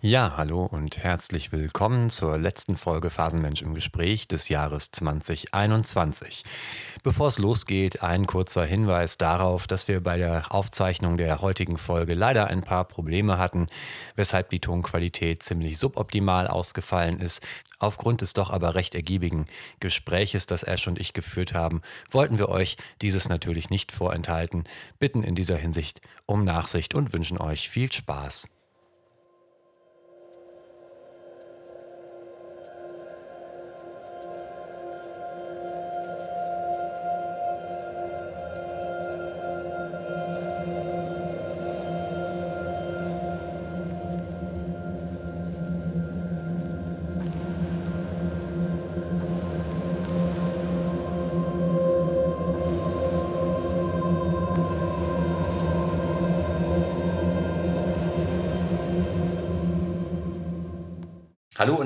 Ja, hallo und herzlich willkommen zur letzten Folge Phasenmensch im Gespräch des Jahres 2021. Bevor es losgeht, ein kurzer Hinweis darauf, dass wir bei der Aufzeichnung der heutigen Folge leider ein paar Probleme hatten, weshalb die Tonqualität ziemlich suboptimal ausgefallen ist. Aufgrund des doch aber recht ergiebigen Gespräches, das Ash und ich geführt haben, wollten wir euch dieses natürlich nicht vorenthalten, bitten in dieser Hinsicht um Nachsicht und wünschen euch viel Spaß.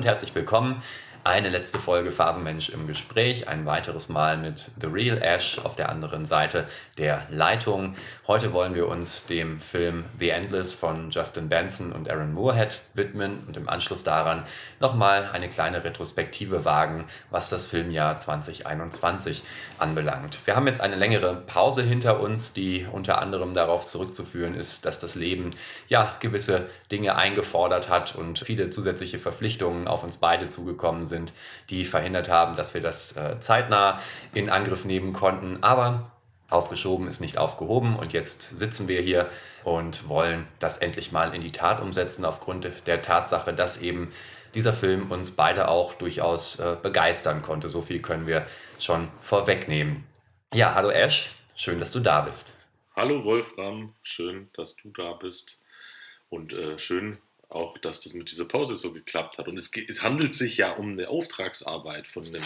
Und herzlich willkommen eine letzte Folge Phasenmensch im Gespräch, ein weiteres Mal mit The Real Ash auf der anderen Seite der Leitung. Heute wollen wir uns dem Film The Endless von Justin Benson und Aaron Moorhead widmen und im Anschluss daran nochmal eine kleine Retrospektive wagen, was das Filmjahr 2021 anbelangt. Wir haben jetzt eine längere Pause hinter uns, die unter anderem darauf zurückzuführen ist, dass das Leben ja gewisse Dinge eingefordert hat und viele zusätzliche Verpflichtungen auf uns beide zugekommen sind sind, die verhindert haben, dass wir das äh, zeitnah in Angriff nehmen konnten. Aber aufgeschoben ist nicht aufgehoben und jetzt sitzen wir hier und wollen das endlich mal in die Tat umsetzen aufgrund der Tatsache, dass eben dieser Film uns beide auch durchaus äh, begeistern konnte. So viel können wir schon vorwegnehmen. Ja, hallo Ash, schön, dass du da bist. Hallo Wolfram, schön, dass du da bist und äh, schön, auch, dass das mit dieser Pause so geklappt hat. Und es, es handelt sich ja um eine Auftragsarbeit von einem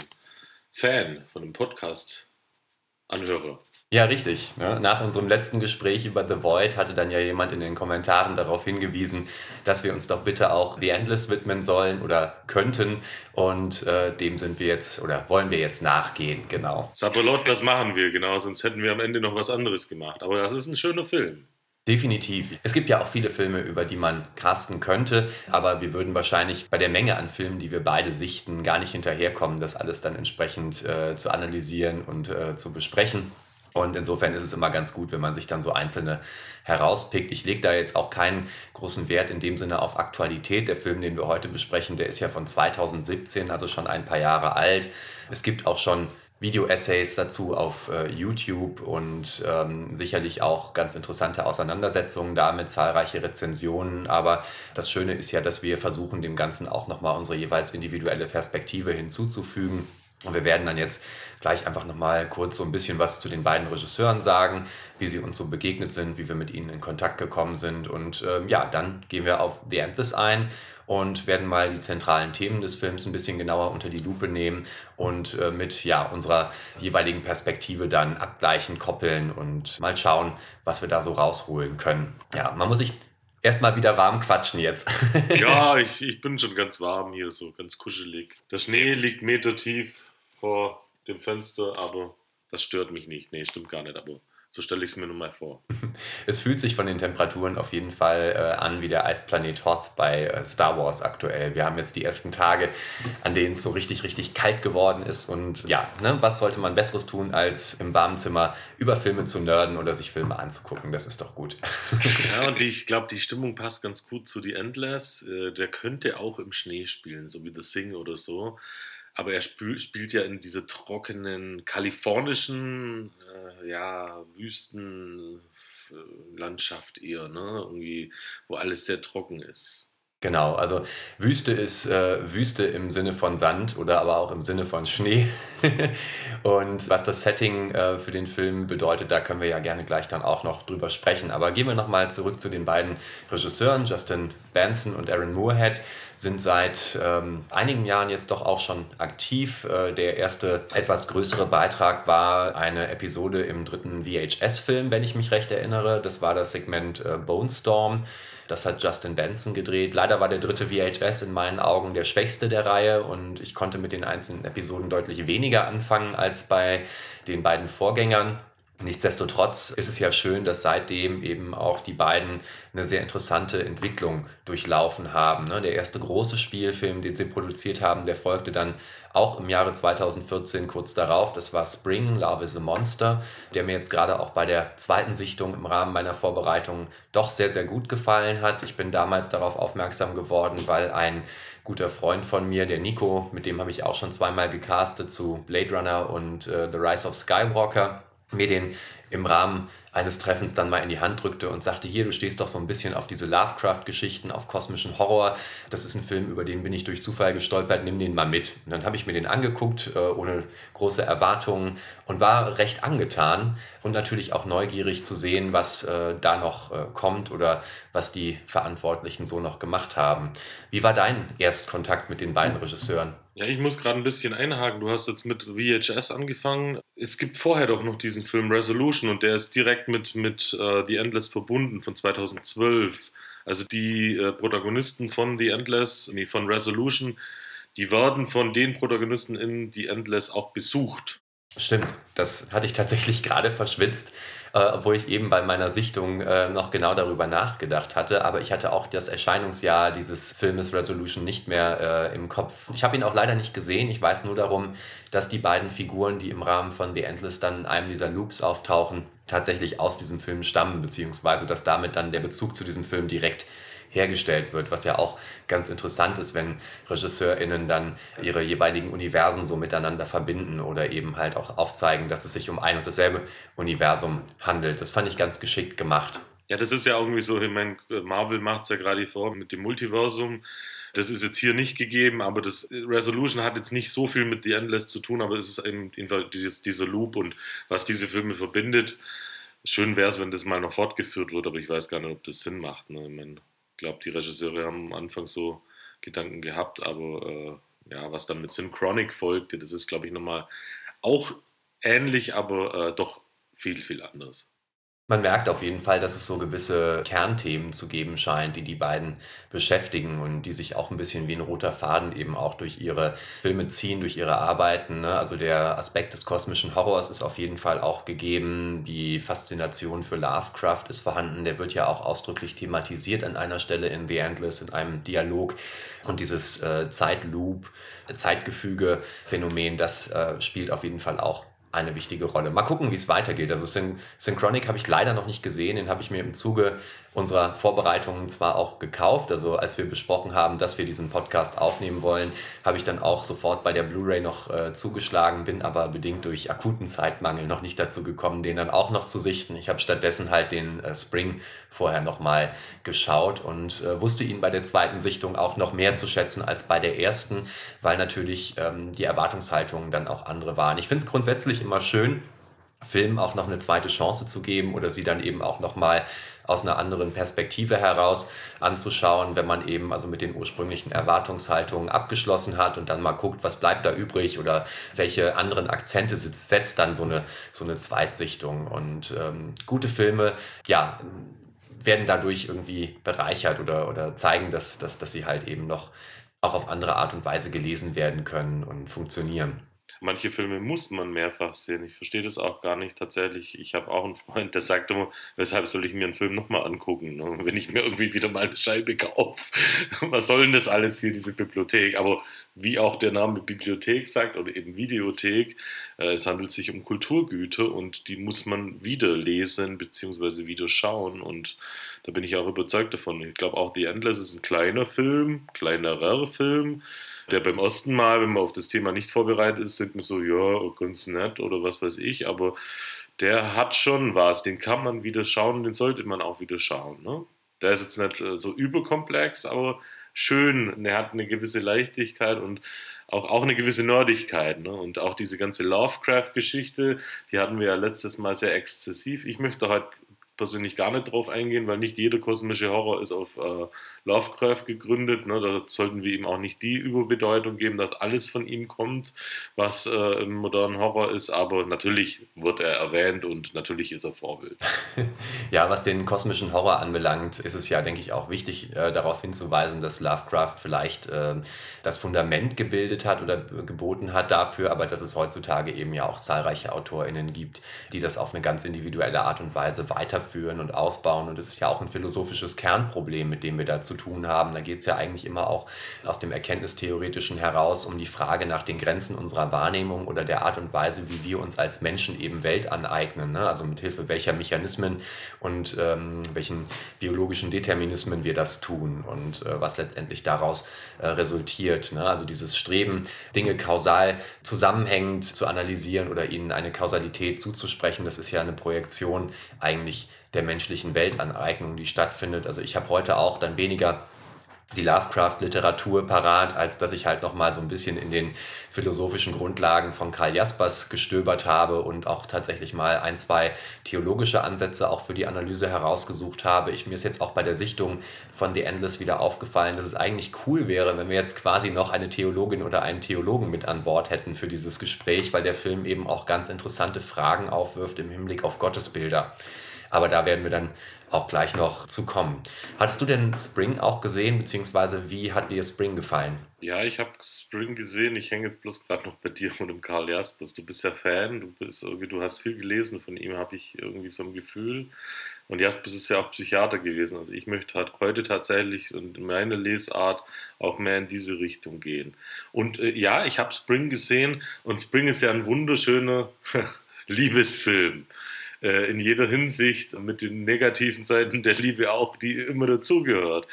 Fan, von einem Podcast-Anhörer. Ja, richtig. Ne? Nach unserem letzten Gespräch über The Void hatte dann ja jemand in den Kommentaren darauf hingewiesen, dass wir uns doch bitte auch The Endless widmen sollen oder könnten. Und äh, dem sind wir jetzt oder wollen wir jetzt nachgehen, genau. Sapperlot, das machen wir, genau, sonst hätten wir am Ende noch was anderes gemacht. Aber das ist ein schöner Film. Definitiv. Es gibt ja auch viele Filme, über die man casten könnte, aber wir würden wahrscheinlich bei der Menge an Filmen, die wir beide sichten, gar nicht hinterherkommen, das alles dann entsprechend äh, zu analysieren und äh, zu besprechen. Und insofern ist es immer ganz gut, wenn man sich dann so einzelne herauspickt. Ich lege da jetzt auch keinen großen Wert in dem Sinne auf Aktualität. Der Film, den wir heute besprechen, der ist ja von 2017, also schon ein paar Jahre alt. Es gibt auch schon Video-Essays dazu auf äh, YouTube und ähm, sicherlich auch ganz interessante Auseinandersetzungen damit, zahlreiche Rezensionen. Aber das Schöne ist ja, dass wir versuchen, dem Ganzen auch nochmal unsere jeweils individuelle Perspektive hinzuzufügen. Und wir werden dann jetzt gleich einfach nochmal kurz so ein bisschen was zu den beiden Regisseuren sagen, wie sie uns so begegnet sind, wie wir mit ihnen in Kontakt gekommen sind. Und ähm, ja, dann gehen wir auf The Endless ein und werden mal die zentralen Themen des Films ein bisschen genauer unter die Lupe nehmen und äh, mit ja, unserer jeweiligen Perspektive dann abgleichen, koppeln und mal schauen, was wir da so rausholen können. Ja, man muss sich erstmal wieder warm quatschen jetzt. ja, ich, ich bin schon ganz warm hier, so ganz kuschelig. Der Schnee liegt metertief vor dem Fenster, aber das stört mich nicht. Nee, stimmt gar nicht, aber so stelle ich es mir nun mal vor. Es fühlt sich von den Temperaturen auf jeden Fall äh, an wie der Eisplanet Hoth bei äh, Star Wars aktuell. Wir haben jetzt die ersten Tage, an denen es so richtig, richtig kalt geworden ist. Und ja, ne, was sollte man Besseres tun, als im warmen Zimmer über Filme zu nerden oder sich Filme anzugucken? Das ist doch gut. ja, und die, ich glaube, die Stimmung passt ganz gut zu The Endless. Äh, der könnte auch im Schnee spielen, so wie The Sing oder so aber er spiel, spielt ja in diese trockenen kalifornischen äh, ja, Wüstenlandschaft eher, ne? Irgendwie, wo alles sehr trocken ist. Genau, also Wüste ist äh, Wüste im Sinne von Sand oder aber auch im Sinne von Schnee. und was das Setting äh, für den Film bedeutet, da können wir ja gerne gleich dann auch noch drüber sprechen. Aber gehen wir nochmal zurück zu den beiden Regisseuren, Justin Benson und Aaron Moorhead sind seit ähm, einigen Jahren jetzt doch auch schon aktiv. Äh, der erste etwas größere Beitrag war eine Episode im dritten VHS-Film, wenn ich mich recht erinnere. Das war das Segment äh, Bone Storm. Das hat Justin Benson gedreht. Leider war der dritte VHS in meinen Augen der schwächste der Reihe und ich konnte mit den einzelnen Episoden deutlich weniger anfangen als bei den beiden Vorgängern. Nichtsdestotrotz ist es ja schön, dass seitdem eben auch die beiden eine sehr interessante Entwicklung durchlaufen haben. Ne? Der erste große Spielfilm, den sie produziert haben, der folgte dann auch im Jahre 2014 kurz darauf. Das war Spring, Love is a Monster, der mir jetzt gerade auch bei der zweiten Sichtung im Rahmen meiner Vorbereitung doch sehr, sehr gut gefallen hat. Ich bin damals darauf aufmerksam geworden, weil ein guter Freund von mir, der Nico, mit dem habe ich auch schon zweimal gecastet zu Blade Runner und äh, The Rise of Skywalker mir den im Rahmen eines Treffens dann mal in die Hand drückte und sagte, hier, du stehst doch so ein bisschen auf diese Lovecraft-Geschichten, auf kosmischen Horror. Das ist ein Film, über den bin ich durch Zufall gestolpert, nimm den mal mit. Und dann habe ich mir den angeguckt, äh, ohne große Erwartungen und war recht angetan und natürlich auch neugierig zu sehen, was äh, da noch äh, kommt oder was die Verantwortlichen so noch gemacht haben. Wie war dein Erstkontakt mit den beiden Regisseuren? Ja, ich muss gerade ein bisschen einhaken. Du hast jetzt mit VHS angefangen. Es gibt vorher doch noch diesen Film Resolution und der ist direkt mit, mit uh, The Endless verbunden von 2012. Also die äh, Protagonisten von The Endless, nee, von Resolution, die werden von den Protagonisten in The Endless auch besucht. Stimmt, das hatte ich tatsächlich gerade verschwitzt, äh, obwohl ich eben bei meiner Sichtung äh, noch genau darüber nachgedacht hatte. Aber ich hatte auch das Erscheinungsjahr dieses Filmes Resolution nicht mehr äh, im Kopf. Ich habe ihn auch leider nicht gesehen. Ich weiß nur darum, dass die beiden Figuren, die im Rahmen von The Endless dann in einem dieser Loops auftauchen, tatsächlich aus diesem Film stammen, beziehungsweise dass damit dann der Bezug zu diesem Film direkt hergestellt wird, was ja auch ganz interessant ist, wenn RegisseurInnen dann ihre jeweiligen Universen so miteinander verbinden oder eben halt auch aufzeigen, dass es sich um ein und dasselbe Universum handelt. Das fand ich ganz geschickt gemacht. Ja, das ist ja irgendwie so, ich meine, Marvel macht es ja gerade vor mit dem Multiversum. Das ist jetzt hier nicht gegeben, aber das Resolution hat jetzt nicht so viel mit The Endless zu tun, aber es ist eben dieser Loop und was diese Filme verbindet. Schön wäre es, wenn das mal noch fortgeführt wird, aber ich weiß gar nicht, ob das Sinn macht. Ne? Ich meine, glaube, die Regisseure haben am Anfang so Gedanken gehabt, aber äh, ja, was dann mit Synchronic folgte, das ist, glaube ich, nochmal auch ähnlich, aber äh, doch viel, viel anders. Man merkt auf jeden Fall, dass es so gewisse Kernthemen zu geben scheint, die die beiden beschäftigen und die sich auch ein bisschen wie ein roter Faden eben auch durch ihre Filme ziehen, durch ihre Arbeiten. Ne? Also der Aspekt des kosmischen Horrors ist auf jeden Fall auch gegeben. Die Faszination für Lovecraft ist vorhanden. Der wird ja auch ausdrücklich thematisiert an einer Stelle in The Endless in einem Dialog. Und dieses äh, Zeitloop, Zeitgefüge-Phänomen, das äh, spielt auf jeden Fall auch eine wichtige Rolle. Mal gucken, wie es weitergeht. Also Syn Synchronic habe ich leider noch nicht gesehen. Den habe ich mir im Zuge unserer Vorbereitungen zwar auch gekauft. Also als wir besprochen haben, dass wir diesen Podcast aufnehmen wollen, habe ich dann auch sofort bei der Blu-ray noch äh, zugeschlagen, bin aber bedingt durch akuten Zeitmangel noch nicht dazu gekommen, den dann auch noch zu sichten. Ich habe stattdessen halt den äh, Spring vorher nochmal geschaut und äh, wusste ihn bei der zweiten Sichtung auch noch mehr zu schätzen als bei der ersten, weil natürlich ähm, die Erwartungshaltungen dann auch andere waren. Ich finde es grundsätzlich immer schön, Filmen auch noch eine zweite Chance zu geben oder sie dann eben auch nochmal aus einer anderen Perspektive heraus anzuschauen, wenn man eben also mit den ursprünglichen Erwartungshaltungen abgeschlossen hat und dann mal guckt, was bleibt da übrig oder welche anderen Akzente setzt dann so eine, so eine Zweitsichtung. Und ähm, gute Filme, ja, werden dadurch irgendwie bereichert oder, oder zeigen, dass, dass, dass sie halt eben noch auch auf andere Art und Weise gelesen werden können und funktionieren manche Filme muss man mehrfach sehen. Ich verstehe das auch gar nicht tatsächlich. Ich habe auch einen Freund, der sagt immer, weshalb soll ich mir einen Film nochmal angucken, ne? wenn ich mir irgendwie wieder mal eine Scheibe kaufe. Was soll denn das alles hier, diese Bibliothek? Aber wie auch der Name Bibliothek sagt oder eben Videothek, äh, es handelt sich um Kulturgüter und die muss man wieder lesen bzw. wieder schauen und da bin ich auch überzeugt davon. Ich glaube auch The Endless ist ein kleiner Film, kleinerer Film, der beim ersten Mal, wenn man auf das Thema nicht vorbereitet ist, denkt man so, ja, ganz nett oder was weiß ich, aber der hat schon was, den kann man wieder schauen, den sollte man auch wieder schauen. Ne? Der ist jetzt nicht äh, so überkomplex, aber schön, er hat eine gewisse Leichtigkeit und auch, auch eine gewisse Nerdigkeit. Ne? Und auch diese ganze Lovecraft-Geschichte, die hatten wir ja letztes Mal sehr exzessiv. Ich möchte heute persönlich gar nicht drauf eingehen, weil nicht jeder kosmische Horror ist auf äh, Lovecraft gegründet. Ne? Da sollten wir ihm auch nicht die Überbedeutung geben, dass alles von ihm kommt, was äh, im modernen Horror ist. Aber natürlich wird er erwähnt und natürlich ist er Vorbild. ja, was den kosmischen Horror anbelangt, ist es ja, denke ich, auch wichtig, äh, darauf hinzuweisen, dass Lovecraft vielleicht äh, das Fundament gebildet hat oder geboten hat dafür, aber dass es heutzutage eben ja auch zahlreiche AutorInnen gibt, die das auf eine ganz individuelle Art und Weise weiterführen und ausbauen. Und es ist ja auch ein philosophisches Kernproblem, mit dem wir da zu tun haben. Da geht es ja eigentlich immer auch aus dem Erkenntnistheoretischen heraus um die Frage nach den Grenzen unserer Wahrnehmung oder der Art und Weise, wie wir uns als Menschen eben Welt aneignen. Ne? Also mit Hilfe welcher Mechanismen und ähm, welchen biologischen Determinismen wir das tun und äh, was letztendlich daraus äh, resultiert. Ne? Also dieses Streben, Dinge kausal zusammenhängend zu analysieren oder ihnen eine Kausalität zuzusprechen, das ist ja eine Projektion eigentlich der menschlichen Weltaneignung, die stattfindet. Also ich habe heute auch dann weniger die Lovecraft-Literatur parat, als dass ich halt nochmal so ein bisschen in den philosophischen Grundlagen von Karl Jaspers gestöbert habe und auch tatsächlich mal ein, zwei theologische Ansätze auch für die Analyse herausgesucht habe. Ich, mir ist jetzt auch bei der Sichtung von The Endless wieder aufgefallen, dass es eigentlich cool wäre, wenn wir jetzt quasi noch eine Theologin oder einen Theologen mit an Bord hätten für dieses Gespräch, weil der Film eben auch ganz interessante Fragen aufwirft im Hinblick auf Gottesbilder. Aber da werden wir dann auch gleich noch zu kommen. Hattest du denn Spring auch gesehen, beziehungsweise wie hat dir Spring gefallen? Ja, ich habe Spring gesehen. Ich hänge jetzt bloß gerade noch bei dir und dem Karl Jaspers. Du bist ja Fan, du bist irgendwie, du hast viel gelesen von ihm, habe ich irgendwie so ein Gefühl. Und Jaspers ist ja auch Psychiater gewesen. Also ich möchte halt heute tatsächlich in meiner Lesart auch mehr in diese Richtung gehen. Und äh, ja, ich habe Spring gesehen und Spring ist ja ein wunderschöner Liebesfilm. Äh, in jeder Hinsicht mit den negativen Seiten der Liebe auch, die immer dazugehört.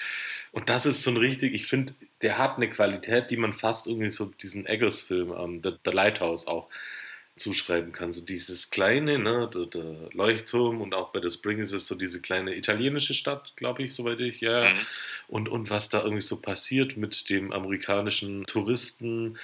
Und das ist so ein richtig, ich finde, der hat eine Qualität, die man fast irgendwie so diesen Eggers-Film, ähm, der, der Lighthouse auch zuschreiben kann. So dieses kleine, ne, der, der, Leuchtturm und auch bei der Spring ist es so diese kleine italienische Stadt, glaube ich, soweit ich, ja. Mhm. Und, und was da irgendwie so passiert mit dem amerikanischen Touristen,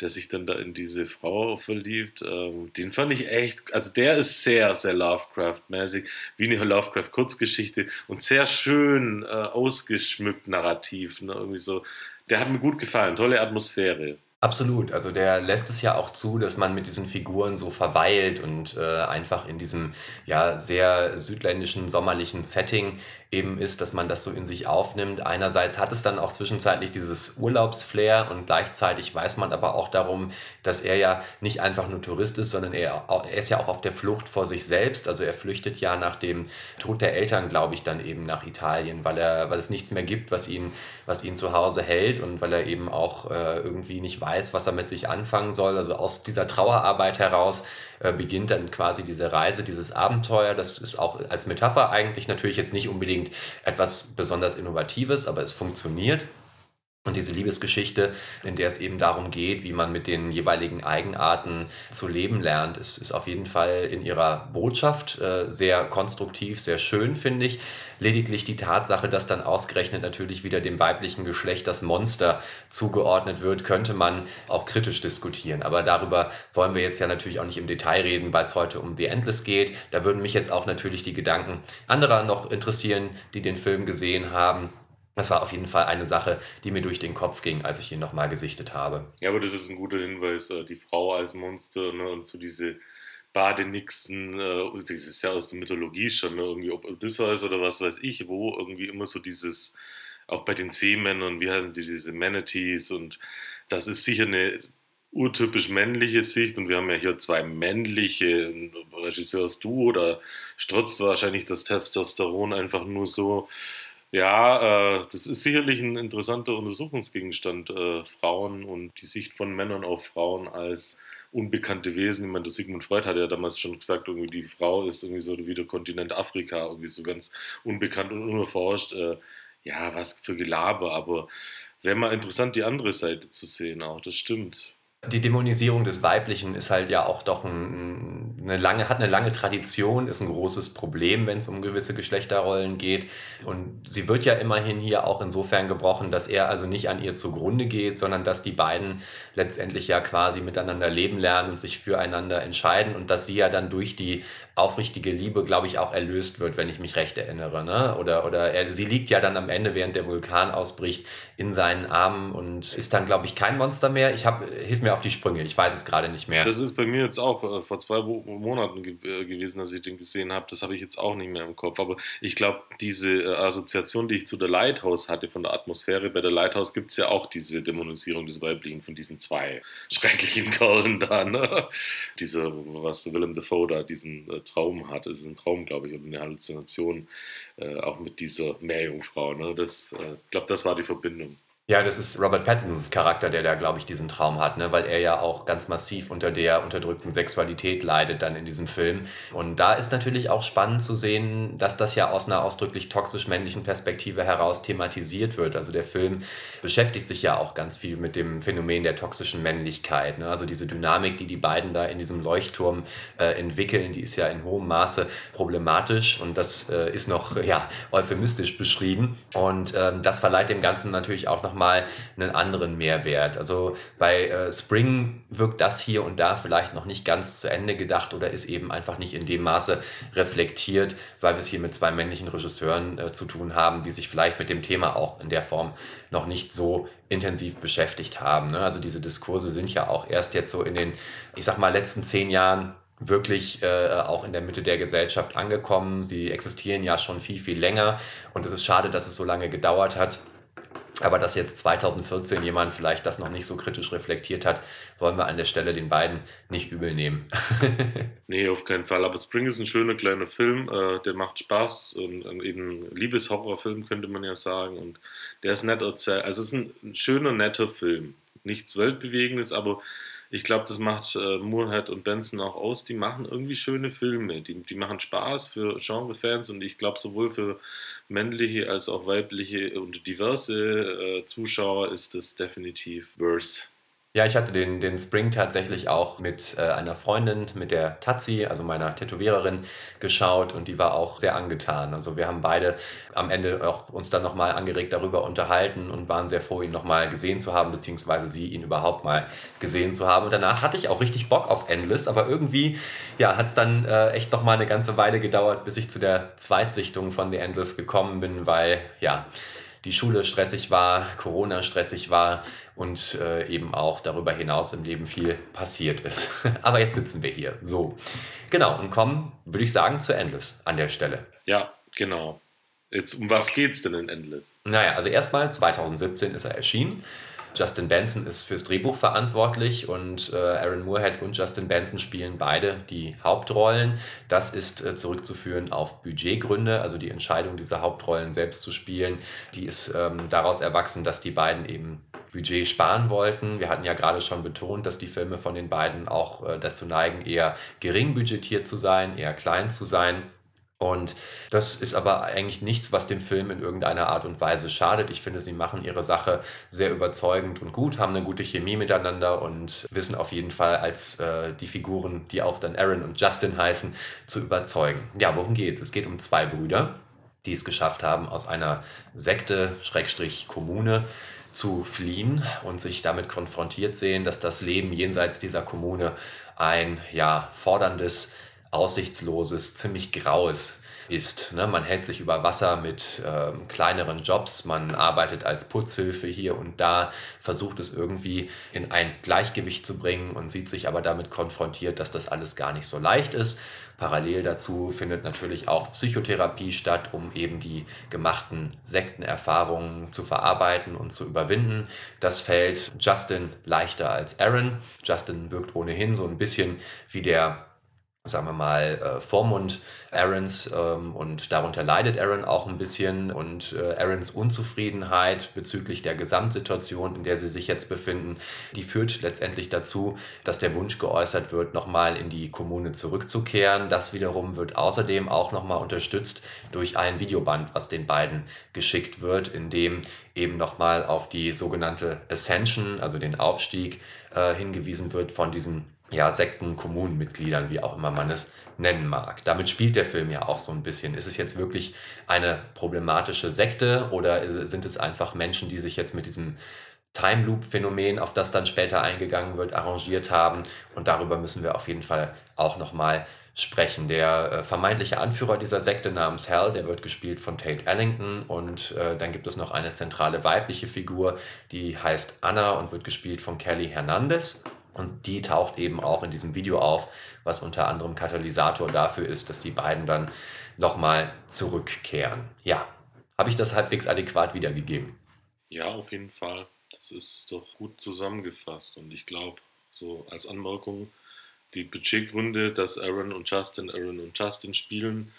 der sich dann da in diese Frau verliebt, ähm, den fand ich echt, also der ist sehr, sehr Lovecraft-mäßig, wie eine Lovecraft-Kurzgeschichte und sehr schön äh, ausgeschmückt narrativ, ne, irgendwie so. Der hat mir gut gefallen, tolle Atmosphäre. Absolut. Also der lässt es ja auch zu, dass man mit diesen Figuren so verweilt und äh, einfach in diesem ja sehr südländischen sommerlichen Setting eben ist, dass man das so in sich aufnimmt. Einerseits hat es dann auch zwischenzeitlich dieses Urlaubsflair und gleichzeitig weiß man aber auch darum, dass er ja nicht einfach nur Tourist ist, sondern er, er ist ja auch auf der Flucht vor sich selbst. Also er flüchtet ja nach dem Tod der Eltern, glaube ich, dann eben nach Italien, weil er, weil es nichts mehr gibt, was ihn, was ihn zu Hause hält und weil er eben auch äh, irgendwie nicht weiß, was er mit sich anfangen soll. Also aus dieser Trauerarbeit heraus äh, beginnt dann quasi diese Reise, dieses Abenteuer. Das ist auch als Metapher eigentlich natürlich jetzt nicht unbedingt etwas besonders Innovatives, aber es funktioniert. Und diese Liebesgeschichte, in der es eben darum geht, wie man mit den jeweiligen Eigenarten zu leben lernt, ist, ist auf jeden Fall in ihrer Botschaft äh, sehr konstruktiv, sehr schön, finde ich. Lediglich die Tatsache, dass dann ausgerechnet natürlich wieder dem weiblichen Geschlecht das Monster zugeordnet wird, könnte man auch kritisch diskutieren. Aber darüber wollen wir jetzt ja natürlich auch nicht im Detail reden, weil es heute um The Endless geht. Da würden mich jetzt auch natürlich die Gedanken anderer noch interessieren, die den Film gesehen haben. Das war auf jeden Fall eine Sache, die mir durch den Kopf ging, als ich ihn nochmal gesichtet habe. Ja, aber das ist ein guter Hinweis, äh, die Frau als Monster ne, und so diese Badenixen, äh, das ist ja aus der Mythologie schon, ne, irgendwie ob Odysseus oder was weiß ich, wo irgendwie immer so dieses, auch bei den Seemännern, wie heißen die, diese Manatees und das ist sicher eine urtypisch männliche Sicht und wir haben ja hier zwei männliche Regisseurs-Duo, da strotzt wahrscheinlich das Testosteron einfach nur so ja, äh, das ist sicherlich ein interessanter Untersuchungsgegenstand, äh, Frauen und die Sicht von Männern auf Frauen als unbekannte Wesen. Ich meine, der Sigmund Freud hat ja damals schon gesagt, irgendwie die Frau ist irgendwie so wie der Kontinent Afrika, irgendwie so ganz unbekannt und unerforscht. Äh, ja, was für Gelaber, aber wäre mal interessant, die andere Seite zu sehen auch, das stimmt. Die Dämonisierung des Weiblichen ist halt ja auch doch ein, eine lange, hat eine lange Tradition, ist ein großes Problem, wenn es um gewisse Geschlechterrollen geht. Und sie wird ja immerhin hier auch insofern gebrochen, dass er also nicht an ihr zugrunde geht, sondern dass die beiden letztendlich ja quasi miteinander leben lernen und sich füreinander entscheiden und dass sie ja dann durch die aufrichtige Liebe, glaube ich, auch erlöst wird, wenn ich mich recht erinnere. Ne? Oder, oder er, sie liegt ja dann am Ende, während der Vulkan ausbricht, in seinen Armen und ist dann, glaube ich, kein Monster mehr. Ich habe, hilf mir auf die Sprünge, ich weiß es gerade nicht mehr. Das ist bei mir jetzt auch äh, vor zwei Monaten ge äh, gewesen, dass ich den gesehen habe. Das habe ich jetzt auch nicht mehr im Kopf. Aber ich glaube, diese äh, Assoziation, die ich zu der Lighthouse hatte von der Atmosphäre, bei der Lighthouse gibt es ja auch diese Dämonisierung des Weiblichen von diesen zwei schrecklichen Kerlen da. Ne? Diese, was Willem Dafoe da, diesen äh, Traum hat. Es ist ein Traum, glaube ich, oder eine Halluzination, äh, auch mit dieser Meerjungfrau. Ne? Das, äh, ich glaube, das war die Verbindung. Ja, das ist Robert Pattinsons Charakter, der da, glaube ich, diesen Traum hat, ne? weil er ja auch ganz massiv unter der unterdrückten Sexualität leidet dann in diesem Film. Und da ist natürlich auch spannend zu sehen, dass das ja aus einer ausdrücklich toxisch-männlichen Perspektive heraus thematisiert wird. Also der Film beschäftigt sich ja auch ganz viel mit dem Phänomen der toxischen Männlichkeit. Ne? Also diese Dynamik, die die beiden da in diesem Leuchtturm äh, entwickeln, die ist ja in hohem Maße problematisch und das äh, ist noch ja, euphemistisch beschrieben. Und ähm, das verleiht dem Ganzen natürlich auch noch nochmal einen anderen Mehrwert. Also bei äh, Spring wirkt das hier und da vielleicht noch nicht ganz zu Ende gedacht oder ist eben einfach nicht in dem Maße reflektiert, weil wir es hier mit zwei männlichen Regisseuren äh, zu tun haben, die sich vielleicht mit dem Thema auch in der Form noch nicht so intensiv beschäftigt haben. Ne? Also diese Diskurse sind ja auch erst jetzt so in den, ich sag mal, letzten zehn Jahren wirklich äh, auch in der Mitte der Gesellschaft angekommen. Sie existieren ja schon viel, viel länger und es ist schade, dass es so lange gedauert hat. Aber dass jetzt 2014 jemand vielleicht das noch nicht so kritisch reflektiert hat, wollen wir an der Stelle den beiden nicht übel nehmen. nee, auf keinen Fall. Aber Spring ist ein schöner kleiner Film, äh, der macht Spaß und, und eben Liebeshorrorfilm könnte man ja sagen. Und der ist nett erzählt. Also es ist ein, ein schöner, netter Film. Nichts Weltbewegendes, aber ich glaube, das macht äh, Moorhead und Benson auch aus. Die machen irgendwie schöne Filme. Die, die machen Spaß für Genre-Fans und ich glaube, sowohl für männliche als auch weibliche und diverse äh, Zuschauer ist das definitiv worse. Ja, ich hatte den, den Spring tatsächlich auch mit äh, einer Freundin, mit der Tazi, also meiner Tätowiererin, geschaut und die war auch sehr angetan. Also wir haben beide am Ende auch uns dann nochmal angeregt darüber unterhalten und waren sehr froh, ihn nochmal gesehen zu haben, beziehungsweise sie ihn überhaupt mal gesehen zu haben. Und danach hatte ich auch richtig Bock auf Endless, aber irgendwie ja, hat es dann äh, echt nochmal eine ganze Weile gedauert, bis ich zu der Zweitsichtung von The Endless gekommen bin, weil ja, die Schule stressig war, Corona stressig war und äh, eben auch darüber hinaus im Leben viel passiert ist. Aber jetzt sitzen wir hier. So. Genau, und kommen, würde ich sagen, zu Endless an der Stelle. Ja, genau. Jetzt, um was geht es denn in Endless? Naja, also erstmal 2017 ist er erschienen. Justin Benson ist fürs Drehbuch verantwortlich und äh, Aaron Moorhead und Justin Benson spielen beide die Hauptrollen. Das ist äh, zurückzuführen auf Budgetgründe, also die Entscheidung, diese Hauptrollen selbst zu spielen, die ist ähm, daraus erwachsen, dass die beiden eben Budget sparen wollten. Wir hatten ja gerade schon betont, dass die Filme von den beiden auch äh, dazu neigen, eher gering budgetiert zu sein, eher klein zu sein. Und das ist aber eigentlich nichts, was dem Film in irgendeiner Art und Weise schadet. Ich finde, sie machen ihre Sache sehr überzeugend und gut, haben eine gute Chemie miteinander und wissen auf jeden Fall als äh, die Figuren, die auch dann Aaron und Justin heißen, zu überzeugen. Ja, worum geht's? Es geht um zwei Brüder, die es geschafft haben, aus einer Sekte, Schrägstrich Kommune, zu fliehen und sich damit konfrontiert sehen, dass das Leben jenseits dieser Kommune ein ja forderndes aussichtsloses, ziemlich graues ist. Ne? Man hält sich über Wasser mit ähm, kleineren Jobs, man arbeitet als Putzhilfe hier und da, versucht es irgendwie in ein Gleichgewicht zu bringen und sieht sich aber damit konfrontiert, dass das alles gar nicht so leicht ist. Parallel dazu findet natürlich auch Psychotherapie statt, um eben die gemachten Sektenerfahrungen zu verarbeiten und zu überwinden. Das fällt Justin leichter als Aaron. Justin wirkt ohnehin so ein bisschen wie der sagen wir mal, äh, Vormund Aarons ähm, und darunter leidet Aaron auch ein bisschen und äh, Aarons Unzufriedenheit bezüglich der Gesamtsituation, in der sie sich jetzt befinden, die führt letztendlich dazu, dass der Wunsch geäußert wird, nochmal in die Kommune zurückzukehren. Das wiederum wird außerdem auch nochmal unterstützt durch ein Videoband, was den beiden geschickt wird, in dem eben nochmal auf die sogenannte Ascension, also den Aufstieg, äh, hingewiesen wird von diesen ja, Sekten, Kommunenmitgliedern, wie auch immer man es nennen mag. Damit spielt der Film ja auch so ein bisschen. Ist es jetzt wirklich eine problematische Sekte oder sind es einfach Menschen, die sich jetzt mit diesem Time Loop Phänomen, auf das dann später eingegangen wird, arrangiert haben und darüber müssen wir auf jeden Fall auch noch mal sprechen. Der äh, vermeintliche Anführer dieser Sekte namens Hell, der wird gespielt von Tate Ellington und äh, dann gibt es noch eine zentrale weibliche Figur, die heißt Anna und wird gespielt von Kelly Hernandez. Und die taucht eben auch in diesem Video auf, was unter anderem Katalysator dafür ist, dass die beiden dann nochmal zurückkehren. Ja, habe ich das halbwegs adäquat wiedergegeben? Ja, auf jeden Fall. Das ist doch gut zusammengefasst. Und ich glaube, so als Anmerkung, die Budgetgründe, dass Aaron und Justin Aaron und Justin spielen,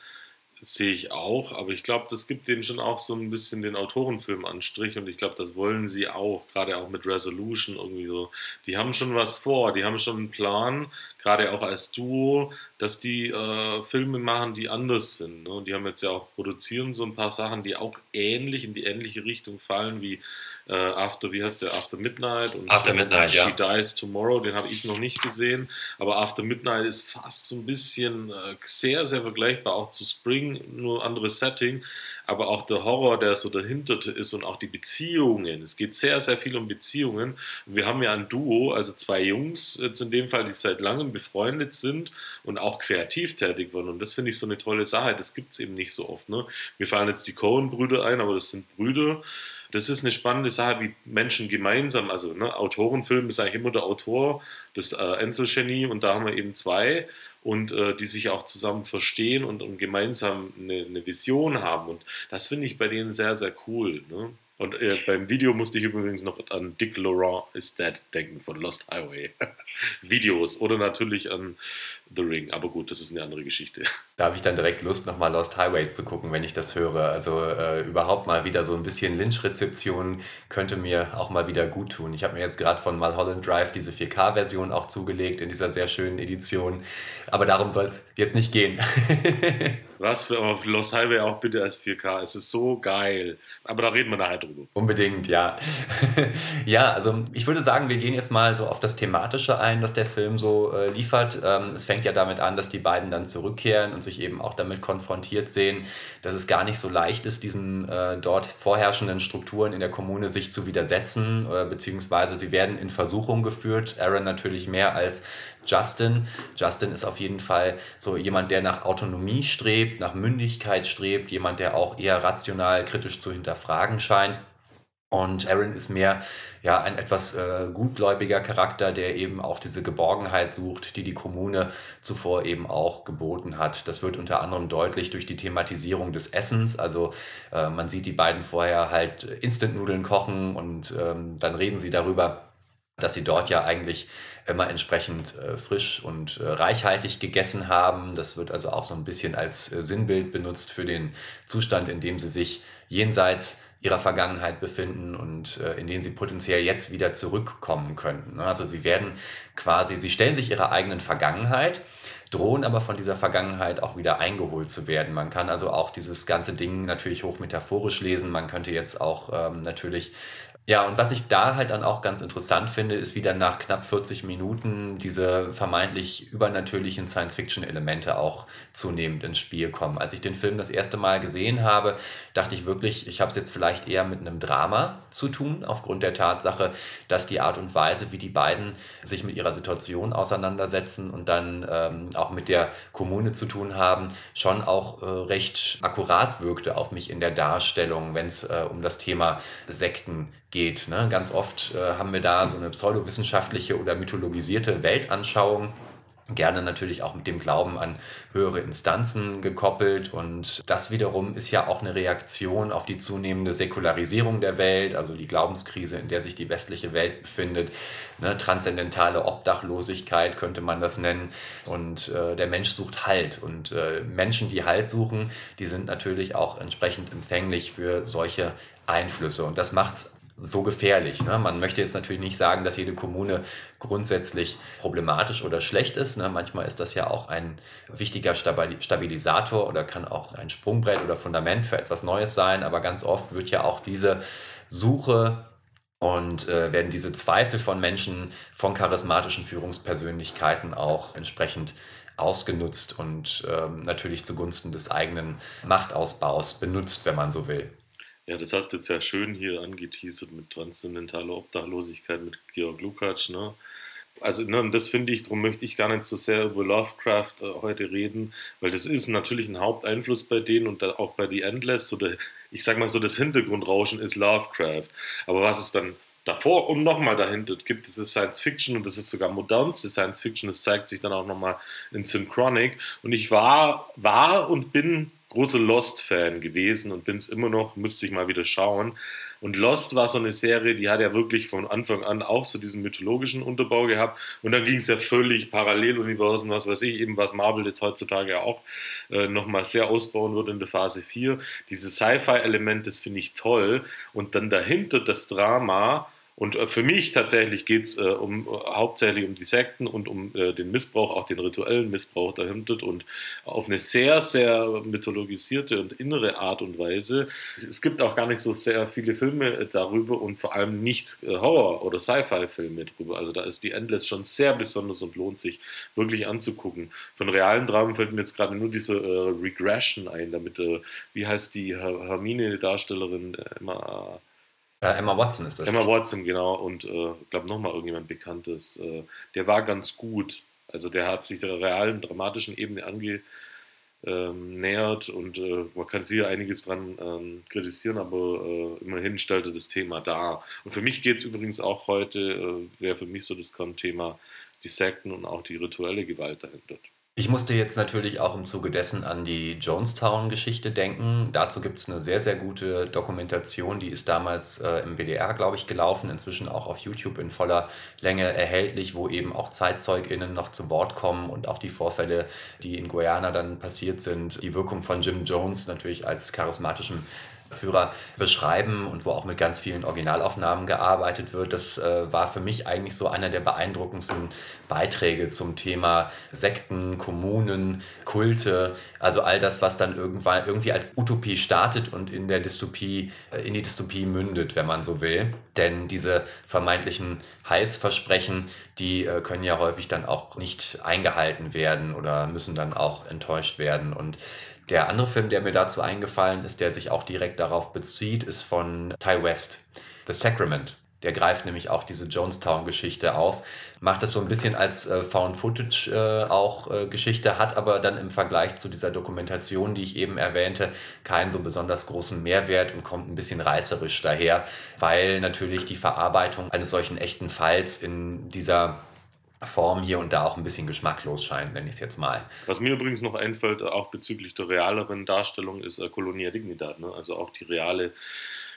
sehe ich auch, aber ich glaube, das gibt denen schon auch so ein bisschen den Autorenfilm-Anstrich und ich glaube, das wollen sie auch, gerade auch mit Resolution irgendwie so. Die haben schon was vor, die haben schon einen Plan, gerade auch als Duo, dass die äh, Filme machen, die anders sind. Ne? Die haben jetzt ja auch produzieren so ein paar Sachen, die auch ähnlich in die ähnliche Richtung fallen wie äh, After, wie heißt der, After Midnight und After Midnight, She ja. Dies Tomorrow, den habe ich noch nicht gesehen, aber After Midnight ist fast so ein bisschen äh, sehr, sehr vergleichbar auch zu Spring, nur anderes Setting, aber auch der Horror, der so dahinter ist und auch die Beziehungen. Es geht sehr, sehr viel um Beziehungen. Wir haben ja ein Duo, also zwei Jungs jetzt in dem Fall, die seit langem befreundet sind und auch kreativ tätig waren. Und das finde ich so eine tolle Sache. Das gibt es eben nicht so oft. Ne? Mir fallen jetzt die Cohen-Brüder ein, aber das sind Brüder das ist eine spannende Sache, wie Menschen gemeinsam, also ne, Autorenfilm ist eigentlich immer der Autor, das äh, Einzelgenie und da haben wir eben zwei und äh, die sich auch zusammen verstehen und, und gemeinsam eine, eine, Vision haben und das finde ich bei denen sehr, sehr cool. Ne? Und äh, beim Video musste ich übrigens noch an Dick Laurent is Dead denken von Lost Highway. Videos oder natürlich an The Ring. Aber gut, das ist eine andere Geschichte. Da habe ich dann direkt Lust, nochmal Lost Highway zu gucken, wenn ich das höre. Also äh, überhaupt mal wieder so ein bisschen Lynch-Rezeption könnte mir auch mal wieder gut tun. Ich habe mir jetzt gerade von Mulholland Drive diese 4K-Version auch zugelegt in dieser sehr schönen Edition. Aber darum soll es jetzt nicht gehen. Was für auf Lost Highway auch bitte als 4K. Es ist so geil. Aber da reden wir nachher drüber. Unbedingt, ja. ja, also ich würde sagen, wir gehen jetzt mal so auf das Thematische ein, das der Film so äh, liefert. Ähm, es fängt ja damit an, dass die beiden dann zurückkehren und sich eben auch damit konfrontiert sehen, dass es gar nicht so leicht ist, diesen äh, dort vorherrschenden Strukturen in der Kommune sich zu widersetzen, äh, beziehungsweise sie werden in Versuchung geführt. Aaron natürlich mehr als Justin. Justin ist auf jeden Fall so jemand, der nach Autonomie strebt, nach Mündigkeit strebt, jemand, der auch eher rational kritisch zu hinterfragen scheint. Und Aaron ist mehr ja, ein etwas äh, gutgläubiger Charakter, der eben auch diese Geborgenheit sucht, die die Kommune zuvor eben auch geboten hat. Das wird unter anderem deutlich durch die Thematisierung des Essens. Also äh, man sieht die beiden vorher halt Instant-Nudeln kochen und ähm, dann reden sie darüber, dass sie dort ja eigentlich immer entsprechend äh, frisch und äh, reichhaltig gegessen haben. Das wird also auch so ein bisschen als äh, Sinnbild benutzt für den Zustand, in dem sie sich jenseits ihrer Vergangenheit befinden und äh, in denen sie potenziell jetzt wieder zurückkommen könnten. Ne? Also sie werden quasi, sie stellen sich ihrer eigenen Vergangenheit, drohen aber von dieser Vergangenheit auch wieder eingeholt zu werden. Man kann also auch dieses ganze Ding natürlich hochmetaphorisch lesen. Man könnte jetzt auch ähm, natürlich ja, und was ich da halt dann auch ganz interessant finde, ist, wie dann nach knapp 40 Minuten diese vermeintlich übernatürlichen Science-Fiction-Elemente auch zunehmend ins Spiel kommen. Als ich den Film das erste Mal gesehen habe, dachte ich wirklich, ich habe es jetzt vielleicht eher mit einem Drama zu tun, aufgrund der Tatsache, dass die Art und Weise, wie die beiden sich mit ihrer Situation auseinandersetzen und dann ähm, auch mit der Kommune zu tun haben, schon auch äh, recht akkurat wirkte auf mich in der Darstellung, wenn es äh, um das Thema Sekten geht. Ne? Ganz oft äh, haben wir da so eine pseudowissenschaftliche oder mythologisierte Weltanschauung gerne natürlich auch mit dem Glauben an höhere Instanzen gekoppelt. Und das wiederum ist ja auch eine Reaktion auf die zunehmende Säkularisierung der Welt, also die Glaubenskrise, in der sich die westliche Welt befindet. Ne, transzendentale Obdachlosigkeit könnte man das nennen. Und äh, der Mensch sucht Halt. Und äh, Menschen, die Halt suchen, die sind natürlich auch entsprechend empfänglich für solche Einflüsse. Und das macht es so gefährlich. Ne? Man möchte jetzt natürlich nicht sagen, dass jede Kommune grundsätzlich problematisch oder schlecht ist. Ne? Manchmal ist das ja auch ein wichtiger Stabilisator oder kann auch ein Sprungbrett oder Fundament für etwas Neues sein. Aber ganz oft wird ja auch diese Suche und äh, werden diese Zweifel von Menschen, von charismatischen Führungspersönlichkeiten auch entsprechend ausgenutzt und ähm, natürlich zugunsten des eigenen Machtausbaus benutzt, wenn man so will. Ja, das hast du jetzt ja schön hier angeteasert mit transzendentaler Obdachlosigkeit mit Georg Lukács. Ne? Also ne, das finde ich, darum möchte ich gar nicht so sehr über Lovecraft äh, heute reden, weil das ist natürlich ein Haupteinfluss bei denen und auch bei The Endless. Oder ich sage mal so, das Hintergrundrauschen ist Lovecraft. Aber was es dann davor und nochmal dahinter gibt, das ist Science Fiction und das ist sogar modernste Science Fiction. Das zeigt sich dann auch nochmal in Synchronic. Und ich war, war und bin großer Lost-Fan gewesen und bin es immer noch, müsste ich mal wieder schauen. Und Lost war so eine Serie, die hat ja wirklich von Anfang an auch so diesen mythologischen Unterbau gehabt. Und dann ging es ja völlig Paralleluniversen, was weiß ich, eben was Marvel jetzt heutzutage ja auch äh, nochmal sehr ausbauen wird in der Phase 4. Diese Sci-Fi-Element, das finde ich toll. Und dann dahinter das Drama und äh, für mich tatsächlich geht es äh, um, äh, hauptsächlich um die Sekten und um äh, den Missbrauch, auch den rituellen Missbrauch dahinter und auf eine sehr, sehr mythologisierte und innere Art und Weise. Es gibt auch gar nicht so sehr viele Filme äh, darüber und vor allem nicht äh, Horror- oder Sci-Fi-Filme darüber. Also da ist die Endless schon sehr besonders und lohnt sich wirklich anzugucken. Von realen Dramen fällt mir jetzt gerade nur diese Regression ein, damit, wie heißt die Hermine-Darstellerin immer äh, Emma Watson ist das. Emma Watson, genau. Und ich äh, glaube nochmal irgendjemand Bekanntes. Äh, der war ganz gut. Also der hat sich der realen, dramatischen Ebene angenähert ähm, und äh, man kann sicher einiges dran ähm, kritisieren, aber äh, immerhin stellt er das Thema dar. Und für mich geht es übrigens auch heute, äh, wäre für mich so das Thema die Sekten und auch die rituelle Gewalt dahinter. Ich musste jetzt natürlich auch im Zuge dessen an die Jonestown-Geschichte denken. Dazu gibt es eine sehr, sehr gute Dokumentation, die ist damals äh, im WDR, glaube ich, gelaufen, inzwischen auch auf YouTube in voller Länge erhältlich, wo eben auch ZeitzeugInnen noch zu Wort kommen und auch die Vorfälle, die in Guyana dann passiert sind, die Wirkung von Jim Jones natürlich als charismatischem Führer beschreiben und wo auch mit ganz vielen Originalaufnahmen gearbeitet wird. Das äh, war für mich eigentlich so einer der beeindruckendsten Beiträge zum Thema Sekten, Kommunen, Kulte, also all das, was dann irgendwann irgendwie als Utopie startet und in der Dystopie, äh, in die Dystopie mündet, wenn man so will. Denn diese vermeintlichen Heilsversprechen, die äh, können ja häufig dann auch nicht eingehalten werden oder müssen dann auch enttäuscht werden. Und der andere Film, der mir dazu eingefallen ist, der sich auch direkt darauf bezieht, ist von Ty West, The Sacrament. Der greift nämlich auch diese Jonestown-Geschichte auf, macht das so ein bisschen als äh, Found-Footage äh, auch äh, Geschichte, hat aber dann im Vergleich zu dieser Dokumentation, die ich eben erwähnte, keinen so besonders großen Mehrwert und kommt ein bisschen reißerisch daher, weil natürlich die Verarbeitung eines solchen echten Falls in dieser Form hier und da auch ein bisschen geschmacklos scheint, nenne ich es jetzt mal. Was mir übrigens noch einfällt, auch bezüglich der realeren Darstellung, ist äh, Dignidad, ne? also auch die reale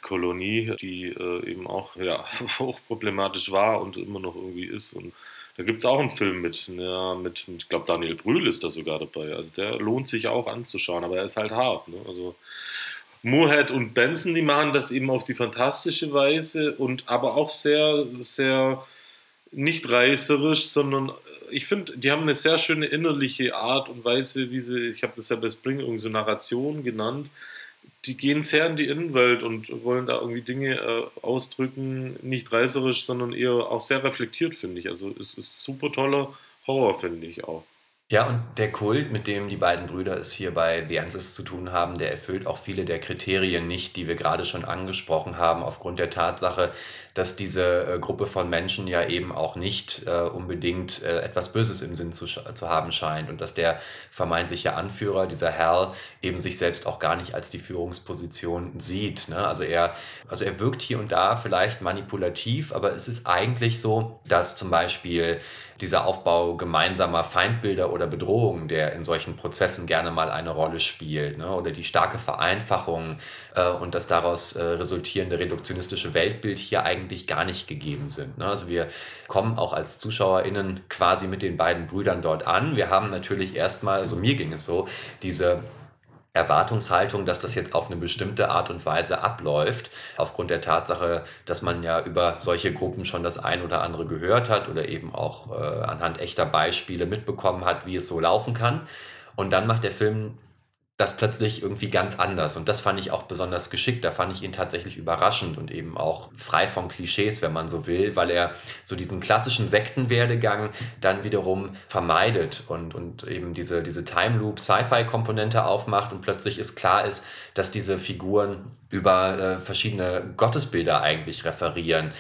Kolonie, die äh, eben auch ja, hochproblematisch war und immer noch irgendwie ist. Und da gibt es auch einen Film mit, ja, mit, mit ich glaube, Daniel Brühl ist da sogar dabei. Also der lohnt sich auch anzuschauen, aber er ist halt hart. Ne? Also Moorhead und Benson, die machen das eben auf die fantastische Weise und aber auch sehr, sehr nicht reißerisch, sondern äh, ich finde, die haben eine sehr schöne innerliche Art und Weise, wie sie, ich habe das ja bei Spring irgendwie so Narration genannt, die gehen sehr in die Innenwelt und wollen da irgendwie Dinge äh, ausdrücken, nicht reißerisch, sondern eher auch sehr reflektiert, finde ich. Also es ist super toller Horror, finde ich auch. Ja, und der Kult, mit dem die beiden Brüder es hier bei The Endless zu tun haben, der erfüllt auch viele der Kriterien nicht, die wir gerade schon angesprochen haben, aufgrund der Tatsache, dass diese äh, Gruppe von Menschen ja eben auch nicht äh, unbedingt äh, etwas Böses im Sinn zu, zu haben scheint und dass der vermeintliche Anführer, dieser Hal, eben sich selbst auch gar nicht als die Führungsposition sieht. Ne? Also, er, also er wirkt hier und da vielleicht manipulativ, aber es ist eigentlich so, dass zum Beispiel dieser Aufbau gemeinsamer Feindbilder oder Bedrohungen, der in solchen Prozessen gerne mal eine Rolle spielt, ne? oder die starke Vereinfachung äh, und das daraus äh, resultierende reduktionistische Weltbild hier eigentlich gar nicht gegeben sind. Ne? Also wir kommen auch als ZuschauerInnen quasi mit den beiden Brüdern dort an. Wir haben natürlich erstmal, also mir ging es so, diese Erwartungshaltung, dass das jetzt auf eine bestimmte Art und Weise abläuft, aufgrund der Tatsache, dass man ja über solche Gruppen schon das ein oder andere gehört hat oder eben auch äh, anhand echter Beispiele mitbekommen hat, wie es so laufen kann. Und dann macht der Film das plötzlich irgendwie ganz anders. Und das fand ich auch besonders geschickt. Da fand ich ihn tatsächlich überraschend und eben auch frei von Klischees, wenn man so will, weil er so diesen klassischen Sektenwerdegang dann wiederum vermeidet und, und eben diese, diese Time Loop Sci-Fi-Komponente aufmacht und plötzlich ist klar ist, dass diese Figuren über äh, verschiedene Gottesbilder eigentlich referieren.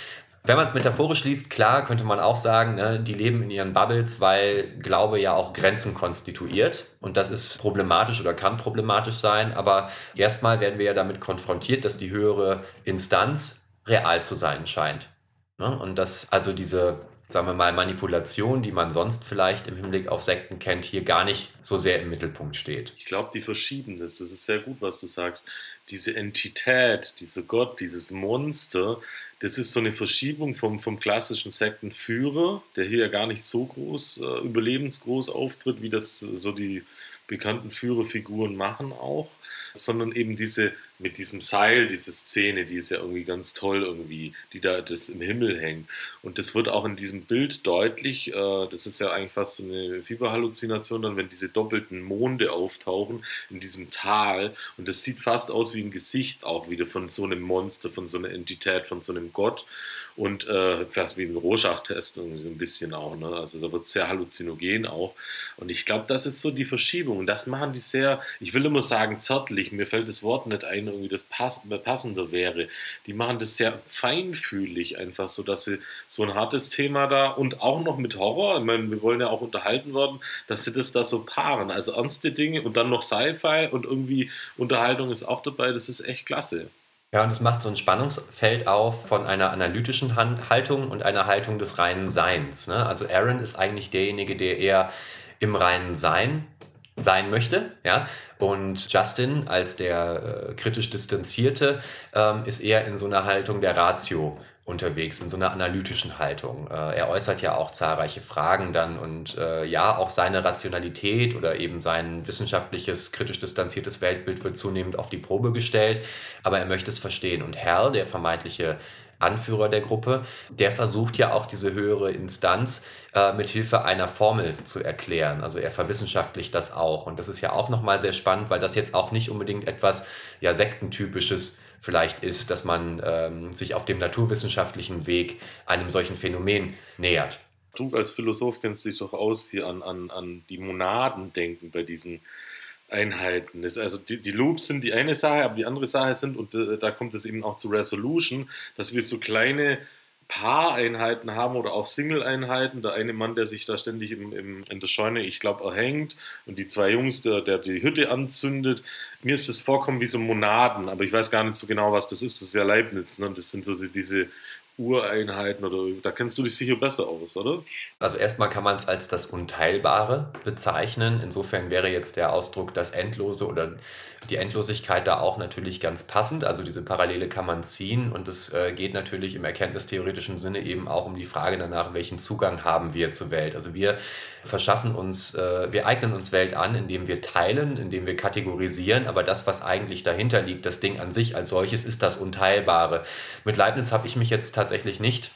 Wenn man es metaphorisch liest, klar, könnte man auch sagen, ne, die leben in ihren Bubbles, weil Glaube ja auch Grenzen konstituiert. Und das ist problematisch oder kann problematisch sein. Aber erstmal werden wir ja damit konfrontiert, dass die höhere Instanz real zu sein scheint. Ne? Und dass also diese sagen wir mal, Manipulation, die man sonst vielleicht im Hinblick auf Sekten kennt, hier gar nicht so sehr im Mittelpunkt steht. Ich glaube, die verschieben das. Das ist sehr gut, was du sagst. Diese Entität, dieser Gott, dieses Monster, das ist so eine Verschiebung vom, vom klassischen Sektenführer, der hier ja gar nicht so groß, äh, überlebensgroß auftritt, wie das so die bekannten Führerfiguren machen auch, sondern eben diese mit diesem Seil, diese Szene, die ist ja irgendwie ganz toll irgendwie, die da das im Himmel hängt. Und das wird auch in diesem Bild deutlich, äh, das ist ja eigentlich fast so eine Fieberhalluzination dann, wenn diese doppelten Monde auftauchen in diesem Tal und das sieht fast aus wie ein Gesicht auch wieder von so einem Monster, von so einer Entität, von so einem Gott und äh, fast wie ein Rorschach-Test so ein bisschen auch. Ne? Also da wird sehr halluzinogen auch. Und ich glaube, das ist so die Verschiebung. Das machen die sehr, ich will immer sagen, zärtlich, mir fällt das Wort nicht ein, irgendwie das pass passender wäre. Die machen das sehr feinfühlig, einfach so, dass sie so ein hartes Thema da und auch noch mit Horror, ich meine, wir wollen ja auch unterhalten werden, dass sie das da so paaren. Also ernste Dinge und dann noch Sci-Fi und irgendwie Unterhaltung ist auch dabei. Das ist echt klasse. Ja, und es macht so ein Spannungsfeld auf von einer analytischen Haltung und einer Haltung des reinen Seins. Ne? Also Aaron ist eigentlich derjenige, der eher im reinen Sein sein möchte, ja. Und Justin als der äh, kritisch Distanzierte ähm, ist eher in so einer Haltung der Ratio unterwegs, in so einer analytischen Haltung. Äh, er äußert ja auch zahlreiche Fragen dann und äh, ja, auch seine Rationalität oder eben sein wissenschaftliches, kritisch distanziertes Weltbild wird zunehmend auf die Probe gestellt, aber er möchte es verstehen. Und Hal, der vermeintliche Anführer der Gruppe, der versucht ja auch diese höhere Instanz äh, mit Hilfe einer Formel zu erklären. Also er verwissenschaftlicht das auch. Und das ist ja auch nochmal sehr spannend, weil das jetzt auch nicht unbedingt etwas ja, sektentypisches vielleicht ist, dass man ähm, sich auf dem naturwissenschaftlichen Weg einem solchen Phänomen nähert. Du als Philosoph kennst dich doch aus, hier an, an, an die Monaden denken bei diesen Einheiten. Das, also die, die, Loops sind die eine Sache, aber die andere Sache sind, und äh, da kommt es eben auch zu Resolution, dass wir so kleine Paareinheiten haben oder auch Single-Einheiten. Der eine Mann, der sich da ständig im, im, in der Scheune, ich glaube, erhängt und die zwei Jungs, der, der die Hütte anzündet. Mir ist das vorkommen wie so Monaden, aber ich weiß gar nicht so genau, was das ist. Das ist ja Leibniz. Ne? Das sind so diese Ureinheiten oder da kennst du dich sicher besser aus, oder? Also erstmal kann man es als das Unteilbare bezeichnen. Insofern wäre jetzt der Ausdruck das Endlose oder die Endlosigkeit da auch natürlich ganz passend. Also diese Parallele kann man ziehen und es äh, geht natürlich im erkenntnistheoretischen Sinne eben auch um die Frage danach, welchen Zugang haben wir zur Welt. Also wir verschaffen uns, äh, wir eignen uns Welt an, indem wir teilen, indem wir kategorisieren, aber das, was eigentlich dahinter liegt, das Ding an sich als solches, ist das Unteilbare. Mit Leibniz habe ich mich jetzt tatsächlich nicht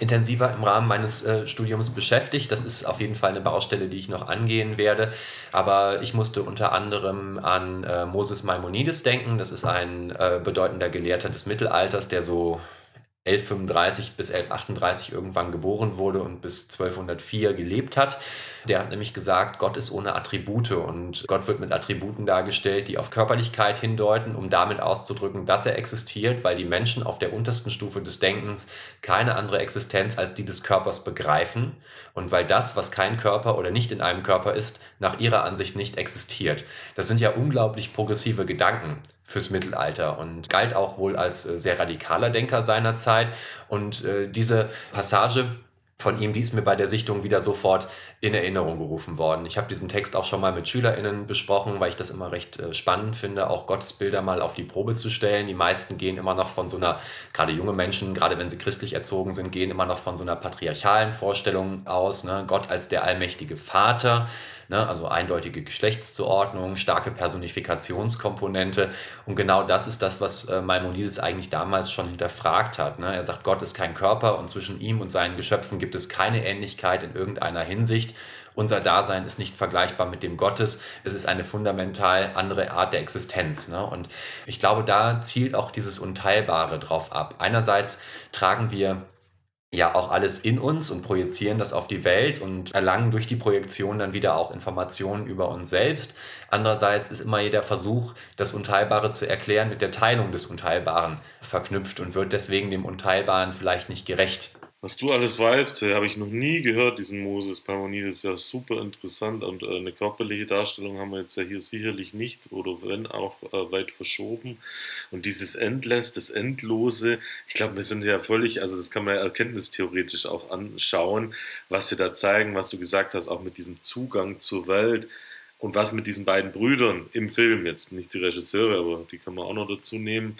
intensiver im Rahmen meines äh, Studiums beschäftigt. Das ist auf jeden Fall eine Baustelle, die ich noch angehen werde. Aber ich musste unter anderem an äh, Moses Maimonides denken. Das ist ein äh, bedeutender Gelehrter des Mittelalters, der so 1135 bis 1138 irgendwann geboren wurde und bis 1204 gelebt hat. Der hat nämlich gesagt, Gott ist ohne Attribute und Gott wird mit Attributen dargestellt, die auf Körperlichkeit hindeuten, um damit auszudrücken, dass er existiert, weil die Menschen auf der untersten Stufe des Denkens keine andere Existenz als die des Körpers begreifen und weil das, was kein Körper oder nicht in einem Körper ist, nach ihrer Ansicht nicht existiert. Das sind ja unglaublich progressive Gedanken fürs Mittelalter und galt auch wohl als äh, sehr radikaler Denker seiner Zeit. Und äh, diese Passage von ihm, die ist mir bei der Sichtung wieder sofort in Erinnerung gerufen worden. Ich habe diesen Text auch schon mal mit SchülerInnen besprochen, weil ich das immer recht äh, spannend finde, auch Gottesbilder mal auf die Probe zu stellen. Die meisten gehen immer noch von so einer, gerade junge Menschen, gerade wenn sie christlich erzogen sind, gehen immer noch von so einer patriarchalen Vorstellung aus. Ne? Gott als der allmächtige Vater, Ne? Also eindeutige Geschlechtszuordnung, starke Personifikationskomponente. Und genau das ist das, was äh, Maimonides eigentlich damals schon hinterfragt hat. Ne? Er sagt, Gott ist kein Körper und zwischen ihm und seinen Geschöpfen gibt es keine Ähnlichkeit in irgendeiner Hinsicht. Unser Dasein ist nicht vergleichbar mit dem Gottes. Es ist eine fundamental andere Art der Existenz. Ne? Und ich glaube, da zielt auch dieses Unteilbare drauf ab. Einerseits tragen wir ja auch alles in uns und projizieren das auf die Welt und erlangen durch die Projektion dann wieder auch Informationen über uns selbst. Andererseits ist immer jeder Versuch, das Unteilbare zu erklären, mit der Teilung des Unteilbaren verknüpft und wird deswegen dem Unteilbaren vielleicht nicht gerecht. Was du alles weißt, habe ich noch nie gehört, diesen Moses Parmenides. Ist ja super interessant und äh, eine körperliche Darstellung haben wir jetzt ja hier sicherlich nicht oder wenn auch äh, weit verschoben. Und dieses Endless, das Endlose, ich glaube, wir sind ja völlig, also das kann man ja erkenntnistheoretisch auch anschauen, was sie da zeigen, was du gesagt hast, auch mit diesem Zugang zur Welt. Und was mit diesen beiden Brüdern im Film, jetzt nicht die Regisseure, aber die kann man auch noch dazu nehmen,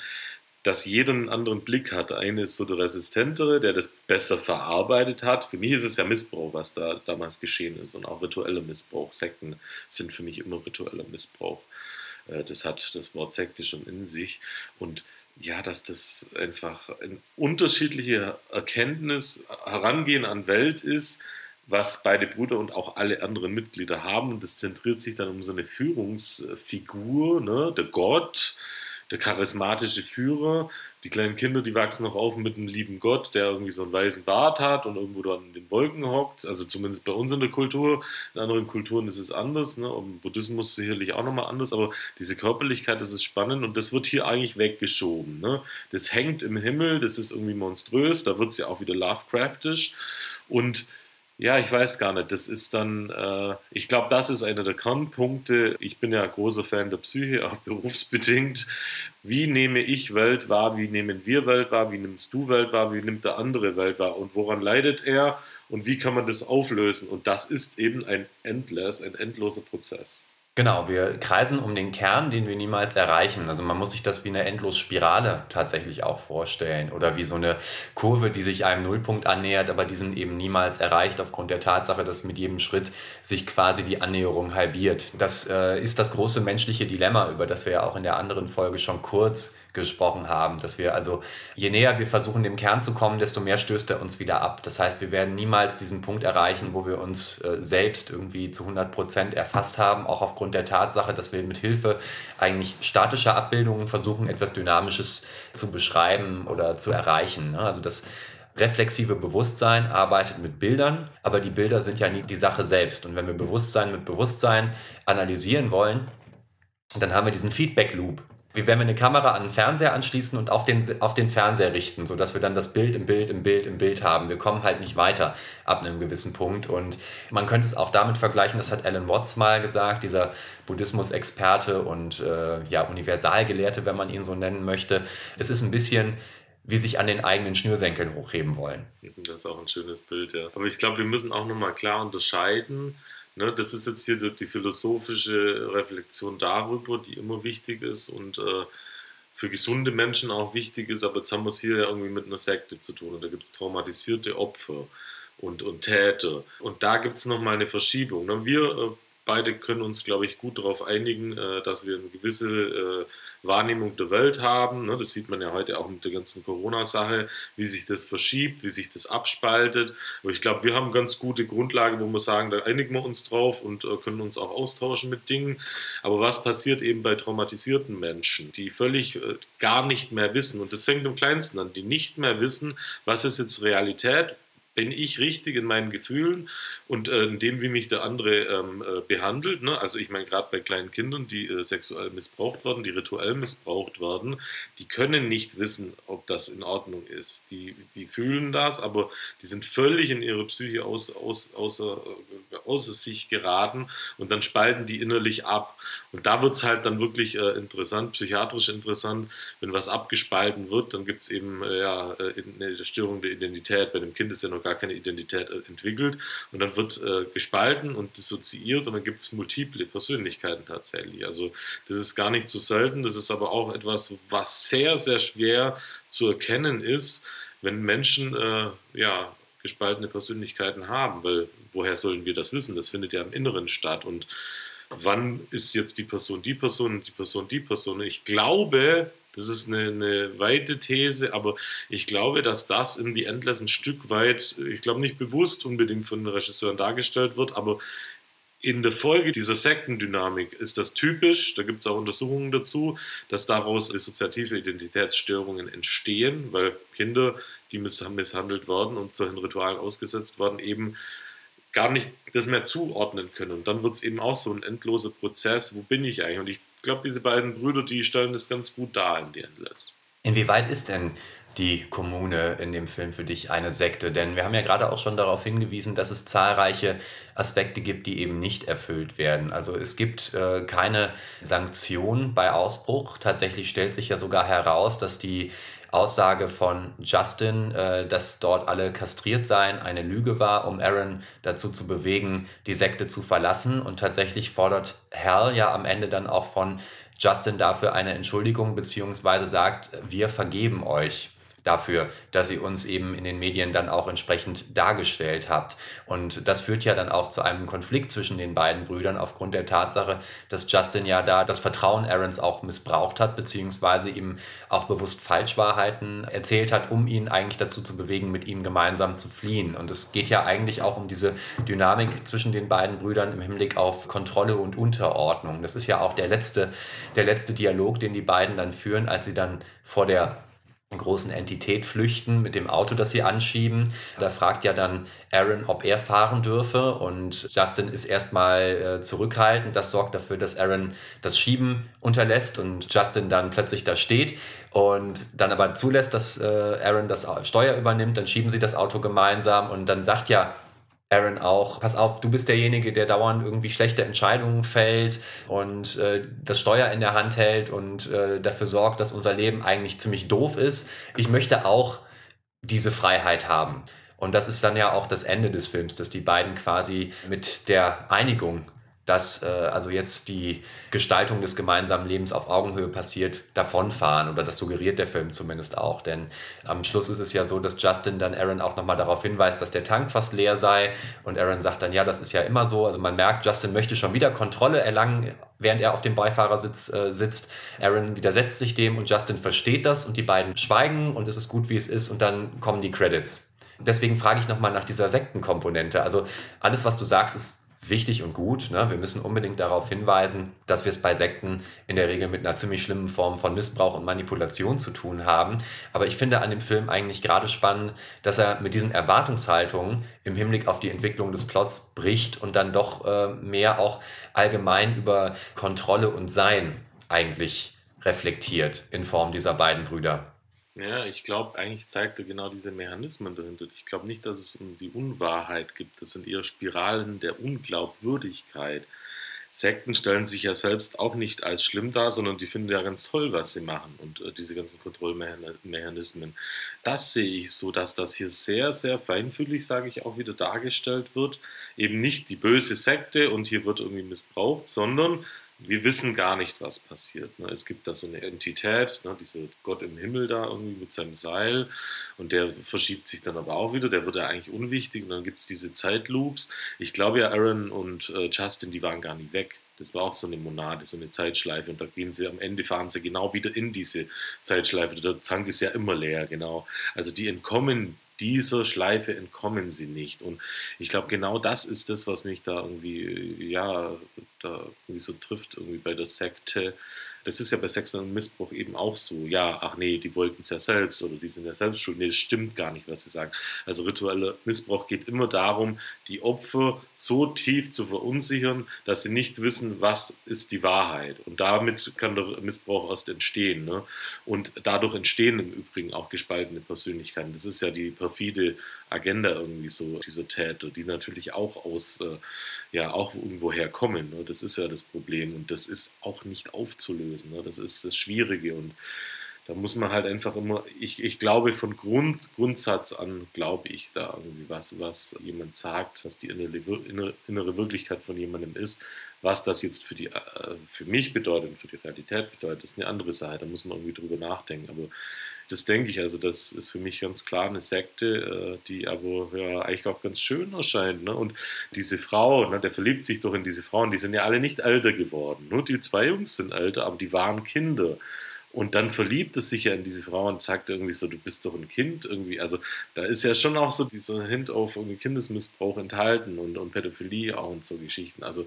dass jeder einen anderen Blick hat. Eine ist so der Resistentere, der das besser verarbeitet hat. Für mich ist es ja Missbrauch, was da damals geschehen ist und auch ritueller Missbrauch. Sekten sind für mich immer ritueller Missbrauch. Äh, das hat das Wort Sekte schon in sich. Und ja, dass das einfach ein unterschiedliche Erkenntnis, Herangehen an Welt ist, was beide Brüder und auch alle anderen Mitglieder haben. Und das zentriert sich dann um so eine Führungsfigur, ne? der Gott, der charismatische Führer. Die kleinen Kinder, die wachsen noch auf mit einem lieben Gott, der irgendwie so einen weißen Bart hat und irgendwo da in den Wolken hockt. Also zumindest bei uns in der Kultur. In anderen Kulturen ist es anders. Ne? Im Buddhismus sicherlich auch nochmal anders. Aber diese Körperlichkeit, das ist spannend und das wird hier eigentlich weggeschoben. Ne? Das hängt im Himmel, das ist irgendwie monströs. Da wird es ja auch wieder Lovecraftisch. Und ja, ich weiß gar nicht. Das ist dann, äh, ich glaube, das ist einer der Kernpunkte. Ich bin ja großer Fan der Psyche, auch berufsbedingt. Wie nehme ich Welt wahr? Wie nehmen wir Welt wahr? Wie nimmst du Welt wahr? Wie nimmt der andere Welt wahr? Und woran leidet er? Und wie kann man das auflösen? Und das ist eben ein endless, ein endloser Prozess. Genau, wir kreisen um den Kern, den wir niemals erreichen. Also man muss sich das wie eine endlose Spirale tatsächlich auch vorstellen oder wie so eine Kurve, die sich einem Nullpunkt annähert, aber diesen eben niemals erreicht aufgrund der Tatsache, dass mit jedem Schritt sich quasi die Annäherung halbiert. Das äh, ist das große menschliche Dilemma, über das wir ja auch in der anderen Folge schon kurz gesprochen haben, dass wir also, je näher wir versuchen, dem Kern zu kommen, desto mehr stößt er uns wieder ab. Das heißt, wir werden niemals diesen Punkt erreichen, wo wir uns äh, selbst irgendwie zu 100 Prozent erfasst haben, auch aufgrund der Tatsache, dass wir mit Hilfe eigentlich statischer Abbildungen versuchen, etwas Dynamisches zu beschreiben oder zu erreichen. Ne? Also das reflexive Bewusstsein arbeitet mit Bildern, aber die Bilder sind ja nie die Sache selbst. Und wenn wir Bewusstsein mit Bewusstsein analysieren wollen, dann haben wir diesen Feedback Loop wie wenn wir eine Kamera an den Fernseher anschließen und auf den, auf den Fernseher richten, sodass wir dann das Bild im Bild im Bild im Bild haben. Wir kommen halt nicht weiter ab einem gewissen Punkt. Und man könnte es auch damit vergleichen, das hat Alan Watts mal gesagt, dieser Buddhismus-Experte und äh, ja, Universalgelehrte, wenn man ihn so nennen möchte. Es ist ein bisschen wie sich an den eigenen Schnürsenkeln hochheben wollen. Das ist auch ein schönes Bild, ja. Aber ich glaube, wir müssen auch nochmal klar unterscheiden Ne, das ist jetzt hier die philosophische Reflexion darüber, die immer wichtig ist und äh, für gesunde Menschen auch wichtig ist, aber jetzt haben wir es hier ja irgendwie mit einer Sekte zu tun und da gibt es traumatisierte Opfer und, und Täter und da gibt es nochmal eine Verschiebung. Ne? Wir äh, beide können uns, glaube ich, gut darauf einigen, äh, dass wir eine gewisse äh, Wahrnehmung der Welt haben. Ne? Das sieht man ja heute auch mit der ganzen Corona-Sache, wie sich das verschiebt, wie sich das abspaltet. Aber ich glaube, wir haben ganz gute Grundlage, wo wir sagen, da einigen wir uns drauf und äh, können uns auch austauschen mit Dingen. Aber was passiert eben bei traumatisierten Menschen, die völlig gar nicht mehr wissen, und das fängt im Kleinsten an, die nicht mehr wissen, was ist jetzt Realität, bin ich richtig in meinen Gefühlen und äh, in dem, wie mich der andere ähm, äh, behandelt. Ne? Also ich meine, gerade bei kleinen Kindern, die äh, sexuell missbraucht werden, die rituell missbraucht werden, die können nicht wissen, ob das in Ordnung ist. Die, die fühlen das, aber die sind völlig in ihre Psyche aus, aus, außer, äh, außer sich geraten und dann spalten die innerlich ab. Und da wird es halt dann wirklich äh, interessant, psychiatrisch interessant, wenn was abgespalten wird, dann gibt es eben äh, ja, eine Störung der Identität. Bei dem Kind ist ja noch gar keine Identität entwickelt. Und dann wird äh, gespalten und dissoziiert und dann gibt es multiple Persönlichkeiten tatsächlich. Also das ist gar nicht so selten. Das ist aber auch etwas, was sehr, sehr schwer zu erkennen ist, wenn Menschen äh, ja, gespaltene Persönlichkeiten haben, weil woher sollen wir das wissen? Das findet ja im Inneren statt. Und wann ist jetzt die Person die Person und die Person die Person? Ich glaube, das ist eine, eine, weite These, aber ich glaube, dass das in die Endless ein Stück weit, ich glaube nicht bewusst unbedingt von den Regisseuren dargestellt wird, aber in der Folge dieser Sektendynamik ist das typisch, da gibt es auch Untersuchungen dazu, dass daraus dissoziative Identitätsstörungen entstehen, weil Kinder, die misshandelt werden und solchen Ritualen ausgesetzt werden, eben gar nicht das mehr zuordnen können. Und dann wird es eben auch so ein endloser Prozess, wo bin ich eigentlich? Und ich glaube, diese beiden Brüder, die stellen das ganz gut dar in The Endless. Inwieweit ist denn die Kommune in dem Film für dich eine Sekte? Denn wir haben ja gerade auch schon darauf hingewiesen, dass es zahlreiche Aspekte gibt, die eben nicht erfüllt werden. Also es gibt äh, keine Sanktion bei Ausbruch. Tatsächlich stellt sich ja sogar heraus, dass die Aussage von Justin, äh, dass dort alle kastriert seien, eine Lüge war, um Aaron dazu zu bewegen, die Sekte zu verlassen. Und tatsächlich fordert Hal ja am Ende dann auch von Justin dafür eine Entschuldigung, beziehungsweise sagt, wir vergeben euch dafür, dass ihr uns eben in den Medien dann auch entsprechend dargestellt habt. Und das führt ja dann auch zu einem Konflikt zwischen den beiden Brüdern aufgrund der Tatsache, dass Justin ja da das Vertrauen Aarons auch missbraucht hat, beziehungsweise ihm auch bewusst Falschwahrheiten erzählt hat, um ihn eigentlich dazu zu bewegen, mit ihm gemeinsam zu fliehen. Und es geht ja eigentlich auch um diese Dynamik zwischen den beiden Brüdern im Hinblick auf Kontrolle und Unterordnung. Das ist ja auch der letzte, der letzte Dialog, den die beiden dann führen, als sie dann vor der großen Entität flüchten mit dem Auto, das sie anschieben. Da fragt ja dann Aaron, ob er fahren dürfe und Justin ist erstmal äh, zurückhaltend. Das sorgt dafür, dass Aaron das Schieben unterlässt und Justin dann plötzlich da steht und dann aber zulässt, dass äh, Aaron das Steuer übernimmt. Dann schieben sie das Auto gemeinsam und dann sagt ja Aaron auch, pass auf, du bist derjenige, der dauernd irgendwie schlechte Entscheidungen fällt und äh, das Steuer in der Hand hält und äh, dafür sorgt, dass unser Leben eigentlich ziemlich doof ist. Ich möchte auch diese Freiheit haben. Und das ist dann ja auch das Ende des Films, dass die beiden quasi mit der Einigung dass äh, also jetzt die Gestaltung des gemeinsamen Lebens auf Augenhöhe passiert, davonfahren. Oder das suggeriert der Film zumindest auch. Denn am Schluss ist es ja so, dass Justin dann Aaron auch nochmal darauf hinweist, dass der Tank fast leer sei. Und Aaron sagt dann, ja, das ist ja immer so. Also man merkt, Justin möchte schon wieder Kontrolle erlangen, während er auf dem Beifahrersitz äh, sitzt. Aaron widersetzt sich dem und Justin versteht das und die beiden schweigen und es ist gut, wie es ist. Und dann kommen die Credits. Deswegen frage ich nochmal nach dieser Sektenkomponente. Also alles, was du sagst, ist wichtig und gut. Ne? Wir müssen unbedingt darauf hinweisen, dass wir es bei Sekten in der Regel mit einer ziemlich schlimmen Form von Missbrauch und Manipulation zu tun haben. Aber ich finde an dem Film eigentlich gerade spannend, dass er mit diesen Erwartungshaltungen im Hinblick auf die Entwicklung des Plots bricht und dann doch äh, mehr auch allgemein über Kontrolle und Sein eigentlich reflektiert in Form dieser beiden Brüder. Ja, ich glaube, eigentlich zeigt er genau diese Mechanismen dahinter. Ich glaube nicht, dass es um die Unwahrheit gibt. Das sind eher Spiralen der Unglaubwürdigkeit. Sekten stellen sich ja selbst auch nicht als schlimm dar, sondern die finden ja ganz toll, was sie machen und äh, diese ganzen Kontrollmechanismen. Das sehe ich so, dass das hier sehr, sehr feinfühlig, sage ich auch wieder, dargestellt wird. Eben nicht die böse Sekte und hier wird irgendwie missbraucht, sondern wir wissen gar nicht, was passiert. Ne? Es gibt da so eine Entität, ne? dieser Gott im Himmel da irgendwie mit seinem Seil und der verschiebt sich dann aber auch wieder, der wird ja eigentlich unwichtig und dann gibt es diese Zeitloops. Ich glaube ja, Aaron und äh, Justin, die waren gar nicht weg. Das war auch so eine Monade, so eine Zeitschleife und da gehen sie am Ende, fahren sie genau wieder in diese Zeitschleife. Der Tank ist ja immer leer, genau. Also die entkommen dieser Schleife entkommen sie nicht. Und ich glaube, genau das ist das, was mich da irgendwie, ja, da irgendwie so trifft, irgendwie bei der Sekte, das ist ja bei sexuellem Missbrauch eben auch so. Ja, ach nee, die wollten es ja selbst oder die sind ja selbst schuld. Nee, das stimmt gar nicht, was sie sagen. Also ritueller Missbrauch geht immer darum, die Opfer so tief zu verunsichern, dass sie nicht wissen, was ist die Wahrheit. Und damit kann der Missbrauch erst entstehen. Ne? Und dadurch entstehen im Übrigen auch gespaltene Persönlichkeiten. Das ist ja die perfide Agenda irgendwie so, dieser Täter, die natürlich auch aus, äh, ja, auch irgendwoher kommen. Ne? Das ist ja das Problem. Und das ist auch nicht aufzulösen lösen. Ne? Das ist das Schwierige und da muss man halt einfach immer, ich, ich glaube von Grund, Grundsatz an, glaube ich da irgendwie was, was jemand sagt, was die innere, innere Wirklichkeit von jemandem ist, was das jetzt für, die, äh, für mich bedeutet und für die Realität bedeutet, ist eine andere Sache, da muss man irgendwie drüber nachdenken. Aber Das denke ich, also das ist für mich ganz klar eine Sekte, äh, die aber ja eigentlich auch ganz schön erscheint. Ne? Und diese Frau, ne, der verliebt sich doch in diese Frauen, die sind ja alle nicht älter geworden. Nur die zwei Jungs sind älter, aber die waren Kinder. Und dann verliebt es sich ja in diese Frau und sagt irgendwie so, du bist doch ein Kind irgendwie. Also da ist ja schon auch so dieser Hint auf irgendwie Kindesmissbrauch enthalten und, und Pädophilie auch und so Geschichten. Also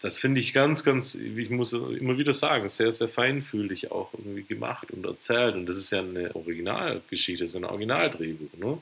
das finde ich ganz, ganz, ich muss immer wieder sagen, sehr, sehr feinfühlig auch irgendwie gemacht und erzählt. Und das ist ja eine Originalgeschichte, das ist ein Originaldrehbuch. Ne?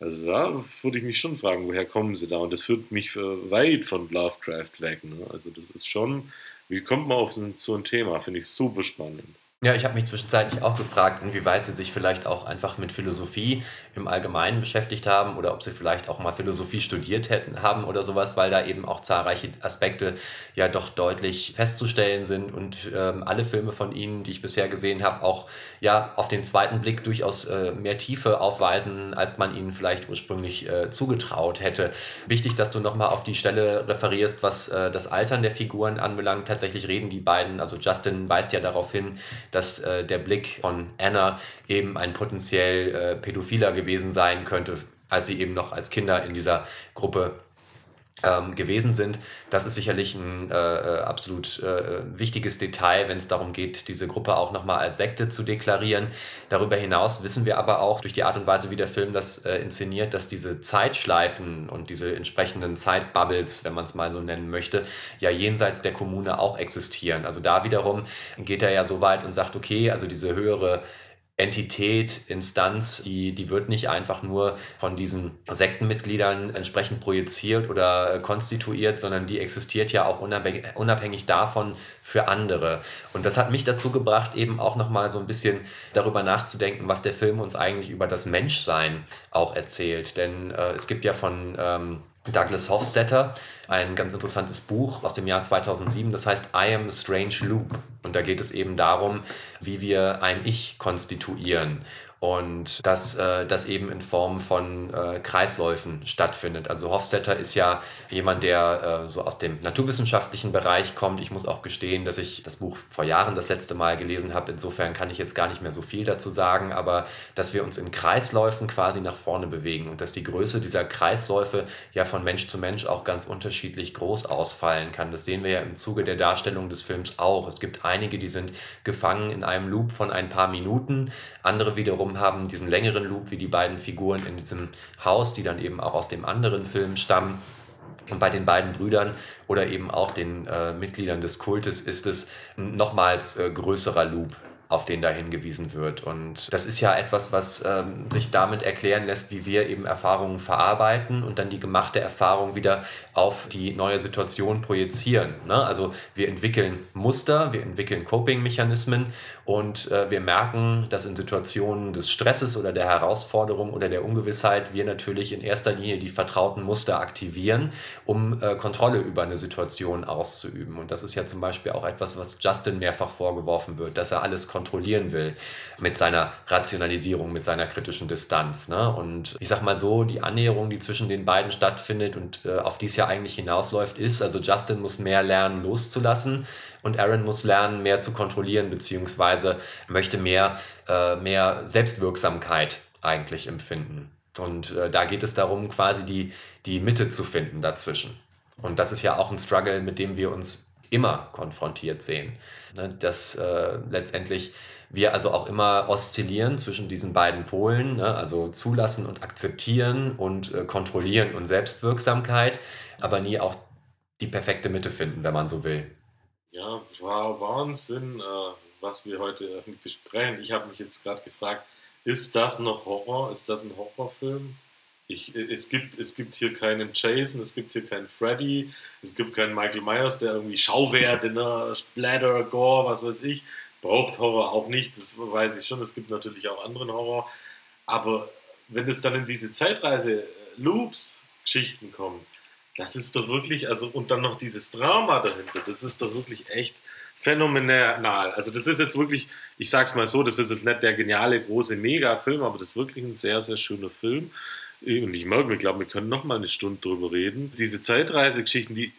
Also da würde ich mich schon fragen, woher kommen sie da? Und das führt mich weit von Lovecraft weg. Ne? Also das ist schon, wie kommt man auf so ein Thema? Finde ich super spannend. Ja, ich habe mich zwischenzeitlich auch gefragt, inwieweit sie sich vielleicht auch einfach mit Philosophie im Allgemeinen beschäftigt haben oder ob sie vielleicht auch mal Philosophie studiert hätten, haben oder sowas, weil da eben auch zahlreiche Aspekte ja doch deutlich festzustellen sind und ähm, alle Filme von ihnen, die ich bisher gesehen habe, auch ja auf den zweiten Blick durchaus äh, mehr Tiefe aufweisen, als man ihnen vielleicht ursprünglich äh, zugetraut hätte. Wichtig, dass du nochmal auf die Stelle referierst, was äh, das Altern der Figuren anbelangt. Tatsächlich reden die beiden, also Justin weist ja darauf hin, dass äh, der Blick von Anna eben ein potenziell äh, Pädophiler gewesen sein könnte, als sie eben noch als Kinder in dieser Gruppe ähm, gewesen sind. Das ist sicherlich ein äh, äh, absolut äh, wichtiges Detail, wenn es darum geht, diese Gruppe auch nochmal als Sekte zu deklarieren. Darüber hinaus wissen wir aber auch durch die Art und Weise, wie der Film das äh, inszeniert, dass diese Zeitschleifen und diese entsprechenden Zeitbubbles, wenn man es mal so nennen möchte, ja jenseits der Kommune auch existieren. Also da wiederum geht er ja so weit und sagt, okay, also diese höhere Entität, Instanz, die, die wird nicht einfach nur von diesen Sektenmitgliedern entsprechend projiziert oder äh, konstituiert, sondern die existiert ja auch unabhängig, davon für andere. Und das hat mich dazu gebracht, eben auch nochmal so ein bisschen darüber nachzudenken, was der Film uns eigentlich über das Menschsein auch erzählt. Denn äh, es gibt ja von ähm, Douglas Hofstetter, ein ganz interessantes Buch aus dem Jahr 2007, das heißt I Am a Strange Loop. Und da geht es eben darum, wie wir ein Ich konstituieren und dass äh, das eben in Form von äh, Kreisläufen stattfindet. Also Hofstetter ist ja jemand, der äh, so aus dem naturwissenschaftlichen Bereich kommt. Ich muss auch gestehen, dass ich das Buch vor Jahren das letzte Mal gelesen habe. Insofern kann ich jetzt gar nicht mehr so viel dazu sagen, aber dass wir uns in Kreisläufen quasi nach vorne bewegen und dass die Größe dieser Kreisläufe ja von Mensch zu Mensch auch ganz unterschiedlich groß ausfallen kann. Das sehen wir ja im Zuge der Darstellung des Films auch. Es gibt einige, die sind gefangen in einem Loop von ein paar Minuten, andere wiederum haben diesen längeren Loop wie die beiden Figuren in diesem Haus, die dann eben auch aus dem anderen Film stammen. Und bei den beiden Brüdern oder eben auch den äh, Mitgliedern des Kultes ist es nochmals äh, größerer Loop, auf den da hingewiesen wird. Und das ist ja etwas, was ähm, sich damit erklären lässt, wie wir eben Erfahrungen verarbeiten und dann die gemachte Erfahrung wieder auf die neue Situation projizieren. Ne? Also wir entwickeln Muster, wir entwickeln Coping-Mechanismen und äh, wir merken, dass in Situationen des Stresses oder der Herausforderung oder der Ungewissheit wir natürlich in erster Linie die vertrauten Muster aktivieren, um äh, Kontrolle über eine Situation auszuüben. Und das ist ja zum Beispiel auch etwas, was Justin mehrfach vorgeworfen wird, dass er alles kontrolliert kontrollieren will mit seiner Rationalisierung, mit seiner kritischen Distanz. Ne? Und ich sag mal so, die Annäherung, die zwischen den beiden stattfindet und äh, auf die es ja eigentlich hinausläuft, ist, also Justin muss mehr lernen, loszulassen und Aaron muss lernen, mehr zu kontrollieren, beziehungsweise möchte mehr, äh, mehr Selbstwirksamkeit eigentlich empfinden. Und äh, da geht es darum, quasi die, die Mitte zu finden dazwischen. Und das ist ja auch ein Struggle, mit dem wir uns immer konfrontiert sehen. Ne, dass äh, letztendlich wir also auch immer oszillieren zwischen diesen beiden Polen, ne? also zulassen und akzeptieren und äh, kontrollieren und Selbstwirksamkeit, aber nie auch die perfekte Mitte finden, wenn man so will. Ja, war Wahnsinn, äh, was wir heute besprechen. Ich habe mich jetzt gerade gefragt, ist das noch Horror? Ist das ein Horrorfilm? Ich, es, gibt, es gibt hier keinen Jason, es gibt hier keinen Freddy, es gibt keinen Michael Myers, der irgendwie Schauwerte, ne, Splatter, Gore, was weiß ich. Braucht Horror auch nicht, das weiß ich schon. Es gibt natürlich auch anderen Horror. Aber wenn es dann in diese Zeitreise-Loops-Geschichten kommt, das ist doch wirklich, also und dann noch dieses Drama dahinter, das ist doch wirklich echt phänomenal. Also das ist jetzt wirklich, ich sag's mal so, das ist jetzt nicht der geniale große Mega-Film, aber das ist wirklich ein sehr, sehr schöner Film und ich merke, ich glaube, wir können noch mal eine Stunde drüber reden. Diese Zeitreisegeschichten, die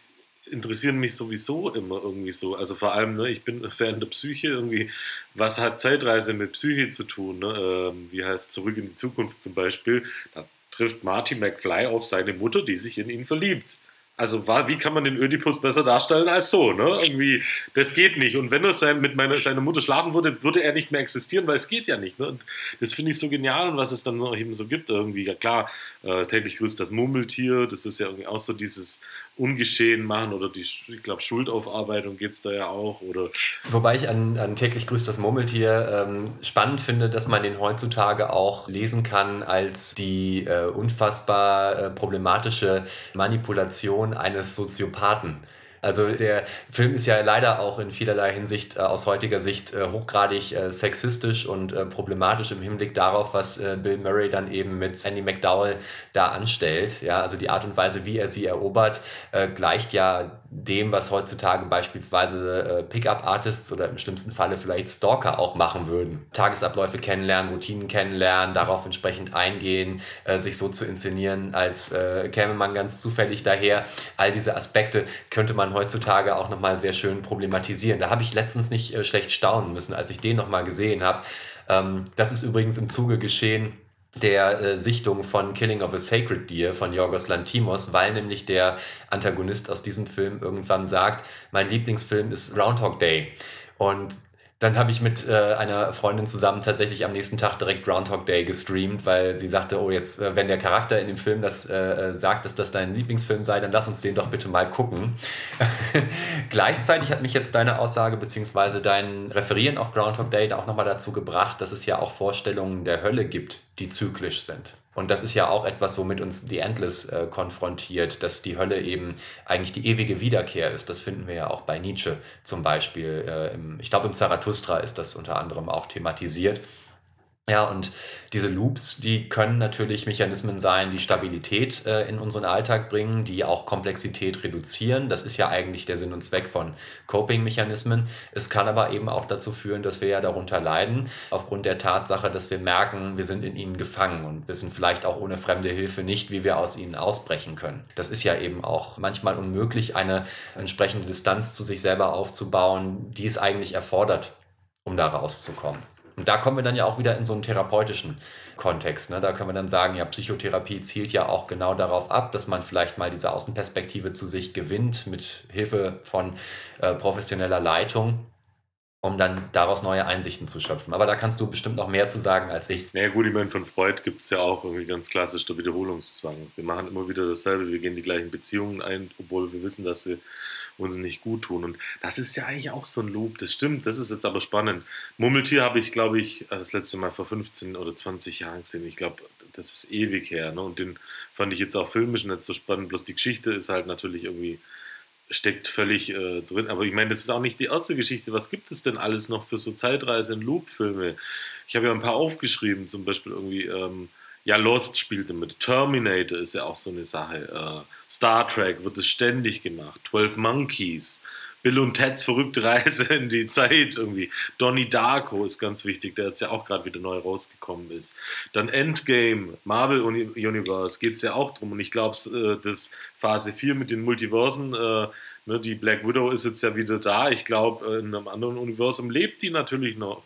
interessieren mich sowieso immer irgendwie so. Also vor allem, ne, ich bin Fan der Psyche irgendwie. Was hat Zeitreise mit Psyche zu tun? Ne? Ähm, wie heißt Zurück in die Zukunft zum Beispiel? Da trifft Marty McFly auf seine Mutter, die sich in ihn verliebt. Also wie kann man den Ödipus besser darstellen als so? Ne? Irgendwie, das geht nicht. Und wenn er sein, mit meiner, seiner Mutter schlafen würde, würde er nicht mehr existieren, weil es geht ja nicht. Ne? Und das finde ich so genial und was es dann so, eben so gibt. Irgendwie, ja klar, äh, täglich grüßt das Murmeltier, das ist ja irgendwie auch so dieses Ungeschehen machen oder die, ich glaube, Schuldaufarbeitung geht es da ja auch. Oder Wobei ich an, an täglich grüßt das Murmeltier ähm, spannend finde, dass man den heutzutage auch lesen kann als die äh, unfassbar äh, problematische Manipulation eines Soziopathen. Also der Film ist ja leider auch in vielerlei Hinsicht äh, aus heutiger Sicht äh, hochgradig äh, sexistisch und äh, problematisch im Hinblick darauf, was äh, Bill Murray dann eben mit Andy McDowell da anstellt. Ja, also die Art und Weise, wie er sie erobert, äh, gleicht ja dem, was heutzutage beispielsweise Pickup-Artists oder im schlimmsten Falle vielleicht Stalker auch machen würden. Tagesabläufe kennenlernen, Routinen kennenlernen, darauf entsprechend eingehen, sich so zu inszenieren, als käme man ganz zufällig daher. All diese Aspekte könnte man heutzutage auch nochmal sehr schön problematisieren. Da habe ich letztens nicht äh, schlecht staunen müssen, als ich den nochmal gesehen habe. Ähm, das ist übrigens im Zuge geschehen der äh, Sichtung von Killing of a Sacred Deer von Yorgos Lantimos, weil nämlich der Antagonist aus diesem Film irgendwann sagt, mein Lieblingsfilm ist Groundhog Day. Und dann habe ich mit äh, einer Freundin zusammen tatsächlich am nächsten Tag direkt Groundhog Day gestreamt, weil sie sagte, oh jetzt, äh, wenn der Charakter in dem Film das äh, äh sagt, dass das dein Lieblingsfilm sei, dann lass uns den doch bitte mal gucken. Gleichzeitig hat mich jetzt deine Aussage bzw. dein Referieren auf Groundhog Day auch nochmal dazu gebracht, dass es ja auch Vorstellungen der Hölle gibt, die zyklisch sind. Und das ist ja auch etwas, womit uns die Endless äh, konfrontiert, dass die Hölle eben eigentlich die ewige Wiederkehr ist. Das finden wir ja auch bei Nietzsche zum Beispiel. Äh, im, ich glaube, im Zarathustra ist das unter anderem auch thematisiert. Ja, und diese Loops, die können natürlich Mechanismen sein, die Stabilität äh, in unseren Alltag bringen, die auch Komplexität reduzieren. Das ist ja eigentlich der Sinn und Zweck von Coping-Mechanismen. Es kann aber eben auch dazu führen, dass wir ja darunter leiden, aufgrund der Tatsache, dass wir merken, wir sind in ihnen gefangen und wissen vielleicht auch ohne fremde Hilfe nicht, wie wir aus ihnen ausbrechen können. Das ist ja eben auch manchmal unmöglich, eine entsprechende Distanz zu sich selber aufzubauen, die es eigentlich erfordert, um da rauszukommen. Und da kommen wir dann ja auch wieder in so einen therapeutischen Kontext. Ne? Da können wir dann sagen, ja, Psychotherapie zielt ja auch genau darauf ab, dass man vielleicht mal diese Außenperspektive zu sich gewinnt mit Hilfe von äh, professioneller Leitung um dann daraus neue Einsichten zu schöpfen. Aber da kannst du bestimmt noch mehr zu sagen als ich. Na ja, gut, ich meine, von Freud gibt es ja auch irgendwie ganz klassisch der Wiederholungszwang. Wir machen immer wieder dasselbe, wir gehen die gleichen Beziehungen ein, obwohl wir wissen, dass sie uns nicht gut tun. Und das ist ja eigentlich auch so ein Loop, das stimmt, das ist jetzt aber spannend. Murmeltier habe ich, glaube ich, das letzte Mal vor 15 oder 20 Jahren gesehen. Ich glaube, das ist ewig her. Ne? Und den fand ich jetzt auch filmisch nicht so spannend, bloß die Geschichte ist halt natürlich irgendwie steckt völlig äh, drin. Aber ich meine, das ist auch nicht die erste Geschichte. Was gibt es denn alles noch für so Zeitreise- und Loop-Filme? Ich habe ja ein paar aufgeschrieben, zum Beispiel irgendwie ähm, ja, Lost spielt damit. Terminator ist ja auch so eine Sache. Äh, Star Trek wird es ständig gemacht. 12 Monkeys. Bill und Teds verrückte Reise in die Zeit irgendwie. Donnie Darko ist ganz wichtig, der jetzt ja auch gerade wieder neu rausgekommen ist. Dann Endgame, Marvel Universe geht es ja auch drum. Und ich glaube, äh, das Phase 4 mit den Multiversen, äh, ne, die Black Widow ist jetzt ja wieder da. Ich glaube, äh, in einem anderen Universum lebt die natürlich noch.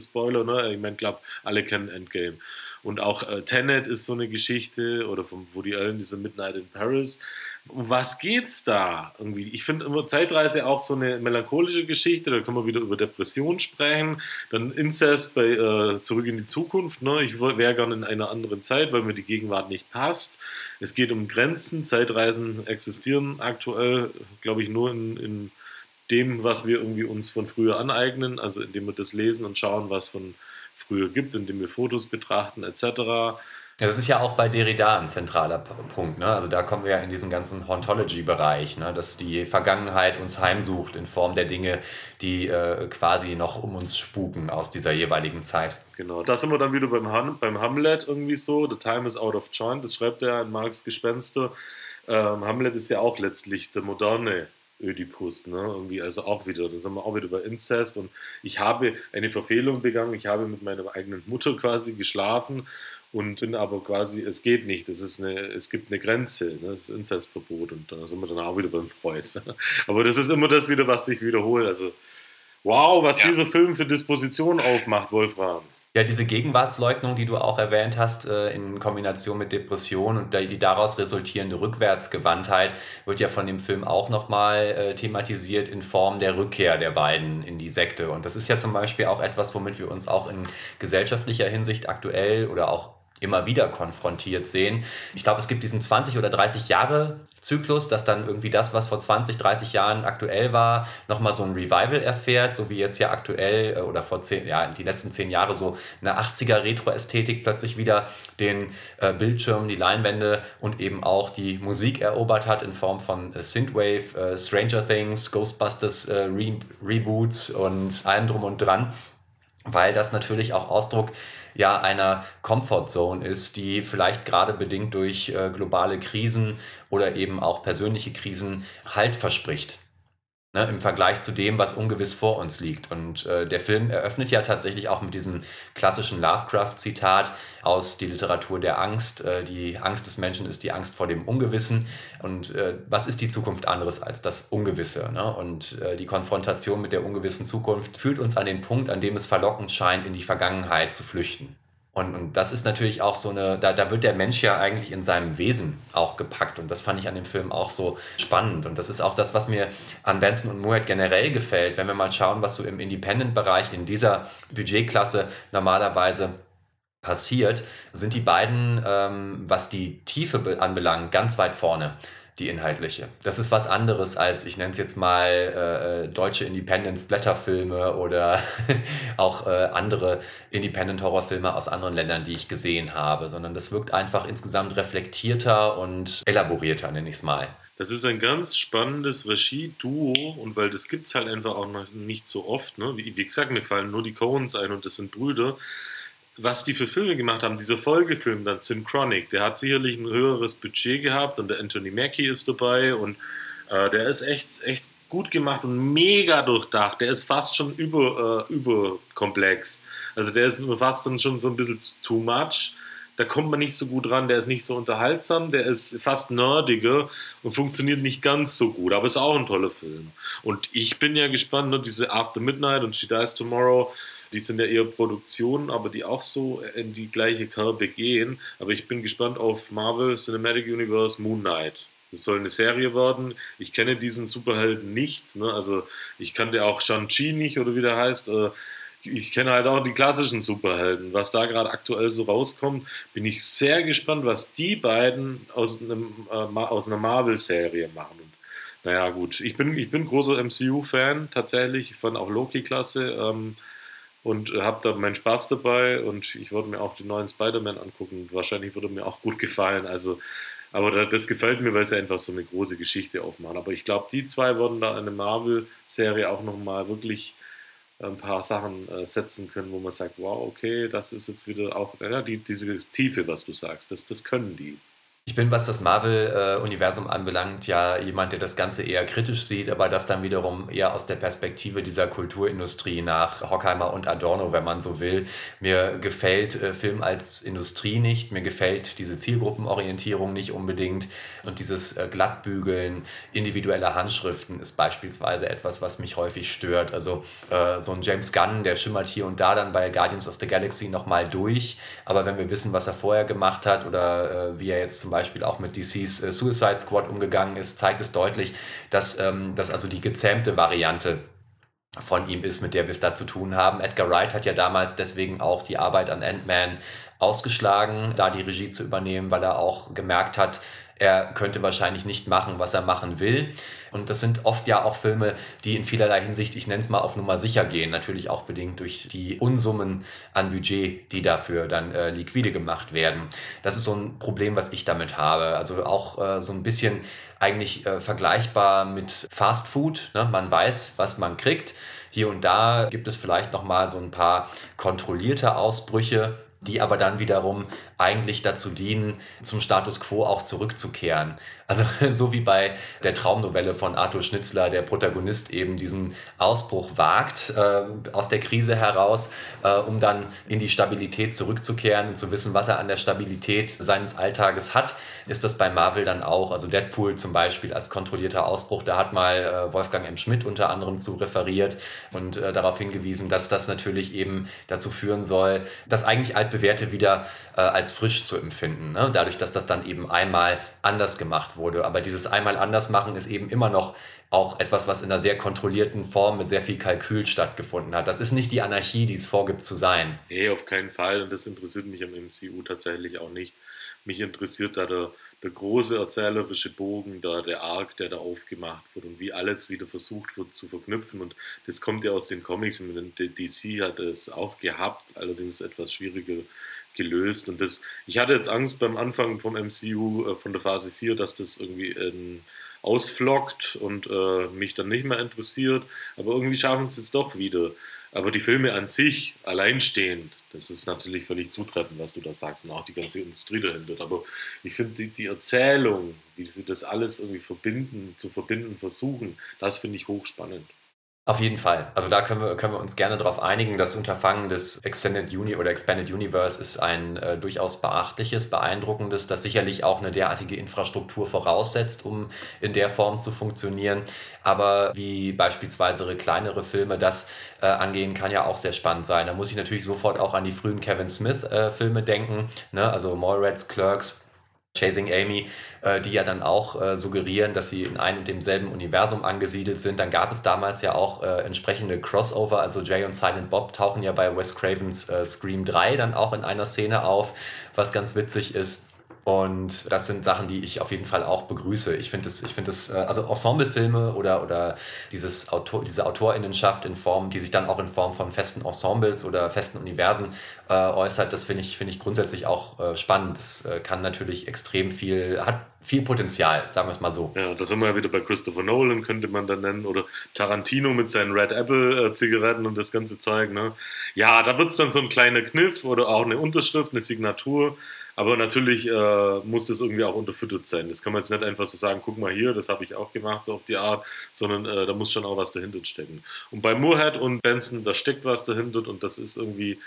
Spoiler, ne? Ich meine, glaube, alle kennen Endgame. Und auch Tenet ist so eine Geschichte oder von Woody Allen, diese Midnight in Paris. Um was geht's da? Irgendwie, ich finde immer Zeitreise auch so eine melancholische Geschichte. Da können wir wieder über Depression sprechen. Dann Incest bei äh, Zurück in die Zukunft. Ne? Ich wäre gerne in einer anderen Zeit, weil mir die Gegenwart nicht passt. Es geht um Grenzen. Zeitreisen existieren aktuell, glaube ich, nur in, in dem, was wir irgendwie uns von früher aneignen. Also indem wir das lesen und schauen, was von früher gibt, indem wir Fotos betrachten etc. Ja, das ist ja auch bei Derrida ein zentraler Punkt. Ne? Also da kommen wir ja in diesen ganzen Hauntology-Bereich, ne? dass die Vergangenheit uns heimsucht in Form der Dinge, die äh, quasi noch um uns spuken aus dieser jeweiligen Zeit. Genau, da sind wir dann wieder beim, Ham beim Hamlet irgendwie so. The time is out of joint, das schreibt er in Marx Gespenster. Ähm, Hamlet ist ja auch letztlich der moderne Ödipus, ne? Irgendwie, also auch wieder, da sind wir auch wieder bei Inzest und ich habe eine Verfehlung begangen, ich habe mit meiner eigenen Mutter quasi geschlafen und bin aber quasi, es geht nicht, es, ist eine, es gibt eine Grenze, ne? das ist Inzestverbot und da sind wir dann auch wieder beim Freud. aber das ist immer das wieder, was sich wiederholt, also wow, was ja. dieser Film für Dispositionen aufmacht, Wolfram. Ja, diese Gegenwartsleugnung, die du auch erwähnt hast, äh, in Kombination mit Depression und die daraus resultierende Rückwärtsgewandtheit, wird ja von dem Film auch nochmal äh, thematisiert in Form der Rückkehr der beiden in die Sekte. Und das ist ja zum Beispiel auch etwas, womit wir uns auch in gesellschaftlicher Hinsicht aktuell oder auch immer wieder konfrontiert sehen. Ich glaube, es gibt diesen 20 oder 30 Jahre Zyklus, dass dann irgendwie das, was vor 20, 30 Jahren aktuell war, nochmal so ein Revival erfährt, so wie jetzt ja aktuell äh, oder vor zehn, ja, die letzten zehn Jahre so eine 80er Retro-Ästhetik plötzlich wieder den äh, Bildschirm, die Leinwände und eben auch die Musik erobert hat in Form von äh, Synthwave, äh, Stranger Things, Ghostbusters äh, Re Reboots und allem drum und dran, weil das natürlich auch Ausdruck ja einer Comfortzone ist, die vielleicht gerade bedingt durch äh, globale Krisen oder eben auch persönliche Krisen Halt verspricht. Ne, Im Vergleich zu dem, was ungewiss vor uns liegt. Und äh, der Film eröffnet ja tatsächlich auch mit diesem klassischen Lovecraft-Zitat aus Die Literatur der Angst. Äh, die Angst des Menschen ist die Angst vor dem Ungewissen. Und äh, was ist die Zukunft anderes als das Ungewisse? Ne? Und äh, die Konfrontation mit der ungewissen Zukunft führt uns an den Punkt, an dem es verlockend scheint, in die Vergangenheit zu flüchten. Und, und das ist natürlich auch so eine, da, da wird der Mensch ja eigentlich in seinem Wesen auch gepackt. Und das fand ich an dem Film auch so spannend. Und das ist auch das, was mir an Benson und Moorhead generell gefällt. Wenn wir mal schauen, was so im Independent-Bereich in dieser Budgetklasse normalerweise passiert, sind die beiden, ähm, was die Tiefe anbelangt, ganz weit vorne die inhaltliche. Das ist was anderes als, ich nenne es jetzt mal, äh, äh deutsche Independence-Blätterfilme oder auch äh, andere Independent-Horrorfilme aus anderen Ländern, die ich gesehen habe, sondern das wirkt einfach insgesamt reflektierter und elaborierter, nenne ich es mal. Das ist ein ganz spannendes Regie-Duo und weil das gibt es halt einfach auch noch nicht so oft. Ne? Wie, wie gesagt, mir fallen nur die Coens ein und das sind Brüder was die für Filme gemacht haben, dieser Folgefilm dann Synchronic, der hat sicherlich ein höheres Budget gehabt und der Anthony Mackie ist dabei und äh, der ist echt, echt gut gemacht und mega durchdacht. Der ist fast schon über, äh, überkomplex. Also der ist fast dann schon so ein bisschen too much. Da kommt man nicht so gut ran, der ist nicht so unterhaltsam, der ist fast nerdiger und funktioniert nicht ganz so gut, aber ist auch ein toller Film. Und ich bin ja gespannt, ne, diese After Midnight und She Dies Tomorrow, die sind ja eher Produktionen, aber die auch so in die gleiche Kerbe gehen. Aber ich bin gespannt auf Marvel Cinematic Universe Moon Knight. Es soll eine Serie werden. Ich kenne diesen Superhelden nicht. Ne? Also ich kannte auch Shang-Chi nicht oder wie der heißt. Äh, ich kenne halt auch die klassischen Superhelden. Was da gerade aktuell so rauskommt, bin ich sehr gespannt, was die beiden aus, einem, äh, aus einer Marvel-Serie machen. Und, naja, gut. Ich bin, ich bin großer MCU-Fan tatsächlich. Ich fand auch Loki klasse. Ähm, und habe da meinen Spaß dabei und ich würde mir auch den neuen Spider-Man angucken. Wahrscheinlich würde mir auch gut gefallen. Also, aber das gefällt mir, weil sie einfach so eine große Geschichte aufmachen. Aber ich glaube, die zwei würden da in der Marvel-Serie auch nochmal wirklich ein paar Sachen äh, setzen können, wo man sagt, wow, okay, das ist jetzt wieder auch ja, die, diese Tiefe, was du sagst, das, das können die. Ich bin, was das Marvel-Universum anbelangt, ja jemand, der das Ganze eher kritisch sieht, aber das dann wiederum eher aus der Perspektive dieser Kulturindustrie nach Hockheimer und Adorno, wenn man so will. Mir gefällt äh, Film als Industrie nicht, mir gefällt diese Zielgruppenorientierung nicht unbedingt und dieses äh, Glattbügeln individueller Handschriften ist beispielsweise etwas, was mich häufig stört. Also äh, so ein James Gunn, der schimmert hier und da dann bei Guardians of the Galaxy nochmal durch, aber wenn wir wissen, was er vorher gemacht hat oder wie er jetzt zum Beispiel auch mit DCs äh, Suicide Squad umgegangen ist, zeigt es deutlich, dass, ähm, dass also die gezähmte Variante von ihm ist, mit der wir es da zu tun haben. Edgar Wright hat ja damals deswegen auch die Arbeit an Ant-Man ausgeschlagen, da die Regie zu übernehmen, weil er auch gemerkt hat, er könnte wahrscheinlich nicht machen, was er machen will. Und das sind oft ja auch Filme, die in vielerlei Hinsicht, ich nenne es mal, auf Nummer sicher gehen. Natürlich auch bedingt durch die Unsummen an Budget, die dafür dann äh, liquide gemacht werden. Das ist so ein Problem, was ich damit habe. Also auch äh, so ein bisschen eigentlich äh, vergleichbar mit Fast Food. Ne? Man weiß, was man kriegt. Hier und da gibt es vielleicht noch mal so ein paar kontrollierte Ausbrüche, die aber dann wiederum eigentlich dazu dienen, zum Status quo auch zurückzukehren. Also so wie bei der Traumnovelle von Arthur Schnitzler, der Protagonist eben diesen Ausbruch wagt äh, aus der Krise heraus, äh, um dann in die Stabilität zurückzukehren und zu wissen, was er an der Stabilität seines Alltages hat, ist das bei Marvel dann auch. Also Deadpool zum Beispiel als kontrollierter Ausbruch, da hat mal äh, Wolfgang M. Schmidt unter anderem zu referiert und äh, darauf hingewiesen, dass das natürlich eben dazu führen soll, das eigentlich altbewährte wieder äh, frisch zu empfinden. Ne? Dadurch, dass das dann eben einmal anders gemacht wurde. Aber dieses einmal anders machen ist eben immer noch auch etwas, was in einer sehr kontrollierten Form mit sehr viel Kalkül stattgefunden hat. Das ist nicht die Anarchie, die es vorgibt zu sein. Nee, auf keinen Fall. Und das interessiert mich am MCU tatsächlich auch nicht. Mich interessiert da der, der große erzählerische Bogen, da der Arc, der da aufgemacht wird und wie alles wieder versucht wird zu verknüpfen. Und das kommt ja aus den Comics. Und DC hat es auch gehabt, allerdings etwas schwieriger gelöst. Und das, ich hatte jetzt Angst beim Anfang vom MCU äh, von der Phase 4, dass das irgendwie ähm, ausflockt und äh, mich dann nicht mehr interessiert. Aber irgendwie schaffen sie es doch wieder. Aber die Filme an sich, alleinstehend, das ist natürlich völlig zutreffend, was du da sagst und auch die ganze Industrie dahinter. Aber ich finde die, die Erzählung, wie sie das alles irgendwie verbinden, zu verbinden versuchen, das finde ich hochspannend. Auf jeden Fall. Also da können wir, können wir uns gerne darauf einigen. Das Unterfangen des Extended Uni oder Expanded Universe ist ein äh, durchaus beachtliches, beeindruckendes, das sicherlich auch eine derartige Infrastruktur voraussetzt, um in der Form zu funktionieren. Aber wie beispielsweise kleinere Filme das äh, angehen, kann ja auch sehr spannend sein. Da muss ich natürlich sofort auch an die frühen Kevin Smith-Filme äh, denken, ne? also Mallrats, Clerks Chasing Amy, äh, die ja dann auch äh, suggerieren, dass sie in einem und demselben Universum angesiedelt sind. Dann gab es damals ja auch äh, entsprechende Crossover, also Jay und Silent Bob tauchen ja bei Wes Cravens äh, Scream 3 dann auch in einer Szene auf, was ganz witzig ist. Und das sind Sachen, die ich auf jeden Fall auch begrüße. Ich finde es, ich es, äh, also Ensemblefilme oder, oder dieses Autor, diese Autorinnenschaft in Form, die sich dann auch in Form von festen Ensembles oder festen Universen äh, äußert, das finde ich, finde ich grundsätzlich auch äh, spannend. Das äh, kann natürlich extrem viel, hat viel Potenzial, sagen wir es mal so. Ja, da sind wir ja wieder bei Christopher Nolan, könnte man dann nennen, oder Tarantino mit seinen Red Apple-Zigaretten und das ganze Zeug. Ne? Ja, da wird es dann so ein kleiner Kniff oder auch eine Unterschrift, eine Signatur. Aber natürlich äh, muss das irgendwie auch unterfüttert sein. Das kann man jetzt nicht einfach so sagen, guck mal hier, das habe ich auch gemacht, so auf die Art, sondern äh, da muss schon auch was dahinter stecken. Und bei Moorhead und Benson, da steckt was dahinter und das ist irgendwie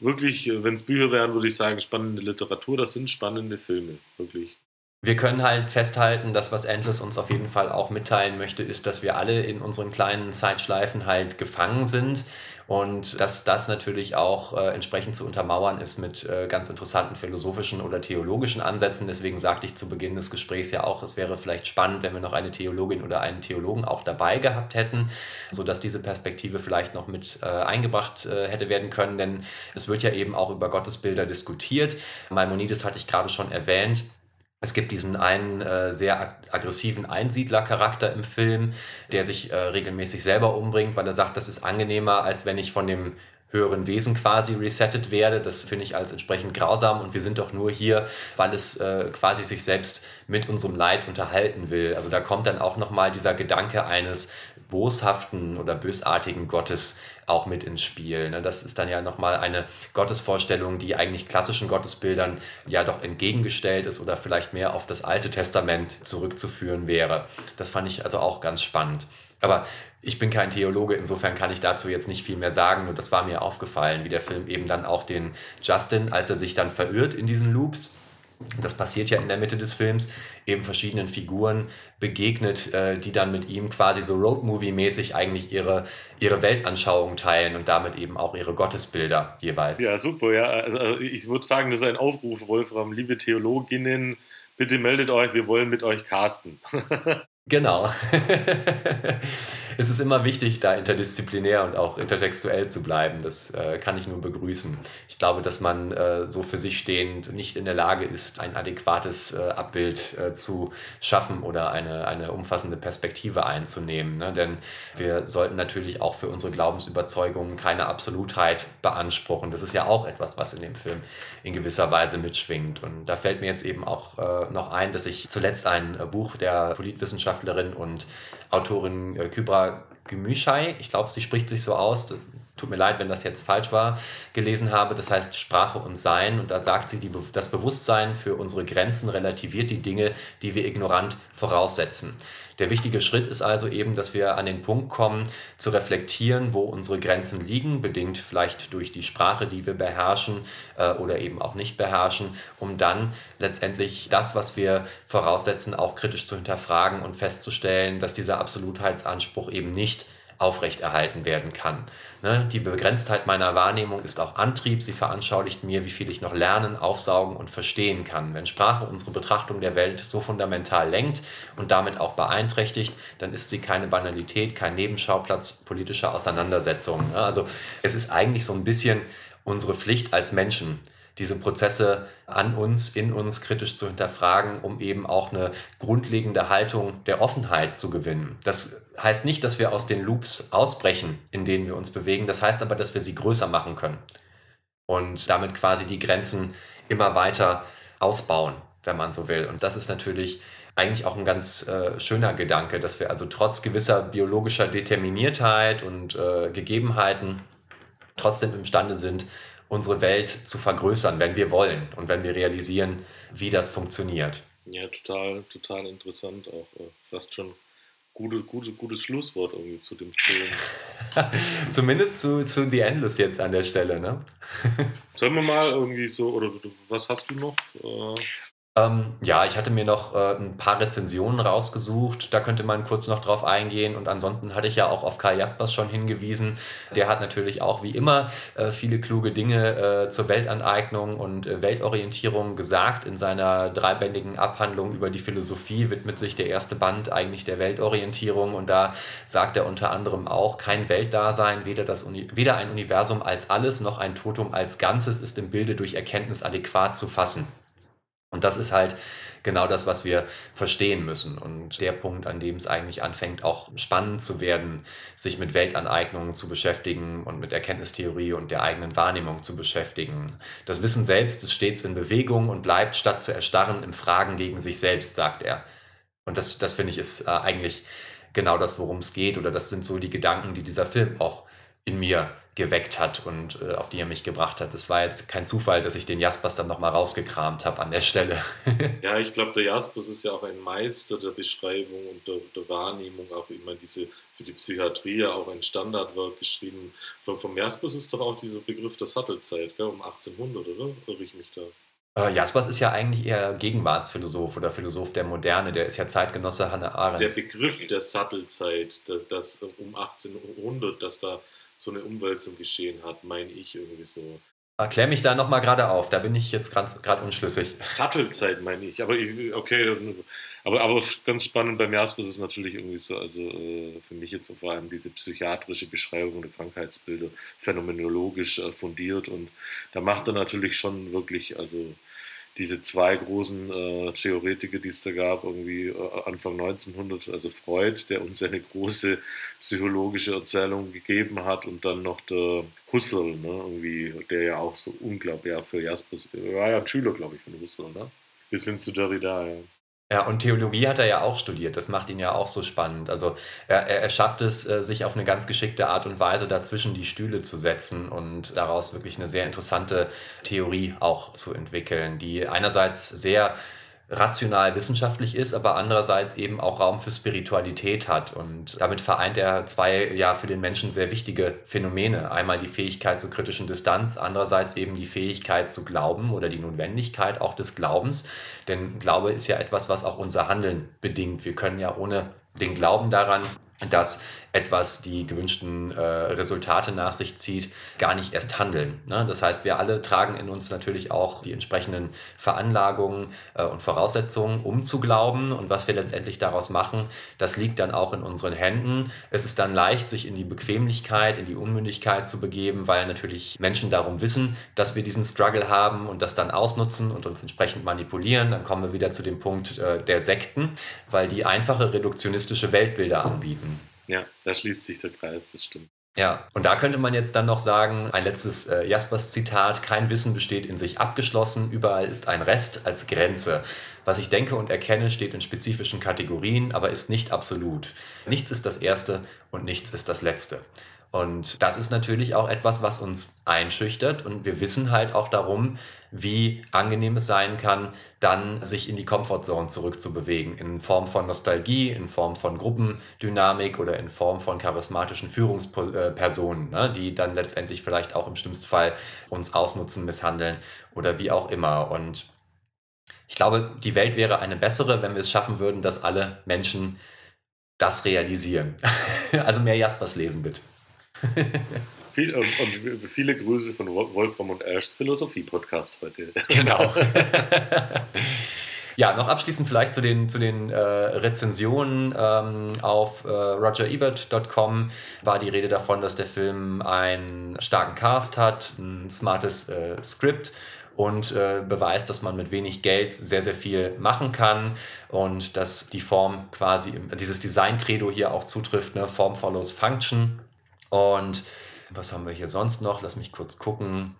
wirklich, wenn es Bücher wären, würde ich sagen, spannende Literatur, das sind spannende Filme, wirklich. Wir können halt festhalten, dass was Endless uns auf jeden Fall auch mitteilen möchte, ist, dass wir alle in unseren kleinen Zeitschleifen halt gefangen sind und dass das natürlich auch äh, entsprechend zu untermauern ist mit äh, ganz interessanten philosophischen oder theologischen Ansätzen. Deswegen sagte ich zu Beginn des Gesprächs ja auch, es wäre vielleicht spannend, wenn wir noch eine Theologin oder einen Theologen auch dabei gehabt hätten, sodass diese Perspektive vielleicht noch mit äh, eingebracht äh, hätte werden können, denn es wird ja eben auch über Gottesbilder diskutiert. Maimonides hatte ich gerade schon erwähnt es gibt diesen einen äh, sehr ag aggressiven Einsiedler-Charakter im Film, der sich äh, regelmäßig selber umbringt, weil er sagt, das ist angenehmer, als wenn ich von dem höheren Wesen quasi resettet werde. Das finde ich als entsprechend grausam und wir sind doch nur hier, weil es äh, quasi sich selbst mit unserem Leid unterhalten will. Also da kommt dann auch nochmal dieser Gedanke eines boshaften oder bösartigen Gottes auch mit ins Spiel. Ne? Das ist dann ja nochmal eine Gottesvorstellung, die eigentlich klassischen Gottesbildern ja doch entgegengestellt ist oder vielleicht mehr auf das Alte Testament zurückzuführen wäre. Das fand ich also auch ganz spannend. Aber ich bin kein Theologe, insofern kann ich dazu jetzt nicht viel mehr sagen. Und das war mir aufgefallen, wie der Film eben dann auch den Justin, als er sich dann verirrt in diesen Loops, das passiert ja in der Mitte des Films, eben verschiedenen Figuren begegnet, äh, die dann mit ihm quasi so Roadmovie-mäßig eigentlich ihre, ihre Weltanschauung teilen und damit eben auch ihre Gottesbilder jeweils. Ja, super, ja. Also ich würde sagen, das ist ein Aufruf, Wolfram, liebe Theologinnen, bitte meldet euch, wir wollen mit euch casten. Genau. es ist immer wichtig, da interdisziplinär und auch intertextuell zu bleiben. Das äh, kann ich nur begrüßen. Ich glaube, dass man äh, so für sich stehend nicht in der Lage ist, ein adäquates äh, Abbild äh, zu schaffen oder eine, eine umfassende Perspektive einzunehmen. Ne? Denn wir sollten natürlich auch für unsere Glaubensüberzeugungen keine Absolutheit beanspruchen. Das ist ja auch etwas, was in dem Film in gewisser Weise mitschwingt. Und da fällt mir jetzt eben auch äh, noch ein, dass ich zuletzt ein äh, Buch der Politwissenschaftlerin und Autorin äh, Kybra Gümüşay, ich glaube, sie spricht sich so aus, tut mir leid, wenn das jetzt falsch war, gelesen habe. Das heißt Sprache und Sein. Und da sagt sie, die, das Bewusstsein für unsere Grenzen relativiert die Dinge, die wir ignorant voraussetzen. Der wichtige Schritt ist also eben, dass wir an den Punkt kommen, zu reflektieren, wo unsere Grenzen liegen, bedingt vielleicht durch die Sprache, die wir beherrschen äh, oder eben auch nicht beherrschen, um dann letztendlich das, was wir voraussetzen, auch kritisch zu hinterfragen und festzustellen, dass dieser Absolutheitsanspruch eben nicht aufrechterhalten werden kann. Ne? Die Begrenztheit meiner Wahrnehmung ist auch Antrieb. Sie veranschaulicht mir, wie viel ich noch lernen, aufsaugen und verstehen kann. Wenn Sprache unsere Betrachtung der Welt so fundamental lenkt und damit auch beeinträchtigt, dann ist sie keine Banalität, kein Nebenschauplatz politischer Auseinandersetzungen. Ne? Also es ist eigentlich so ein bisschen unsere Pflicht als Menschen, diese Prozesse an uns, in uns kritisch zu hinterfragen, um eben auch eine grundlegende Haltung der Offenheit zu gewinnen. Das heißt nicht, dass wir aus den Loops ausbrechen, in denen wir uns bewegen. Das heißt aber, dass wir sie größer machen können und damit quasi die Grenzen immer weiter ausbauen, wenn man so will. Und das ist natürlich eigentlich auch ein ganz äh, schöner Gedanke, dass wir also trotz gewisser biologischer Determiniertheit und äh, Gegebenheiten trotzdem imstande sind, unsere Welt zu vergrößern, wenn wir wollen und wenn wir realisieren, wie das funktioniert. Ja, total, total interessant, auch äh, fast schon gute, gute, gutes Schlusswort irgendwie zu dem Film. Zumindest zu, zu The Endless jetzt an der Stelle, ne? Sollen wir mal irgendwie so, oder was hast du noch? Äh, ähm, ja, ich hatte mir noch äh, ein paar Rezensionen rausgesucht. Da könnte man kurz noch drauf eingehen. Und ansonsten hatte ich ja auch auf Kai Jaspers schon hingewiesen. Der hat natürlich auch wie immer äh, viele kluge Dinge äh, zur Weltaneignung und äh, Weltorientierung gesagt. In seiner dreibändigen Abhandlung über die Philosophie widmet sich der erste Band eigentlich der Weltorientierung. Und da sagt er unter anderem auch, kein Weltdasein, weder, das Uni weder ein Universum als alles noch ein Totum als Ganzes ist im Bilde durch Erkenntnis adäquat zu fassen. Und das ist halt genau das, was wir verstehen müssen. Und der Punkt, an dem es eigentlich anfängt, auch spannend zu werden, sich mit Weltaneignungen zu beschäftigen und mit Erkenntnistheorie und der eigenen Wahrnehmung zu beschäftigen. Das Wissen selbst ist stets in Bewegung und bleibt, statt zu erstarren, im Fragen gegen sich selbst, sagt er. Und das, das finde ich, ist äh, eigentlich genau das, worum es geht. Oder das sind so die Gedanken, die dieser Film auch in mir geweckt hat und äh, auf die er mich gebracht hat. Es war jetzt kein Zufall, dass ich den Jaspers dann nochmal rausgekramt habe an der Stelle. ja, ich glaube, der Jaspers ist ja auch ein Meister der Beschreibung und der, der, Wahrnehmung, auch immer diese für die Psychiatrie auch ein Standardwerk geschrieben. Von, vom Jaspers ist doch auch dieser Begriff der Sattelzeit, gell, um 1800, oder? Irre ich mich da? Äh, Jaspers ist ja eigentlich eher Gegenwartsphilosoph oder Philosoph der Moderne. Der ist ja Zeitgenosse Hannah Arendt. Der Begriff der Sattelzeit, das, das um 1800, dass da so eine Umwälzung geschehen hat, meine ich irgendwie so. Erklär mich da nochmal gerade auf, da bin ich jetzt gerade unschlüssig. Sattelzeit meine ich, aber okay, aber, aber ganz spannend beim Jaspers ist es natürlich irgendwie so, also äh, für mich jetzt vor allem diese psychiatrische Beschreibung der Krankheitsbilder phänomenologisch äh, fundiert und da macht er natürlich schon wirklich, also diese zwei großen äh, Theoretiker, die es da gab, irgendwie äh, Anfang 1900, also Freud, der uns eine große psychologische Erzählung gegeben hat, und dann noch der Husserl, ne, irgendwie, der ja auch so unglaublich, ja, für Jaspers, war ja ein Schüler, glaube ich, von Husserl, ne? Bis hin zu Derrida, ja. Ja, und Theologie hat er ja auch studiert. Das macht ihn ja auch so spannend. Also er, er schafft es, äh, sich auf eine ganz geschickte Art und Weise dazwischen die Stühle zu setzen und daraus wirklich eine sehr interessante Theorie auch zu entwickeln, die einerseits sehr rational wissenschaftlich ist, aber andererseits eben auch Raum für Spiritualität hat. Und damit vereint er zwei ja für den Menschen sehr wichtige Phänomene. Einmal die Fähigkeit zur kritischen Distanz, andererseits eben die Fähigkeit zu glauben oder die Notwendigkeit auch des Glaubens. Denn Glaube ist ja etwas, was auch unser Handeln bedingt. Wir können ja ohne den Glauben daran dass etwas die gewünschten äh, Resultate nach sich zieht, gar nicht erst handeln. Ne? Das heißt, wir alle tragen in uns natürlich auch die entsprechenden Veranlagungen äh, und Voraussetzungen, um zu glauben. Und was wir letztendlich daraus machen, das liegt dann auch in unseren Händen. Es ist dann leicht, sich in die Bequemlichkeit, in die Unmündigkeit zu begeben, weil natürlich Menschen darum wissen, dass wir diesen Struggle haben und das dann ausnutzen und uns entsprechend manipulieren. Dann kommen wir wieder zu dem Punkt äh, der Sekten, weil die einfache reduktionistische Weltbilder anbieten. Ja, da schließt sich der Kreis, das stimmt. Ja, und da könnte man jetzt dann noch sagen, ein letztes äh, Jaspers-Zitat, kein Wissen besteht in sich abgeschlossen, überall ist ein Rest als Grenze. Was ich denke und erkenne, steht in spezifischen Kategorien, aber ist nicht absolut. Nichts ist das Erste und nichts ist das Letzte. Und das ist natürlich auch etwas, was uns einschüchtert. Und wir wissen halt auch darum, wie angenehm es sein kann, dann sich in die Comfortzone zurückzubewegen. In Form von Nostalgie, in Form von Gruppendynamik oder in Form von charismatischen Führungspersonen, ne, die dann letztendlich vielleicht auch im schlimmsten Fall uns ausnutzen, misshandeln oder wie auch immer. Und ich glaube, die Welt wäre eine bessere, wenn wir es schaffen würden, dass alle Menschen das realisieren. also mehr Jaspers lesen, bitte. Viel, und, und, viele Grüße von Wolfram und Ashs Philosophie-Podcast heute. Genau. ja, noch abschließend vielleicht zu den, zu den äh, Rezensionen ähm, auf äh, rogerebert.com war die Rede davon, dass der Film einen starken Cast hat, ein smartes äh, Skript und äh, beweist, dass man mit wenig Geld sehr, sehr viel machen kann und dass die Form quasi, dieses Design-Credo hier auch zutrifft, ne? Form follows Function. Und was haben wir hier sonst noch? Lass mich kurz gucken.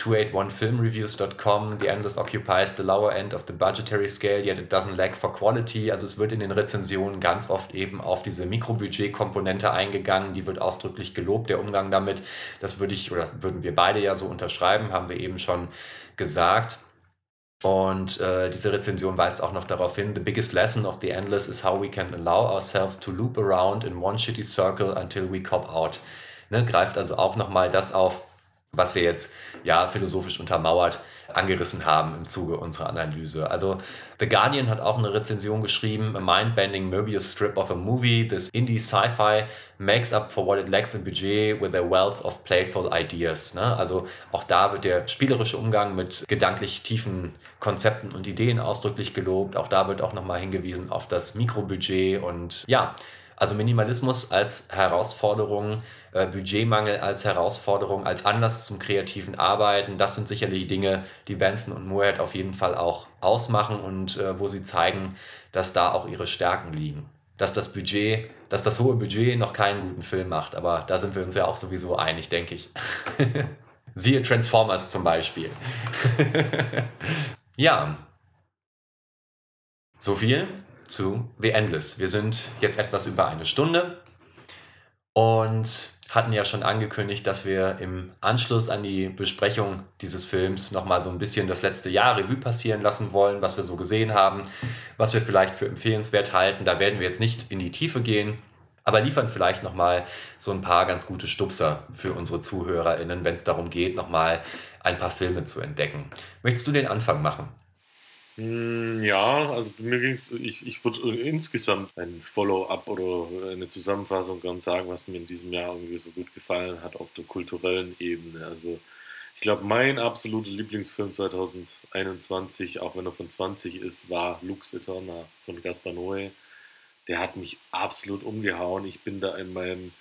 281filmreviews.com, The Endless occupies the lower end of the budgetary scale, yet it doesn't lack for quality. Also es wird in den Rezensionen ganz oft eben auf diese Mikrobudget-Komponente eingegangen, die wird ausdrücklich gelobt, der Umgang damit. Das würde ich oder würden wir beide ja so unterschreiben, haben wir eben schon gesagt. Und äh, diese Rezension weist auch noch darauf hin, the biggest lesson of the endless is how we can allow ourselves to loop around in one shitty circle until we cop out. Ne, greift also auch nochmal das auf, was wir jetzt ja philosophisch untermauert angerissen haben im Zuge unserer Analyse. Also The Guardian hat auch eine Rezension geschrieben, a mind-bending Möbius strip of a movie, this indie sci-fi makes up for what it lacks in budget with a wealth of playful ideas. Ne? Also auch da wird der spielerische Umgang mit gedanklich tiefen Konzepten und Ideen ausdrücklich gelobt. Auch da wird auch nochmal hingewiesen auf das Mikrobudget und ja, also Minimalismus als Herausforderung, äh, Budgetmangel als Herausforderung, als Anlass zum kreativen Arbeiten, das sind sicherlich Dinge, die Benson und Moorhead auf jeden Fall auch ausmachen und äh, wo sie zeigen, dass da auch ihre Stärken liegen. Dass das Budget, dass das hohe Budget noch keinen guten Film macht, aber da sind wir uns ja auch sowieso einig, denke ich. Siehe Transformers zum Beispiel. ja. So viel zu The Endless. Wir sind jetzt etwas über eine Stunde und hatten ja schon angekündigt, dass wir im Anschluss an die Besprechung dieses Films nochmal so ein bisschen das letzte Jahr Revue passieren lassen wollen, was wir so gesehen haben, was wir vielleicht für empfehlenswert halten. Da werden wir jetzt nicht in die Tiefe gehen, aber liefern vielleicht nochmal so ein paar ganz gute Stupser für unsere ZuhörerInnen, wenn es darum geht, nochmal ein paar Filme zu entdecken. Möchtest du den Anfang machen? Hm, ja, also bei mir ging es, ich, ich würde insgesamt ein Follow-up oder eine Zusammenfassung gern sagen, was mir in diesem Jahr irgendwie so gut gefallen hat auf der kulturellen Ebene. Also ich glaube, mein absoluter Lieblingsfilm 2021, auch wenn er von 20 ist, war Lux Eterna von Gaspar Noé. Der hat mich absolut umgehauen. Ich bin da in meinem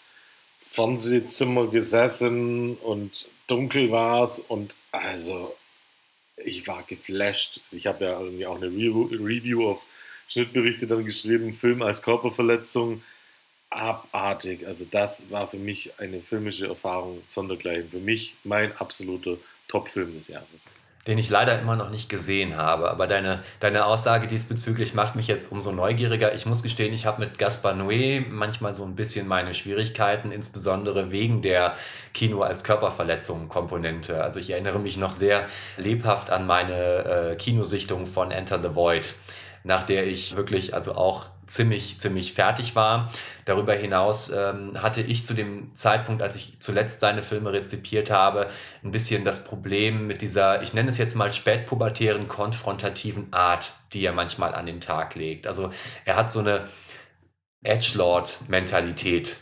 Fernsehzimmer gesessen und dunkel war es und also ich war geflasht. Ich habe ja irgendwie auch eine Review auf Schnittberichte dann geschrieben, Film als Körperverletzung. Abartig. Also das war für mich eine filmische Erfahrung sondergleichen. Für mich mein absoluter Top-Film des Jahres den ich leider immer noch nicht gesehen habe. Aber deine, deine Aussage diesbezüglich macht mich jetzt umso neugieriger. Ich muss gestehen, ich habe mit Gaspar Noé manchmal so ein bisschen meine Schwierigkeiten, insbesondere wegen der Kino als Körperverletzung-Komponente. Also ich erinnere mich noch sehr lebhaft an meine äh, Kinosichtung von Enter the Void nach der ich wirklich also auch ziemlich, ziemlich fertig war. Darüber hinaus ähm, hatte ich zu dem Zeitpunkt, als ich zuletzt seine Filme rezipiert habe, ein bisschen das Problem mit dieser, ich nenne es jetzt mal spätpubertären, konfrontativen Art, die er manchmal an den Tag legt. Also er hat so eine Edgelord-Mentalität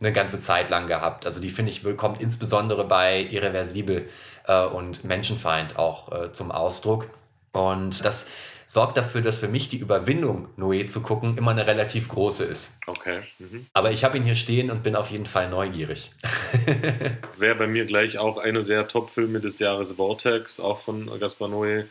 eine ganze Zeit lang gehabt. Also die finde ich kommt insbesondere bei Irreversibel äh, und Menschenfeind auch äh, zum Ausdruck. Und das sorgt dafür, dass für mich die Überwindung, Noé zu gucken, immer eine relativ große ist. Okay. Mhm. Aber ich habe ihn hier stehen und bin auf jeden Fall neugierig. Wäre bei mir gleich auch einer der Top-Filme des Jahres Vortex, auch von Gaspar Noé.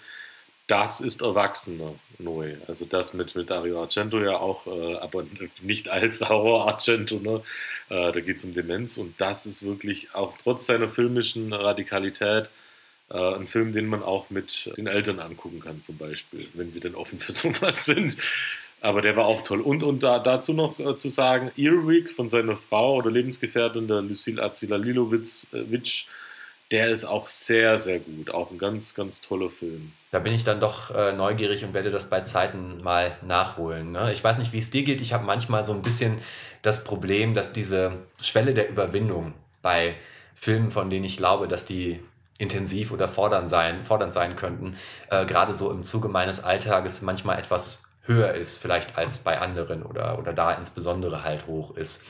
Das ist erwachsener Noé. Also das mit, mit Dario Argento ja auch, äh, aber nicht als Horror Argento. Ne? Äh, da geht es um Demenz und das ist wirklich auch trotz seiner filmischen Radikalität äh, ein Film, den man auch mit den Eltern angucken kann, zum Beispiel, wenn sie denn offen für sowas sind. Aber der war auch toll. Und, und da, dazu noch äh, zu sagen, Earwig von seiner Frau oder Lebensgefährtin, der Lucille Azilalilovic, äh, der ist auch sehr, sehr gut. Auch ein ganz, ganz toller Film. Da bin ich dann doch äh, neugierig und werde das bei Zeiten mal nachholen. Ne? Ich weiß nicht, wie es dir geht. Ich habe manchmal so ein bisschen das Problem, dass diese Schwelle der Überwindung bei Filmen, von denen ich glaube, dass die intensiv oder fordernd sein, fordernd sein könnten, äh, gerade so im Zuge meines Alltages manchmal etwas höher ist, vielleicht als bei anderen oder, oder da insbesondere halt hoch ist.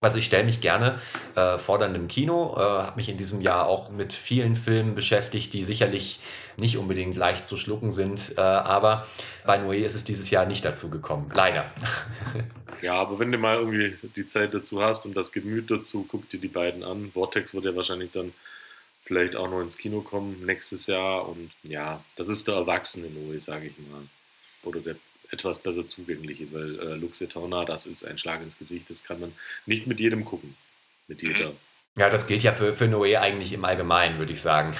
Also ich stelle mich gerne äh, fordernd im Kino, äh, habe mich in diesem Jahr auch mit vielen Filmen beschäftigt, die sicherlich nicht unbedingt leicht zu schlucken sind, äh, aber bei Noé ist es dieses Jahr nicht dazu gekommen, leider. Ja, aber wenn du mal irgendwie die Zeit dazu hast und das Gemüt dazu, guck dir die beiden an. Vortex wird ja wahrscheinlich dann vielleicht auch noch ins Kino kommen nächstes Jahr und ja, das ist der erwachsene Noé, sage ich mal. Oder der etwas besser zugängliche, weil äh, Lux Eterna, das ist ein Schlag ins Gesicht, das kann man nicht mit jedem gucken. Mit mhm. jeder. Ja, das gilt ja für, für Noé eigentlich im Allgemeinen, würde ich sagen.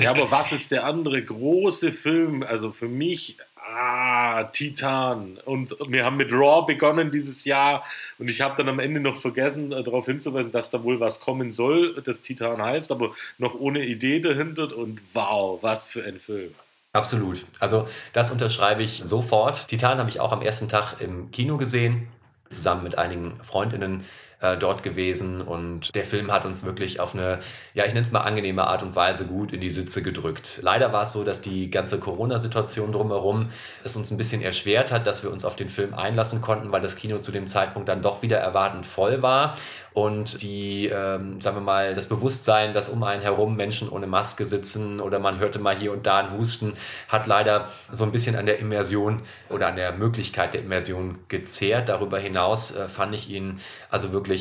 ja, aber was ist der andere große Film? Also für mich, ah, Titan. Und wir haben mit Raw begonnen dieses Jahr und ich habe dann am Ende noch vergessen, äh, darauf hinzuweisen, dass da wohl was kommen soll, das Titan heißt, aber noch ohne Idee dahinter und wow, was für ein Film. Absolut. Also das unterschreibe ich sofort. Titan habe ich auch am ersten Tag im Kino gesehen, zusammen mit einigen Freundinnen äh, dort gewesen und der Film hat uns wirklich auf eine, ja, ich nenne es mal angenehme Art und Weise gut in die Sitze gedrückt. Leider war es so, dass die ganze Corona-Situation drumherum es uns ein bisschen erschwert hat, dass wir uns auf den Film einlassen konnten, weil das Kino zu dem Zeitpunkt dann doch wieder erwartend voll war und die, ähm, sagen wir mal, das Bewusstsein, dass um einen herum Menschen ohne Maske sitzen oder man hörte mal hier und da ein Husten, hat leider so ein bisschen an der Immersion oder an der Möglichkeit der Immersion gezehrt. Darüber hinaus äh, fand ich ihn also wirklich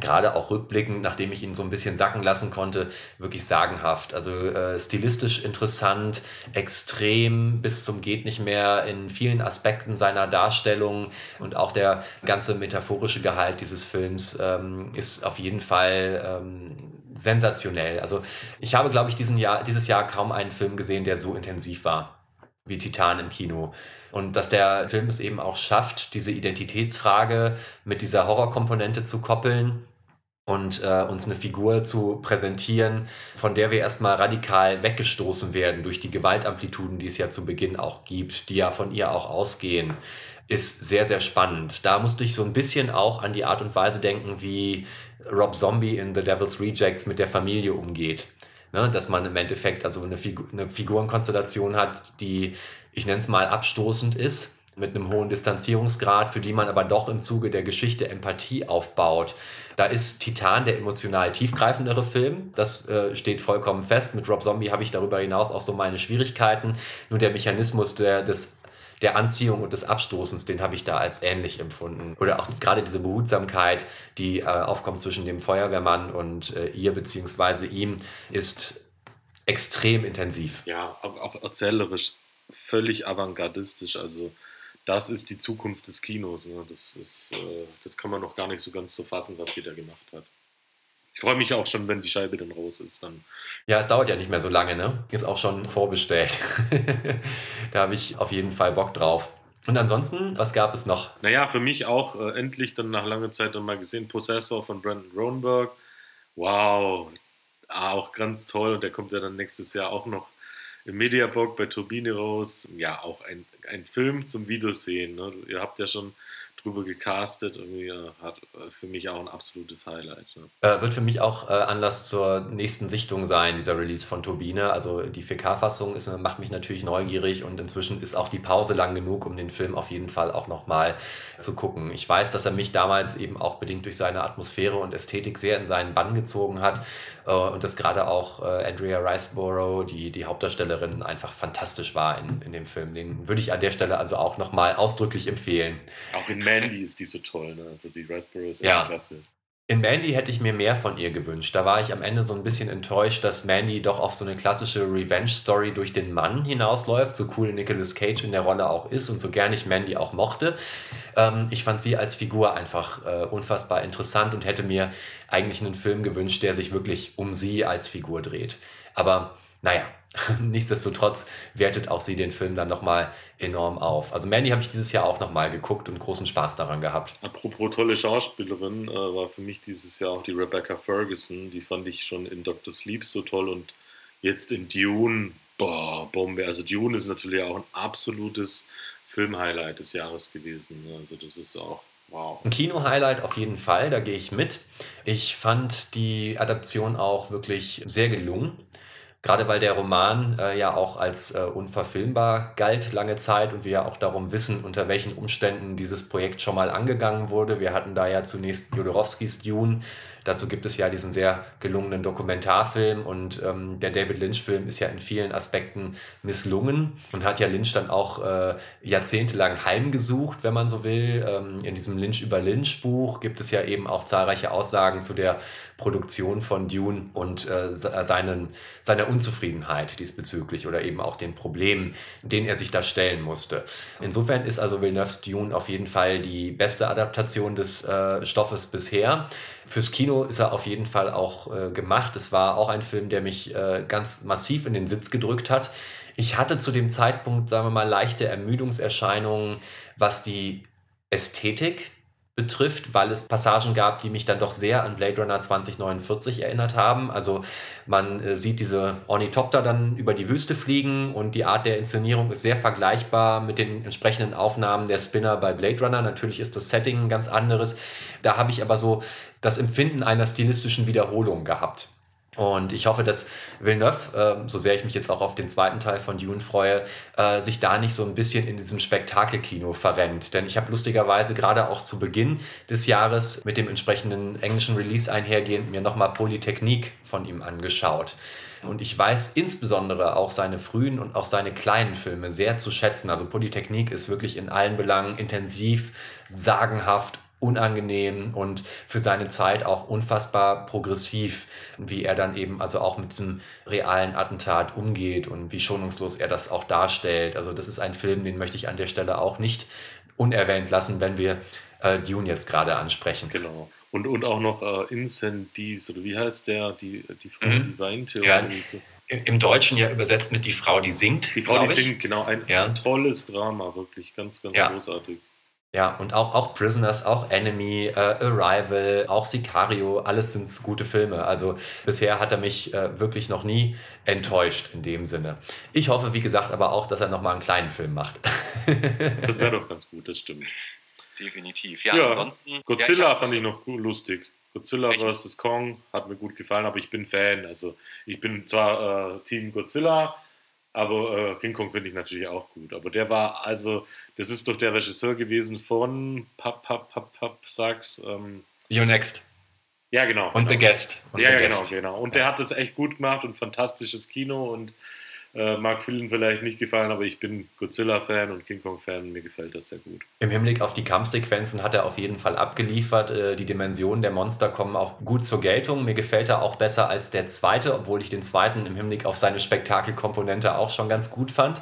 gerade auch rückblickend, nachdem ich ihn so ein bisschen sacken lassen konnte, wirklich sagenhaft. Also äh, stilistisch interessant, extrem bis zum geht nicht mehr in vielen Aspekten seiner Darstellung und auch der ganze metaphorische Gehalt dieses Films ähm, ist auf jeden Fall ähm, sensationell. Also ich habe, glaube ich, diesen Jahr, dieses Jahr kaum einen Film gesehen, der so intensiv war wie Titan im Kino. Und dass der Film es eben auch schafft, diese Identitätsfrage mit dieser Horrorkomponente zu koppeln und äh, uns eine Figur zu präsentieren, von der wir erstmal radikal weggestoßen werden durch die Gewaltamplituden, die es ja zu Beginn auch gibt, die ja von ihr auch ausgehen, ist sehr, sehr spannend. Da musste ich so ein bisschen auch an die Art und Weise denken, wie Rob Zombie in The Devil's Rejects mit der Familie umgeht. Ne, dass man im Endeffekt also eine, Figur, eine Figurenkonstellation hat, die, ich nenne es mal, abstoßend ist, mit einem hohen Distanzierungsgrad, für die man aber doch im Zuge der Geschichte Empathie aufbaut. Da ist Titan der emotional tiefgreifendere Film. Das äh, steht vollkommen fest. Mit Rob Zombie habe ich darüber hinaus auch so meine Schwierigkeiten. Nur der Mechanismus der, des der Anziehung und des Abstoßens, den habe ich da als ähnlich empfunden. Oder auch gerade diese Behutsamkeit, die äh, aufkommt zwischen dem Feuerwehrmann und äh, ihr beziehungsweise ihm, ist extrem intensiv. Ja, auch, auch erzählerisch völlig avantgardistisch. Also das ist die Zukunft des Kinos. Ne? Das, ist, äh, das kann man noch gar nicht so ganz so fassen, was die da gemacht hat. Ich freue mich auch schon, wenn die Scheibe dann raus ist. Dann. Ja, es dauert ja nicht mehr so lange, ne? Ist auch schon vorbestellt. da habe ich auf jeden Fall Bock drauf. Und ansonsten, was gab es noch? Naja, für mich auch äh, endlich dann nach langer Zeit dann mal gesehen, Possessor von Brandon Ronberg. Wow, auch ganz toll. Und der kommt ja dann nächstes Jahr auch noch im Mediabook bei Turbine raus. Ja, auch ein, ein Film zum Wiedersehen. Ne? Ihr habt ja schon drüber gecastet. Irgendwie äh, hat äh, für mich auch ein absolutes Highlight. Ne? Äh, wird für mich auch äh, Anlass zur nächsten Sichtung sein, dieser Release von Turbine. Also die 4K-Fassung macht mich natürlich neugierig und inzwischen ist auch die Pause lang genug, um den Film auf jeden Fall auch nochmal zu gucken. Ich weiß, dass er mich damals eben auch bedingt durch seine Atmosphäre und Ästhetik sehr in seinen Bann gezogen hat. Äh, und dass gerade auch äh, Andrea Riceborough, die, die Hauptdarstellerin, einfach fantastisch war in, in dem Film. Den würde ich an der Stelle also auch nochmal ausdrücklich empfehlen. Auch in Mandy ist die so toll, ne? Also die Riceborough ist ja klasse. In Mandy hätte ich mir mehr von ihr gewünscht. Da war ich am Ende so ein bisschen enttäuscht, dass Mandy doch auf so eine klassische Revenge-Story durch den Mann hinausläuft, so cool Nicolas Cage in der Rolle auch ist und so gern ich Mandy auch mochte. Ähm, ich fand sie als Figur einfach äh, unfassbar interessant und hätte mir eigentlich einen Film gewünscht, der sich wirklich um sie als Figur dreht. Aber naja, Nichtsdestotrotz wertet auch sie den Film dann nochmal enorm auf. Also Mandy habe ich dieses Jahr auch nochmal geguckt und großen Spaß daran gehabt. Apropos tolle Schauspielerin, äh, war für mich dieses Jahr auch die Rebecca Ferguson. Die fand ich schon in Dr. Sleep so toll und jetzt in Dune, boah, Bombe. Also Dune ist natürlich auch ein absolutes Filmhighlight des Jahres gewesen. Also das ist auch Wow. Ein Kino-Highlight auf jeden Fall, da gehe ich mit. Ich fand die Adaption auch wirklich sehr gelungen. Gerade weil der Roman äh, ja auch als äh, unverfilmbar galt lange Zeit und wir ja auch darum wissen, unter welchen Umständen dieses Projekt schon mal angegangen wurde. Wir hatten da ja zunächst Jodorowskis Dune, Dazu gibt es ja diesen sehr gelungenen Dokumentarfilm und ähm, der David Lynch-Film ist ja in vielen Aspekten misslungen und hat ja Lynch dann auch äh, jahrzehntelang heimgesucht, wenn man so will. Ähm, in diesem Lynch über Lynch-Buch gibt es ja eben auch zahlreiche Aussagen zu der Produktion von Dune und äh, seinen, seiner Unzufriedenheit diesbezüglich oder eben auch den Problemen, denen er sich da stellen musste. Insofern ist also Villeneuve's Dune auf jeden Fall die beste Adaptation des äh, Stoffes bisher. Fürs Kino ist er auf jeden Fall auch äh, gemacht. Es war auch ein Film, der mich äh, ganz massiv in den Sitz gedrückt hat. Ich hatte zu dem Zeitpunkt, sagen wir mal, leichte Ermüdungserscheinungen, was die Ästhetik betrifft, weil es Passagen gab, die mich dann doch sehr an Blade Runner 2049 erinnert haben. Also man äh, sieht diese Ornithopter dann über die Wüste fliegen und die Art der Inszenierung ist sehr vergleichbar mit den entsprechenden Aufnahmen der Spinner bei Blade Runner. Natürlich ist das Setting ein ganz anderes. Da habe ich aber so das Empfinden einer stilistischen Wiederholung gehabt. Und ich hoffe, dass Villeneuve, äh, so sehr ich mich jetzt auch auf den zweiten Teil von Dune freue, äh, sich da nicht so ein bisschen in diesem Spektakelkino verrennt. Denn ich habe lustigerweise gerade auch zu Beginn des Jahres mit dem entsprechenden englischen Release einhergehend mir nochmal Polytechnik von ihm angeschaut. Und ich weiß insbesondere auch seine frühen und auch seine kleinen Filme sehr zu schätzen. Also Polytechnik ist wirklich in allen Belangen intensiv, sagenhaft unangenehm und für seine Zeit auch unfassbar progressiv, wie er dann eben also auch mit diesem realen Attentat umgeht und wie schonungslos er das auch darstellt. Also das ist ein Film, den möchte ich an der Stelle auch nicht unerwähnt lassen, wenn wir äh, Dune jetzt gerade ansprechen. Genau. Und, und auch noch äh, Incendies, oder wie heißt der, die, die Frau, mhm. die weinte? Ja, Im Deutschen ja übersetzt mit Die Frau, die singt. Die Frau, die singt, genau. Ein, ja. ein tolles Drama, wirklich ganz, ganz ja. großartig. Ja, und auch, auch Prisoners, auch Enemy, äh, Arrival, auch Sicario, alles sind gute Filme. Also bisher hat er mich äh, wirklich noch nie enttäuscht in dem Sinne. Ich hoffe, wie gesagt, aber auch, dass er nochmal einen kleinen Film macht. das wäre doch ganz gut, das stimmt. Definitiv. Ja, ja ansonsten. Godzilla ja, ich fand ich noch lustig. Godzilla vs. Kong hat mir gut gefallen, aber ich bin Fan. Also ich bin zwar äh, Team Godzilla, aber äh, King Kong finde ich natürlich auch gut. Aber der war, also, das ist doch der Regisseur gewesen von Pap, Pap, Pap, Pap, sag's. Ähm, You Next. Ja, genau. Und genau. The Guest. Und ja, The genau, Guest. genau. Und ja. der hat das echt gut gemacht und fantastisches Kino und äh, mag vielen vielleicht nicht gefallen, aber ich bin Godzilla-Fan und King Kong-Fan. Mir gefällt das sehr gut. Im Hinblick auf die Kampfsequenzen hat er auf jeden Fall abgeliefert. Äh, die Dimensionen der Monster kommen auch gut zur Geltung. Mir gefällt er auch besser als der zweite, obwohl ich den zweiten im Hinblick auf seine Spektakelkomponente auch schon ganz gut fand.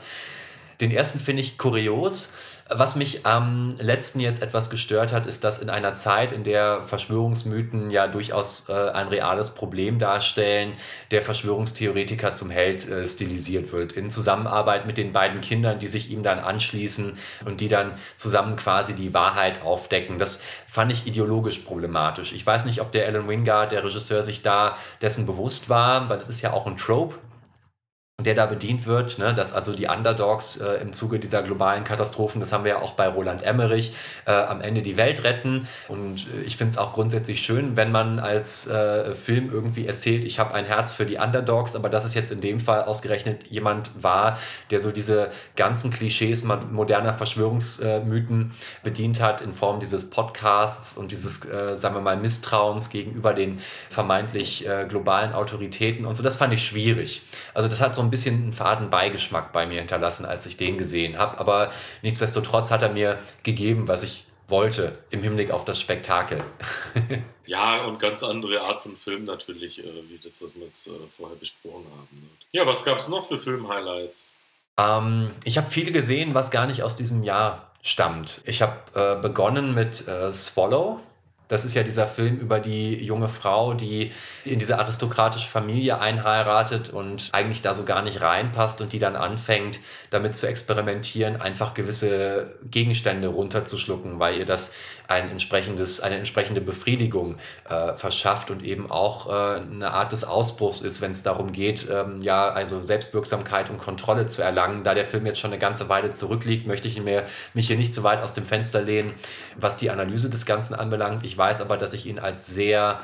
Den ersten finde ich kurios was mich am letzten jetzt etwas gestört hat, ist, dass in einer Zeit, in der Verschwörungsmythen ja durchaus äh, ein reales Problem darstellen, der Verschwörungstheoretiker zum Held äh, stilisiert wird. In Zusammenarbeit mit den beiden Kindern, die sich ihm dann anschließen und die dann zusammen quasi die Wahrheit aufdecken. Das fand ich ideologisch problematisch. Ich weiß nicht, ob der Alan Wingard, der Regisseur, sich da dessen bewusst war, weil das ist ja auch ein Trope der da bedient wird, ne? dass also die Underdogs äh, im Zuge dieser globalen Katastrophen, das haben wir ja auch bei Roland Emmerich, äh, am Ende die Welt retten. Und äh, ich finde es auch grundsätzlich schön, wenn man als äh, Film irgendwie erzählt, ich habe ein Herz für die Underdogs, aber dass es jetzt in dem Fall ausgerechnet jemand war, der so diese ganzen Klischees moderner Verschwörungsmythen bedient hat in Form dieses Podcasts und dieses, äh, sagen wir mal, Misstrauens gegenüber den vermeintlich äh, globalen Autoritäten und so, das fand ich schwierig. Also das hat so ein bisschen einen faden Beigeschmack bei mir hinterlassen, als ich den gesehen habe. Aber nichtsdestotrotz hat er mir gegeben, was ich wollte im Hinblick auf das Spektakel. ja, und ganz andere Art von Film natürlich, äh, wie das, was wir jetzt äh, vorher besprochen haben. Ne? Ja, was gab es noch für Film-Highlights? Ähm, ich habe viele gesehen, was gar nicht aus diesem Jahr stammt. Ich habe äh, begonnen mit äh, Swallow Das ist ja dieser Film über die junge Frau, die in diese aristokratische Familie einheiratet und eigentlich da so gar nicht reinpasst und die dann anfängt, damit zu experimentieren, einfach gewisse Gegenstände runterzuschlucken, weil ihr das ein entsprechendes, eine entsprechende Befriedigung äh, verschafft und eben auch äh, eine Art des Ausbruchs ist, wenn es darum geht, ähm, ja, also Selbstwirksamkeit und Kontrolle zu erlangen. Da der Film jetzt schon eine ganze Weile zurückliegt, möchte ich mir, mich hier nicht zu weit aus dem Fenster lehnen, was die Analyse des Ganzen anbelangt. Ich weiß aber, dass ich ihn als sehr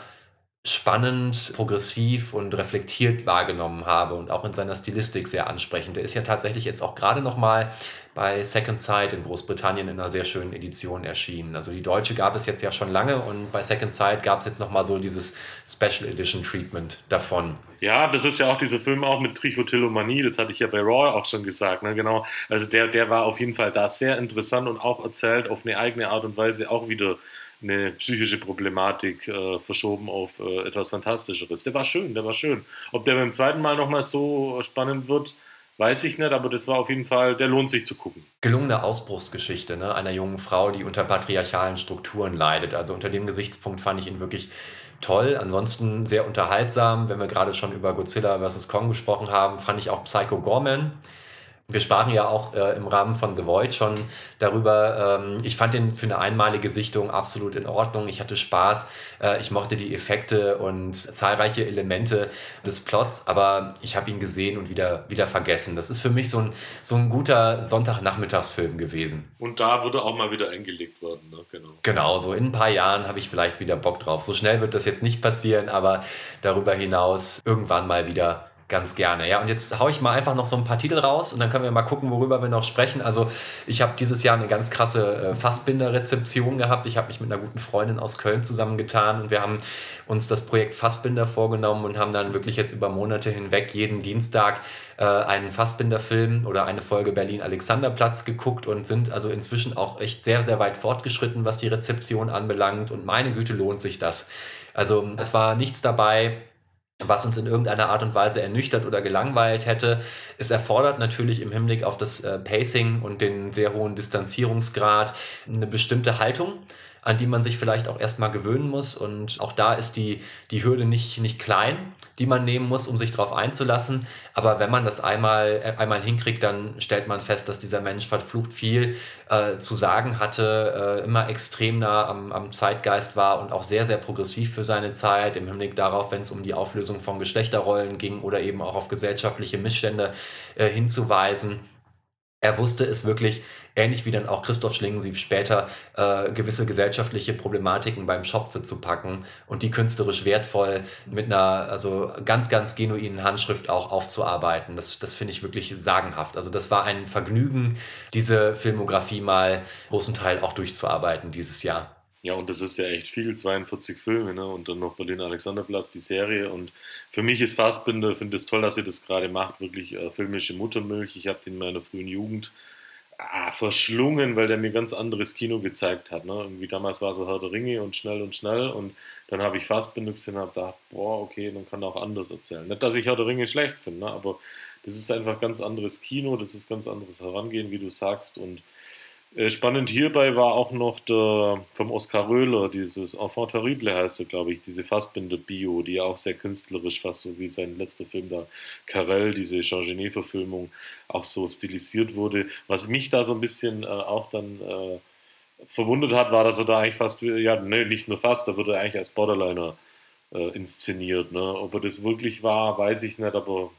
spannend, progressiv und reflektiert wahrgenommen habe und auch in seiner Stilistik sehr ansprechend. Der ist ja tatsächlich jetzt auch gerade noch mal bei Second Sight in Großbritannien in einer sehr schönen Edition erschienen. Also die deutsche gab es jetzt ja schon lange und bei Second Sight gab es jetzt noch mal so dieses Special Edition Treatment davon. Ja, das ist ja auch dieser Film auch mit Trichotillomanie, das hatte ich ja bei Raw auch schon gesagt, ne? genau. Also der, der war auf jeden Fall da sehr interessant und auch erzählt auf eine eigene Art und Weise auch wieder eine psychische Problematik äh, verschoben auf äh, etwas Fantastischeres. Der war schön, der war schön. Ob der beim zweiten Mal nochmal so spannend wird, weiß ich nicht, aber das war auf jeden Fall, der lohnt sich zu gucken. Gelungene Ausbruchsgeschichte ne? einer jungen Frau, die unter patriarchalen Strukturen leidet. Also unter dem Gesichtspunkt fand ich ihn wirklich toll. Ansonsten sehr unterhaltsam. Wenn wir gerade schon über Godzilla vs. Kong gesprochen haben, fand ich auch Psycho Gorman wir sprachen ja auch äh, im Rahmen von The Void schon darüber. Ähm, ich fand den für eine einmalige Sichtung absolut in Ordnung. Ich hatte Spaß. Äh, ich mochte die Effekte und zahlreiche Elemente des Plots, aber ich habe ihn gesehen und wieder, wieder vergessen. Das ist für mich so ein, so ein guter Sonntagnachmittagsfilm gewesen. Und da würde auch mal wieder eingelegt werden. Ne? Genau. genau, so in ein paar Jahren habe ich vielleicht wieder Bock drauf. So schnell wird das jetzt nicht passieren, aber darüber hinaus irgendwann mal wieder ganz gerne. Ja, und jetzt haue ich mal einfach noch so ein paar Titel raus und dann können wir mal gucken, worüber wir noch sprechen. Also ich habe dieses Jahr eine ganz krasse äh, Fassbinder-Rezeption gehabt. Ich habe mich mit einer guten Freundin aus Köln zusammengetan und wir haben uns das Projekt Fassbinder vorgenommen und haben dann wirklich jetzt über Monate hinweg jeden Dienstag äh, einen Fassbinder-Film oder eine Folge Berlin-Alexanderplatz geguckt und sind also inzwischen auch echt sehr, sehr weit fortgeschritten, was die Rezeption anbelangt. Und meine Güte, lohnt sich das. Also es war nichts dabei, was uns in irgendeiner Art und Weise ernüchtert oder gelangweilt hätte. Es erfordert natürlich im Hinblick auf das äh, Pacing und den sehr hohen Distanzierungsgrad eine bestimmte Haltung an die man sich vielleicht auch erstmal gewöhnen muss. Und auch da ist die, die Hürde nicht, nicht klein, die man nehmen muss, um sich darauf einzulassen. Aber wenn man das einmal, äh, einmal hinkriegt, dann stellt man fest, dass dieser Mensch verflucht viel äh, zu sagen hatte, äh, immer extrem nah am, am Zeitgeist war und auch sehr, sehr progressiv für seine Zeit, im Hinblick darauf, wenn es um die Auflösung von Geschlechterrollen ging oder eben auch auf gesellschaftliche Missstände äh, hinzuweisen er wusste es wirklich, ähnlich wie dann auch Christoph Schlingensief später, äh, gewisse gesellschaftliche Problematiken beim Schopfe zu packen und die künstlerisch wertvoll mit einer also ganz, ganz genuinen Handschrift auch aufzuarbeiten. Das, das finde ich wirklich sagenhaft. Also das war ein Vergnügen, diese Filmografie mal großen Teil auch durchzuarbeiten dieses Jahr. Ja, und das ist ja echt viel, 42 Filme, ne? Und dann noch Berlin Alexanderplatz, die Serie. Und für mich ist Fassbinder, finde es toll, dass ihr das gerade macht, wirklich äh, filmische Muttermilch. Ich habe den in meiner frühen Jugend ah, verschlungen, weil der mir ganz anderes Kino gezeigt hat. Ne? Irgendwie damals war es Herr der Ringe und schnell und schnell. Und dann habe ich Fassbinder gesehen und habe gedacht, boah, okay, dann kann auch anders erzählen. Nicht, dass ich Herr der Ringe schlecht finde, ne? aber das ist einfach ganz anderes Kino, das ist ganz anderes Herangehen, wie du sagst. Und spannend hierbei war auch noch der vom Oskar Röhler, dieses Enfant terrible heißt er, glaube ich, diese Fassbinder-Bio, die ja auch sehr künstlerisch, fast so wie sein letzter Film da, Carell, diese Jean Genet-Verfilmung, auch so stilisiert wurde. Was mich da so ein bisschen äh, auch dann äh, verwundert hat, war, dass er da eigentlich fast, ja, ne, nicht nur fast, da wird er eigentlich als Borderliner äh, inszeniert. Ne? Ob er das wirklich war, weiß ich nicht, aber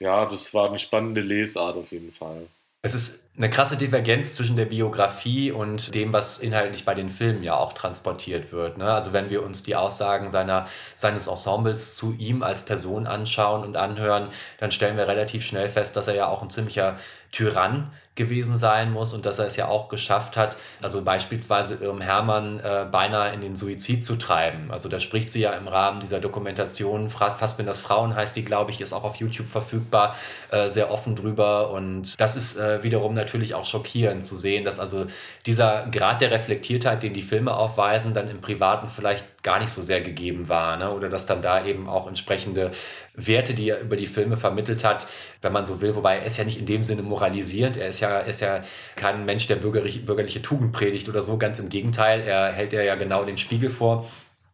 ja, das war eine spannende Lesart auf jeden Fall. Es ist eine krasse Divergenz zwischen der Biografie und dem, was inhaltlich bei den Filmen ja auch transportiert wird. Ne? Also wenn wir uns die Aussagen seiner, seines Ensembles zu ihm als Person anschauen und anhören, dann stellen wir relativ schnell fest, dass er ja auch ein ziemlicher Tyrann gewesen sein muss und dass er es ja auch geschafft hat, also beispielsweise Irm Hermann äh, beinahe in den Suizid zu treiben. Also da spricht sie ja im Rahmen dieser Dokumentation, Fassbinders Frauen heißt die, glaube ich, ist auch auf YouTube verfügbar, äh, sehr offen drüber und das ist äh, wiederum natürlich auch schockierend zu sehen, dass also dieser Grad der Reflektiertheit, den die Filme aufweisen, dann im Privaten vielleicht gar nicht so sehr gegeben war. Ne? Oder dass dann da eben auch entsprechende Werte, die er über die Filme vermittelt hat, wenn man so will. Wobei er ist ja nicht in dem Sinne moralisierend. Er ist ja, ist ja kein Mensch, der bürgerlich, bürgerliche Tugend predigt oder so. Ganz im Gegenteil. Er hält ja genau den Spiegel vor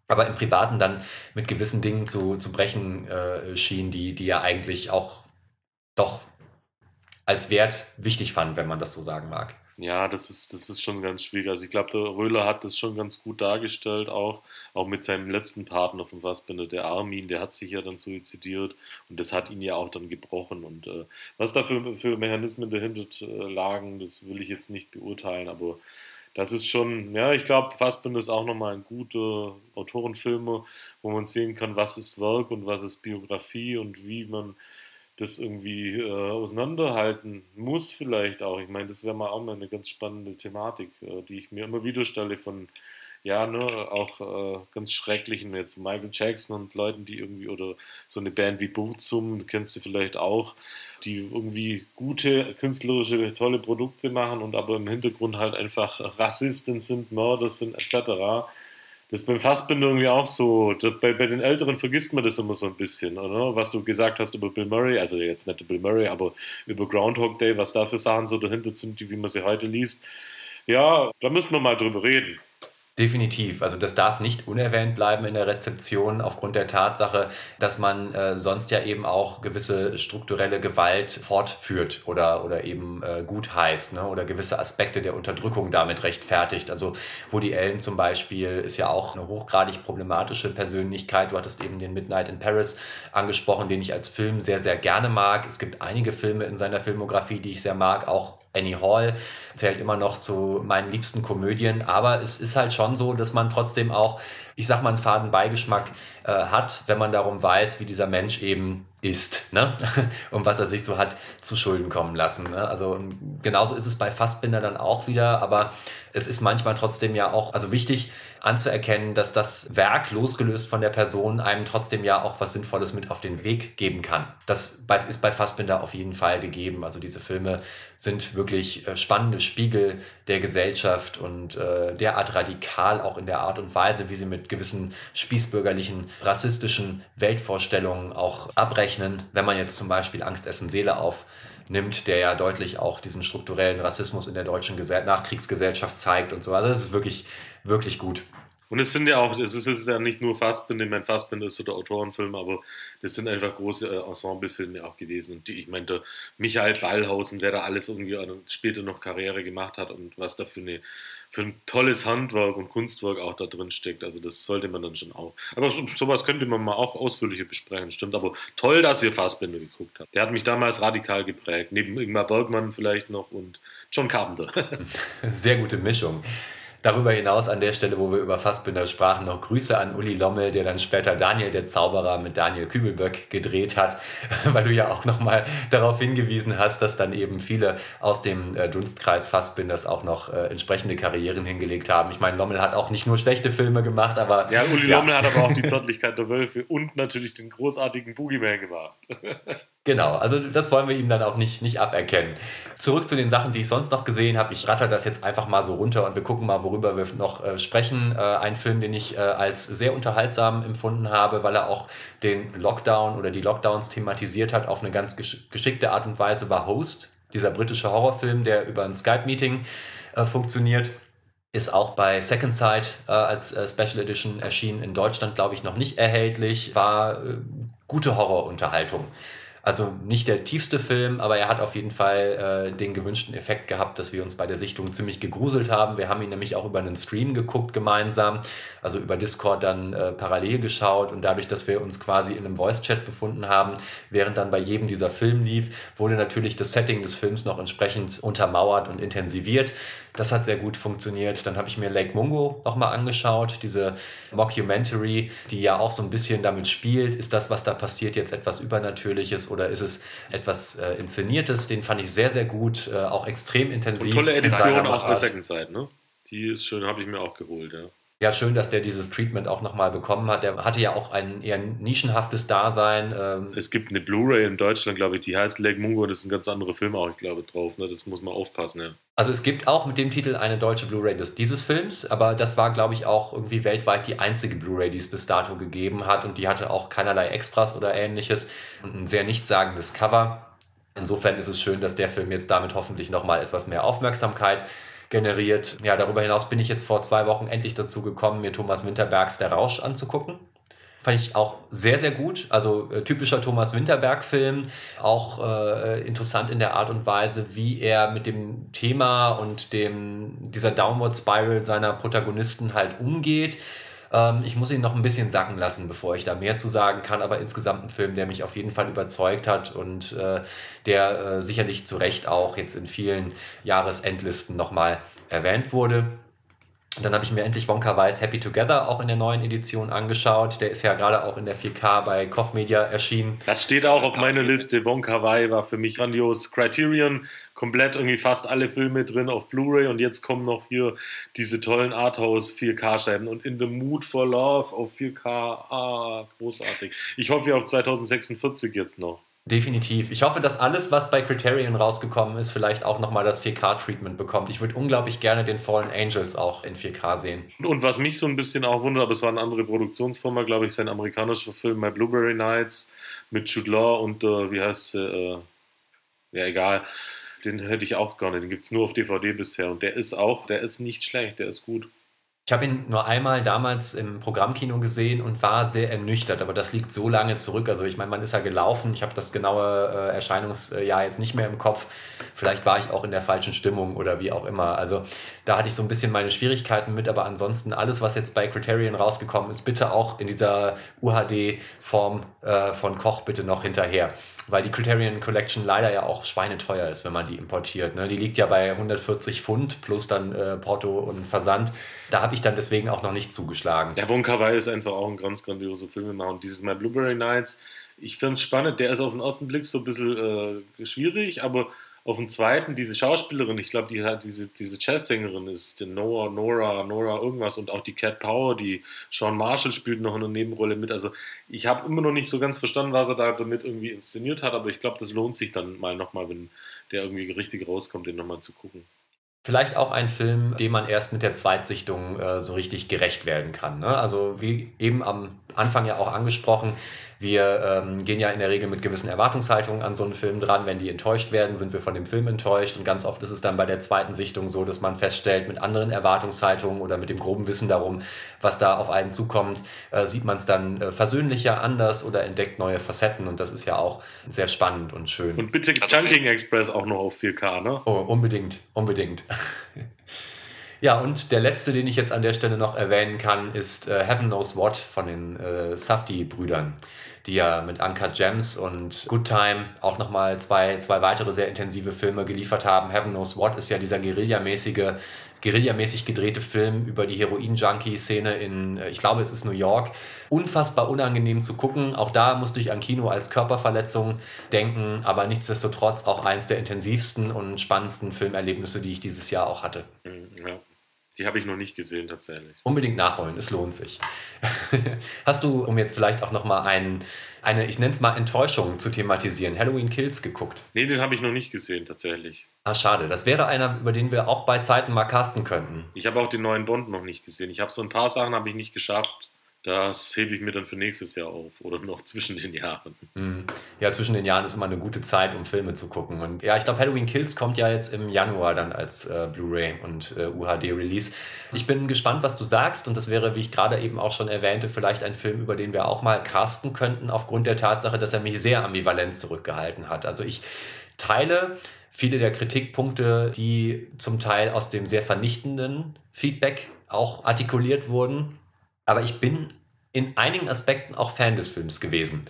aber im Privaten dann mit gewissen Dingen zu, zu brechen äh, schien, die, die er eigentlich auch doch als Wert wichtig fand, wenn man das so sagen mag. Ja, das ist, das ist schon ganz schwierig. Also ich glaube, der Röhler hat das schon ganz gut dargestellt, auch, auch mit seinem letzten Partner vom Fassbinder, der Armin, der hat sich ja dann suizidiert und das hat ihn ja auch dann gebrochen. Und äh, was da für, für Mechanismen dahinter äh, lagen, das will ich jetzt nicht beurteilen, aber das ist schon, ja, ich glaube, Fassbinder ist auch nochmal ein guter Autorenfilmer, wo man sehen kann, was ist Werk und was ist Biografie und wie man das irgendwie äh, auseinanderhalten muss vielleicht auch. Ich meine, das wäre mal auch mal eine ganz spannende Thematik, äh, die ich mir immer wieder stelle von, ja, ne, auch äh, ganz schrecklichen jetzt Michael Jackson und Leuten, die irgendwie, oder so eine Band wie Bootsum, kennst du vielleicht auch, die irgendwie gute, künstlerische, tolle Produkte machen und aber im Hintergrund halt einfach Rassisten sind, Mörder sind, etc. Das ist beim Fassbinder irgendwie auch so. Bei, bei, den Älteren vergisst man das immer so ein bisschen, oder? Was du gesagt hast über Bill Murray, also jetzt nicht Bill Murray, aber über Groundhog Day, was da für Sachen so dahinter sind, wie man sie heute liest. Ja, da müssen wir mal drüber reden. Definitiv. Also das darf nicht unerwähnt bleiben in der Rezeption aufgrund der Tatsache, dass man äh, sonst ja eben auch gewisse strukturelle Gewalt fortführt oder, oder eben äh, gut heißt ne? oder gewisse Aspekte der Unterdrückung damit rechtfertigt. Also Woody Allen zum Beispiel ist ja auch eine hochgradig problematische Persönlichkeit. Du hattest eben den Midnight in Paris angesprochen, den ich als Film sehr, sehr gerne mag. Es gibt einige Filme in seiner Filmografie, die ich sehr mag, auch Annie Hall zählt immer noch zu meinen liebsten Komödien, aber es ist halt schon so, dass man trotzdem auch, ich sag mal, einen faden Beigeschmack äh, hat, wenn man darum weiß, wie dieser Mensch eben ist ne? und was er sich so hat zu Schulden kommen lassen. Ne? Also genauso ist es bei Fassbinder dann auch wieder, aber es ist manchmal trotzdem ja auch, also wichtig, anzuerkennen, dass das Werk, losgelöst von der Person, einem trotzdem ja auch was Sinnvolles mit auf den Weg geben kann. Das ist bei Fassbinder auf jeden Fall gegeben. Also diese Filme sind wirklich äh, spannende Spiegel der Gesellschaft und äh, derart radikal auch in der Art und Weise, wie sie mit gewissen spießbürgerlichen, rassistischen Weltvorstellungen auch abrechnen. Wenn man jetzt zum Beispiel Angst, Essen, Seele auf nimmt, der ja deutlich auch diesen strukturellen Rassismus in der deutschen Nachkriegsgesellschaft zeigt und so. Also das ist wirklich, wirklich gut. Und es sind ja auch, es ist, es ist ja nicht nur Fassbinder, ich meine, Fassbinder ist so der Autorenfilm, aber das sind einfach große äh, Ensemblefilme auch gewesen. Und die, ich meine, der Michael Ballhausen, wer da alles irgendwie später noch Karriere gemacht hat und was da für, eine, für ein tolles Handwerk und Kunstwerk auch da drin steckt. Also das sollte man dann schon auch. Aber so, sowas könnte man mal auch ausführlicher besprechen, stimmt. Aber toll, dass ihr Fassbinder geguckt habt. Der hat mich damals radikal geprägt. Neben Ingmar Bergmann vielleicht noch und John Carpenter. Sehr gute Mischung. Darüber hinaus an der Stelle, wo wir über Fassbinder sprachen, noch Grüße an Uli Lommel, der dann später Daniel der Zauberer mit Daniel Kübelböck gedreht hat, weil du ja auch nochmal darauf hingewiesen hast, dass dann eben viele aus dem äh, Dunstkreis Fassbinders auch noch äh, entsprechende Karrieren hingelegt haben. Ich meine, Lommel hat auch nicht nur schlechte Filme gemacht, aber... Ja, Uli ja. Lommel hat aber auch die Zärtlichkeit der Wölfe und natürlich den großartigen Boogeyman gemacht. Genau, also das wollen wir ihm dann auch nicht, nicht aberkennen. Zurück zu den Sachen, die ich sonst noch gesehen habe. Ich ratter das jetzt einfach mal so runter und wir gucken mal, worüber wir noch äh, sprechen. Äh, ein Film, den ich äh, als sehr unterhaltsam empfunden habe, weil er auch den Lockdown oder die Lockdowns thematisiert hat auf eine ganz gesch geschickte Art und Weise, war Host, dieser britische Horrorfilm, der über ein Skype-Meeting äh, funktioniert. Ist auch bei Second Sight äh, als äh, Special Edition erschienen, in Deutschland glaube ich noch nicht erhältlich. War gute Horrorunterhaltung. Also nicht der tiefste Film, aber er hat auf jeden Fall äh, den gewünschten Effekt gehabt, dass wir uns bei der Sichtung ziemlich gegruselt haben. Wir haben ihn nämlich auch über einen Stream geguckt gemeinsam, also über Discord dann äh, parallel geschaut und dadurch, dass wir uns quasi in einem Voice-Chat befunden haben, während dann bei jedem dieser Film lief, wurde natürlich das Setting des Films noch entsprechend untermauert und intensiviert. Das hat sehr gut funktioniert. Dann habe ich mir Lake Mungo nochmal angeschaut, diese Mockumentary, die ja auch so ein bisschen damit spielt. Ist das, was da passiert, jetzt etwas Übernatürliches oder ist es etwas äh, Inszeniertes? Den fand ich sehr, sehr gut, äh, auch extrem intensiv. Und tolle Edition auch bei Second Sight, ne? Die ist schön, habe ich mir auch geholt, ja. Ja, schön, dass der dieses Treatment auch nochmal bekommen hat. Der hatte ja auch ein eher nischenhaftes Dasein. Ähm es gibt eine Blu-ray in Deutschland, glaube ich, die heißt Lake Mungo. Das ist ein ganz anderer Film auch, ich glaube, drauf. Ne? Das muss man aufpassen, ja. Also es gibt auch mit dem Titel eine deutsche Blu-ray dieses Films, aber das war, glaube ich, auch irgendwie weltweit die einzige Blu-ray, die es bis dato gegeben hat und die hatte auch keinerlei Extras oder ähnliches und ein sehr nichtssagendes Cover. Insofern ist es schön, dass der Film jetzt damit hoffentlich nochmal etwas mehr Aufmerksamkeit generiert. Ja, darüber hinaus bin ich jetzt vor zwei Wochen endlich dazu gekommen, mir Thomas Winterbergs Der Rausch anzugucken. Fand ich auch sehr, sehr gut. Also äh, typischer Thomas Winterberg-Film. Auch äh, interessant in der Art und Weise, wie er mit dem Thema und dem, dieser Downward Spiral seiner Protagonisten halt umgeht. Ähm, ich muss ihn noch ein bisschen sacken lassen, bevor ich da mehr zu sagen kann. Aber insgesamt ein Film, der mich auf jeden Fall überzeugt hat und äh, der äh, sicherlich zu Recht auch jetzt in vielen Jahresendlisten nochmal erwähnt wurde. Dann habe ich mir endlich Wonka Weiß Happy Together auch in der neuen Edition angeschaut. Der ist ja gerade auch in der 4K bei Koch Media erschienen. Das steht auch auf meiner Liste. Wonka Wai war für mich grandios. Criterion, komplett irgendwie fast alle Filme drin auf Blu-ray und jetzt kommen noch hier diese tollen Arthouse 4K-Scheiben und In the Mood for Love auf 4K. Ah, großartig. Ich hoffe auf 2046 jetzt noch. Definitiv. Ich hoffe, dass alles, was bei Criterion rausgekommen ist, vielleicht auch nochmal das 4K-Treatment bekommt. Ich würde unglaublich gerne den Fallen Angels auch in 4K sehen. Und was mich so ein bisschen auch wundert, aber es war eine andere Produktionsfirma, glaube ich, sein amerikanischer Film My Blueberry Nights mit Jude Law und äh, wie heißt? Äh, ja, egal. Den hätte ich auch gerne. Den gibt es nur auf DVD bisher. Und der ist auch, der ist nicht schlecht, der ist gut. Ich habe ihn nur einmal damals im Programmkino gesehen und war sehr ernüchtert, aber das liegt so lange zurück. Also ich meine, man ist ja gelaufen, ich habe das genaue äh, Erscheinungsjahr jetzt nicht mehr im Kopf. Vielleicht war ich auch in der falschen Stimmung oder wie auch immer. Also da hatte ich so ein bisschen meine Schwierigkeiten mit, aber ansonsten alles, was jetzt bei Criterion rausgekommen ist, bitte auch in dieser UHD-Form äh, von Koch bitte noch hinterher weil die Criterion Collection leider ja auch schweineteuer ist, wenn man die importiert. Ne? Die liegt ja bei 140 Pfund plus dann äh, Porto und Versand. Da habe ich dann deswegen auch noch nicht zugeschlagen. Der Wonka Wai ist einfach auch ein ganz grandioser Filmemacher. Und dieses My Blueberry Nights, ich finde es spannend. Der ist auf den ersten Blick so ein bisschen äh, schwierig, aber auf dem zweiten, diese Schauspielerin, ich glaube, die hat diese, diese Jazzsängerin ist die Noah, Nora, Nora, irgendwas und auch die Cat Power, die Sean Marshall spielt noch eine Nebenrolle mit. Also ich habe immer noch nicht so ganz verstanden, was er da damit irgendwie inszeniert hat, aber ich glaube, das lohnt sich dann mal nochmal, wenn der irgendwie richtig rauskommt, den nochmal zu gucken. Vielleicht auch ein Film, dem man erst mit der Zweitsichtung äh, so richtig gerecht werden kann. Ne? Also wie eben am Anfang ja auch angesprochen, wir ähm, gehen ja in der Regel mit gewissen Erwartungshaltungen an so einen Film dran. Wenn die enttäuscht werden, sind wir von dem Film enttäuscht. Und ganz oft ist es dann bei der zweiten Sichtung so, dass man feststellt, mit anderen Erwartungshaltungen oder mit dem groben Wissen darum, was da auf einen zukommt, äh, sieht man es dann äh, versöhnlicher, anders oder entdeckt neue Facetten. Und das ist ja auch sehr spannend und schön. Und bitte also, Chunking Express auch noch auf 4K, ne? Oh, unbedingt, unbedingt. Ja, und der letzte, den ich jetzt an der Stelle noch erwähnen kann, ist äh, Heaven Knows What von den äh, Safdie-Brüdern die ja mit Uncut Gems und Good Time auch nochmal zwei, zwei weitere sehr intensive Filme geliefert haben. Heaven Knows What ist ja dieser guerillamäßige guerillamäßig gedrehte Film über die Heroin-Junkie-Szene in, äh, ich glaube, es ist New York. Unfassbar unangenehm zu gucken. Auch da musste ich an Kino als Körperverletzung denken, aber nichtsdestotrotz auch eins der intensivsten und spannendsten Filmerlebnisse, die ich dieses Jahr auch hatte. Mhm, ja. Die habe ich noch nicht gesehen tatsächlich. Unbedingt nachholen, es lohnt sich. Hast du, um jetzt vielleicht auch nochmal ein, eine, ich nenne es mal Enttäuschung zu thematisieren, Halloween Kills geguckt? Nee, den habe ich noch nicht gesehen tatsächlich. Ah, schade. Das wäre einer, über den wir auch bei Zeiten mal casten könnten. Ich habe auch den neuen Bond noch nicht gesehen. Ich habe so ein paar Sachen habe ich nicht geschafft. Das hebe ich mir dann für nächstes Jahr auf oder noch zwischen den Jahren. Hm. Ja, zwischen den Jahren ist immer eine gute Zeit, um Filme zu gucken. Und ja, ich glaube, Halloween Kills kommt ja jetzt im Januar dann als äh, Blu-ray und äh, UHD-Release. Ich bin gespannt, was du sagst. Und das wäre, wie ich gerade eben auch schon erwähnte, vielleicht ein Film, über den wir auch mal casten könnten, aufgrund der Tatsache, dass er mich sehr ambivalent zurückgehalten hat. Also ich teile viele der Kritikpunkte, die zum Teil aus dem sehr vernichtenden Feedback auch artikuliert wurden aber ich bin in einigen Aspekten auch Fan des Films gewesen.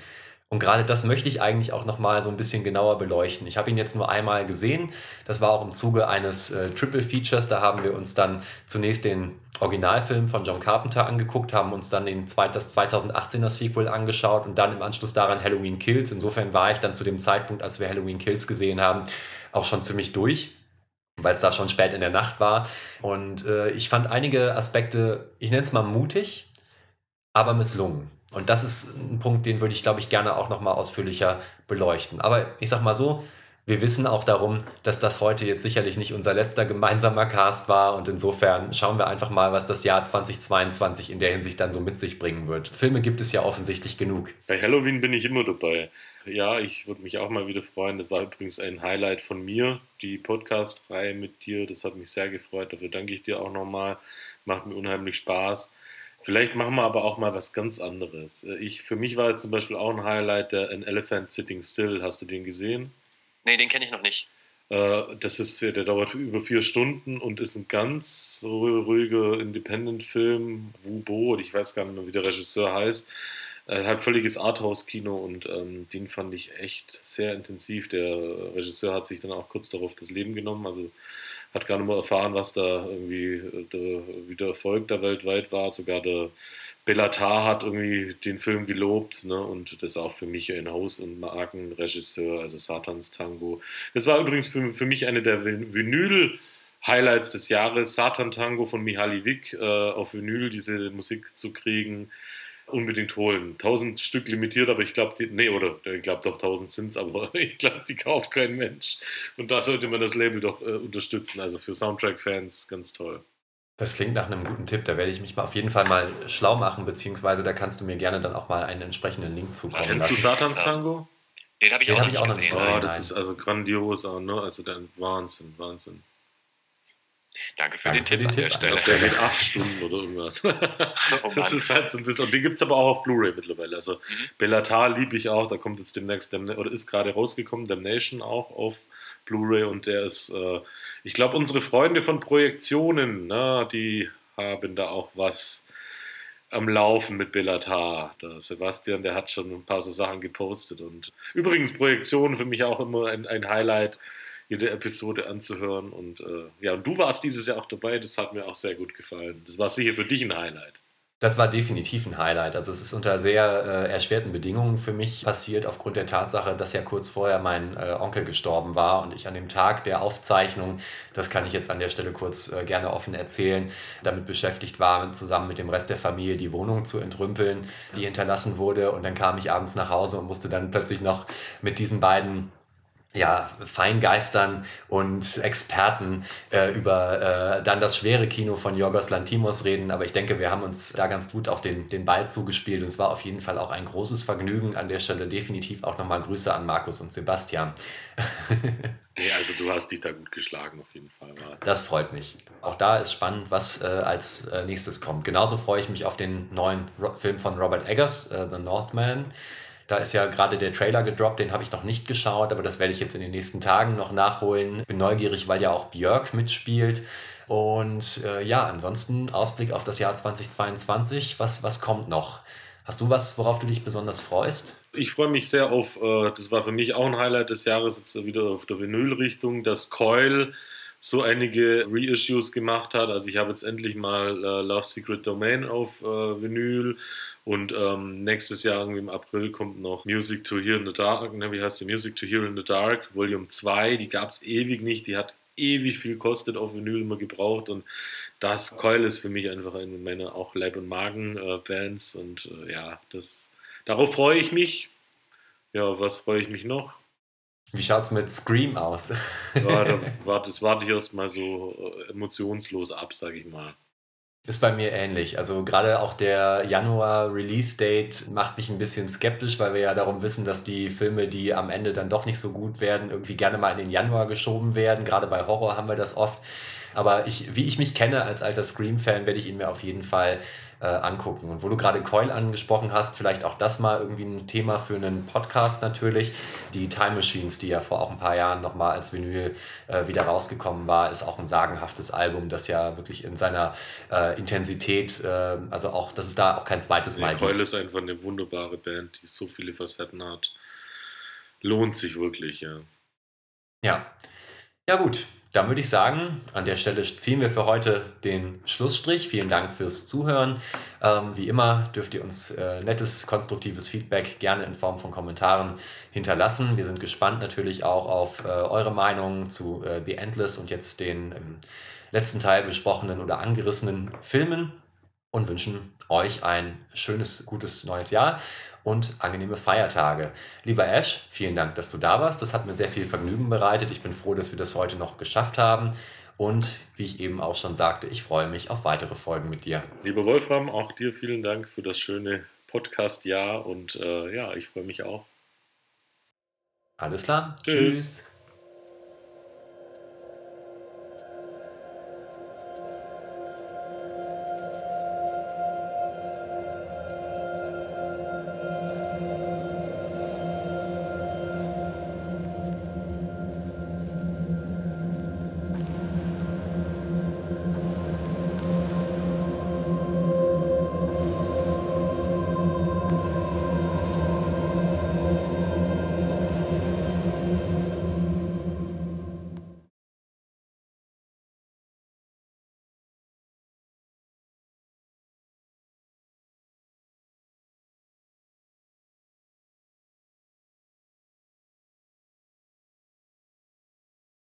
Und gerade das möchte ich eigentlich auch nochmal so ein bisschen genauer beleuchten. Ich habe ihn jetzt nur einmal gesehen. Das war auch im Zuge eines äh, Triple Features. Da haben wir uns dann zunächst den Originalfilm von John Carpenter angeguckt, haben uns dann den, das 2018er Sequel angeschaut und dann im Anschluss daran Halloween Kills. Insofern war ich dann zu dem Zeitpunkt, als wir Halloween Kills gesehen haben, auch schon ziemlich durch weil es da schon spät in der Nacht war. Und äh, ich fand einige Aspekte, ich nenne es mal mutig, aber misslungen. Und das ist ein Punkt, den würde ich, glaube ich, gerne auch nochmal ausführlicher beleuchten. Aber ich sag mal so, wir wissen auch darum, dass das heute jetzt sicherlich nicht unser letzter gemeinsamer Cast war und insofern schauen wir einfach mal, was das Jahr 2022 in der Hinsicht dann so mit sich bringen wird. Filme gibt es ja offensichtlich genug. Bei Halloween bin ich immer dabei. Ja, ich würde mich auch mal wieder freuen. Das war übrigens ein Highlight von mir, die Podcast-Reihe mit dir. Das hat mich sehr gefreut. Dafür danke ich dir auch nochmal. Macht mir unheimlich Spaß. Vielleicht machen wir aber auch mal was ganz anderes. Ich, für mich war jetzt zum Beispiel auch ein Highlight der An Elephant Sitting Still. Hast du den gesehen? Nee, den kenne ich noch nicht. Äh, das ist, der dauert über vier Stunden und ist ein ganz ruhiger Independent-Film. Wubo, ich weiß gar nicht mehr, wie der Regisseur heißt. Er hat völliges Arthouse-Kino und ähm, den fand ich echt sehr intensiv. Der Regisseur hat sich dann auch kurz darauf das Leben genommen, also hat gar nicht mehr erfahren, was da irgendwie der, wie der Erfolg da weltweit war. Sogar der Bellatar hat irgendwie den Film gelobt ne? und das ist auch für mich ein Haus- und Markenregisseur, also Satans Tango. Das war übrigens für, für mich eine der Vinyl- Highlights des Jahres, Satan Tango von Mihaly Wick, äh, auf Vinyl diese Musik zu kriegen unbedingt holen. 1000 Stück limitiert, aber ich glaube, nee, oder ich glaube doch 1000 sind es, aber ich glaube, die kauft kein Mensch. Und da sollte man das Label doch äh, unterstützen. Also für Soundtrack-Fans ganz toll. Das klingt nach einem guten Tipp. Da werde ich mich mal auf jeden Fall mal schlau machen, beziehungsweise da kannst du mir gerne dann auch mal einen entsprechenden Link zukommen Kennst du Satans Tango? Den habe ich, Den hab ich auch noch nicht gesehen. Oh, das ist also grandios, ne? Also dann Wahnsinn, Wahnsinn. Danke für Danke den Tipp an der Stelle. Der geht acht Stunden oder irgendwas. oh das ist halt so ein bisschen. Und den gibt es aber auch auf Blu-ray mittlerweile. Also mhm. Bellatar liebe ich auch. Da kommt jetzt demnächst, oder ist gerade rausgekommen, Damnation auch auf Blu-ray. Und der ist, äh, ich glaube, unsere Freunde von Projektionen, ne, die haben da auch was am Laufen mit Bellatar. Der Sebastian, der hat schon ein paar so Sachen gepostet. Und übrigens, Projektionen für mich auch immer ein, ein Highlight jede Episode anzuhören. Und äh, ja, und du warst dieses Jahr auch dabei, das hat mir auch sehr gut gefallen. Das war sicher für dich ein Highlight. Das war definitiv ein Highlight. Also es ist unter sehr äh, erschwerten Bedingungen für mich passiert, aufgrund der Tatsache, dass ja kurz vorher mein äh, Onkel gestorben war und ich an dem Tag der Aufzeichnung, das kann ich jetzt an der Stelle kurz äh, gerne offen erzählen, damit beschäftigt war, zusammen mit dem Rest der Familie die Wohnung zu entrümpeln, die hinterlassen wurde. Und dann kam ich abends nach Hause und musste dann plötzlich noch mit diesen beiden ja, Feingeistern und Experten äh, über äh, dann das schwere Kino von Yorgos Lantimos reden. Aber ich denke, wir haben uns da ganz gut auch den, den Ball zugespielt und es war auf jeden Fall auch ein großes Vergnügen. An der Stelle definitiv auch nochmal Grüße an Markus und Sebastian. ja, also du hast dich da gut geschlagen auf jeden Fall. Das freut mich. Auch da ist spannend, was äh, als äh, nächstes kommt. Genauso freue ich mich auf den neuen Ro Film von Robert Eggers, äh, The Northman. Da ist ja gerade der Trailer gedroppt, den habe ich noch nicht geschaut, aber das werde ich jetzt in den nächsten Tagen noch nachholen. Bin neugierig, weil ja auch Björk mitspielt. Und äh, ja, ansonsten Ausblick auf das Jahr 2022. Was, was kommt noch? Hast du was, worauf du dich besonders freust? Ich freue mich sehr auf, äh, das war für mich auch ein Highlight des Jahres, jetzt wieder auf der Vinyl-Richtung, dass Coil so einige Reissues gemacht hat. Also ich habe jetzt endlich mal äh, Love Secret Domain auf äh, Vinyl und ähm, nächstes Jahr irgendwie im April kommt noch Music to Hear in the Dark, ne, wie heißt die? Music to Hear in the Dark, Volume 2, die gab es ewig nicht, die hat ewig viel kostet auf Vinyl immer gebraucht und das Coil ist für mich einfach eine meiner auch Leib- und Magen-Bands äh, und äh, ja, das, darauf freue ich mich. Ja, was freue ich mich noch? Wie schaut es mit Scream aus? ja, da warte, das warte ich erstmal so äh, emotionslos ab, sage ich mal. Ist bei mir ähnlich. Also gerade auch der Januar-Release-Date macht mich ein bisschen skeptisch, weil wir ja darum wissen, dass die Filme, die am Ende dann doch nicht so gut werden, irgendwie gerne mal in den Januar geschoben werden. Gerade bei Horror haben wir das oft. Aber ich, wie ich mich kenne als alter Scream-Fan, werde ich ihn mir auf jeden Fall äh, angucken. Und wo du gerade Coil angesprochen hast, vielleicht auch das mal irgendwie ein Thema für einen Podcast natürlich. Die Time Machines, die ja vor auch ein paar Jahren nochmal als Vinyl äh, wieder rausgekommen war, ist auch ein sagenhaftes Album, das ja wirklich in seiner äh, Intensität, äh, also auch, dass es da auch kein zweites Mal nee, Coil ist einfach eine wunderbare Band, die so viele Facetten hat. Lohnt sich wirklich, ja. Ja. Ja, gut. Dann würde ich sagen, an der Stelle ziehen wir für heute den Schlussstrich. Vielen Dank fürs Zuhören. Ähm, wie immer dürft ihr uns äh, nettes, konstruktives Feedback gerne in Form von Kommentaren hinterlassen. Wir sind gespannt natürlich auch auf äh, eure Meinung zu äh, The Endless und jetzt den im letzten Teil besprochenen oder angerissenen Filmen und wünschen euch ein schönes, gutes neues Jahr und angenehme Feiertage. Lieber Ash, vielen Dank, dass du da warst. Das hat mir sehr viel Vergnügen bereitet. Ich bin froh, dass wir das heute noch geschafft haben. Und wie ich eben auch schon sagte, ich freue mich auf weitere Folgen mit dir. Lieber Wolfram, auch dir vielen Dank für das schöne Podcast-Jahr und äh, ja, ich freue mich auch. Alles klar. Tschüss. Tschüss.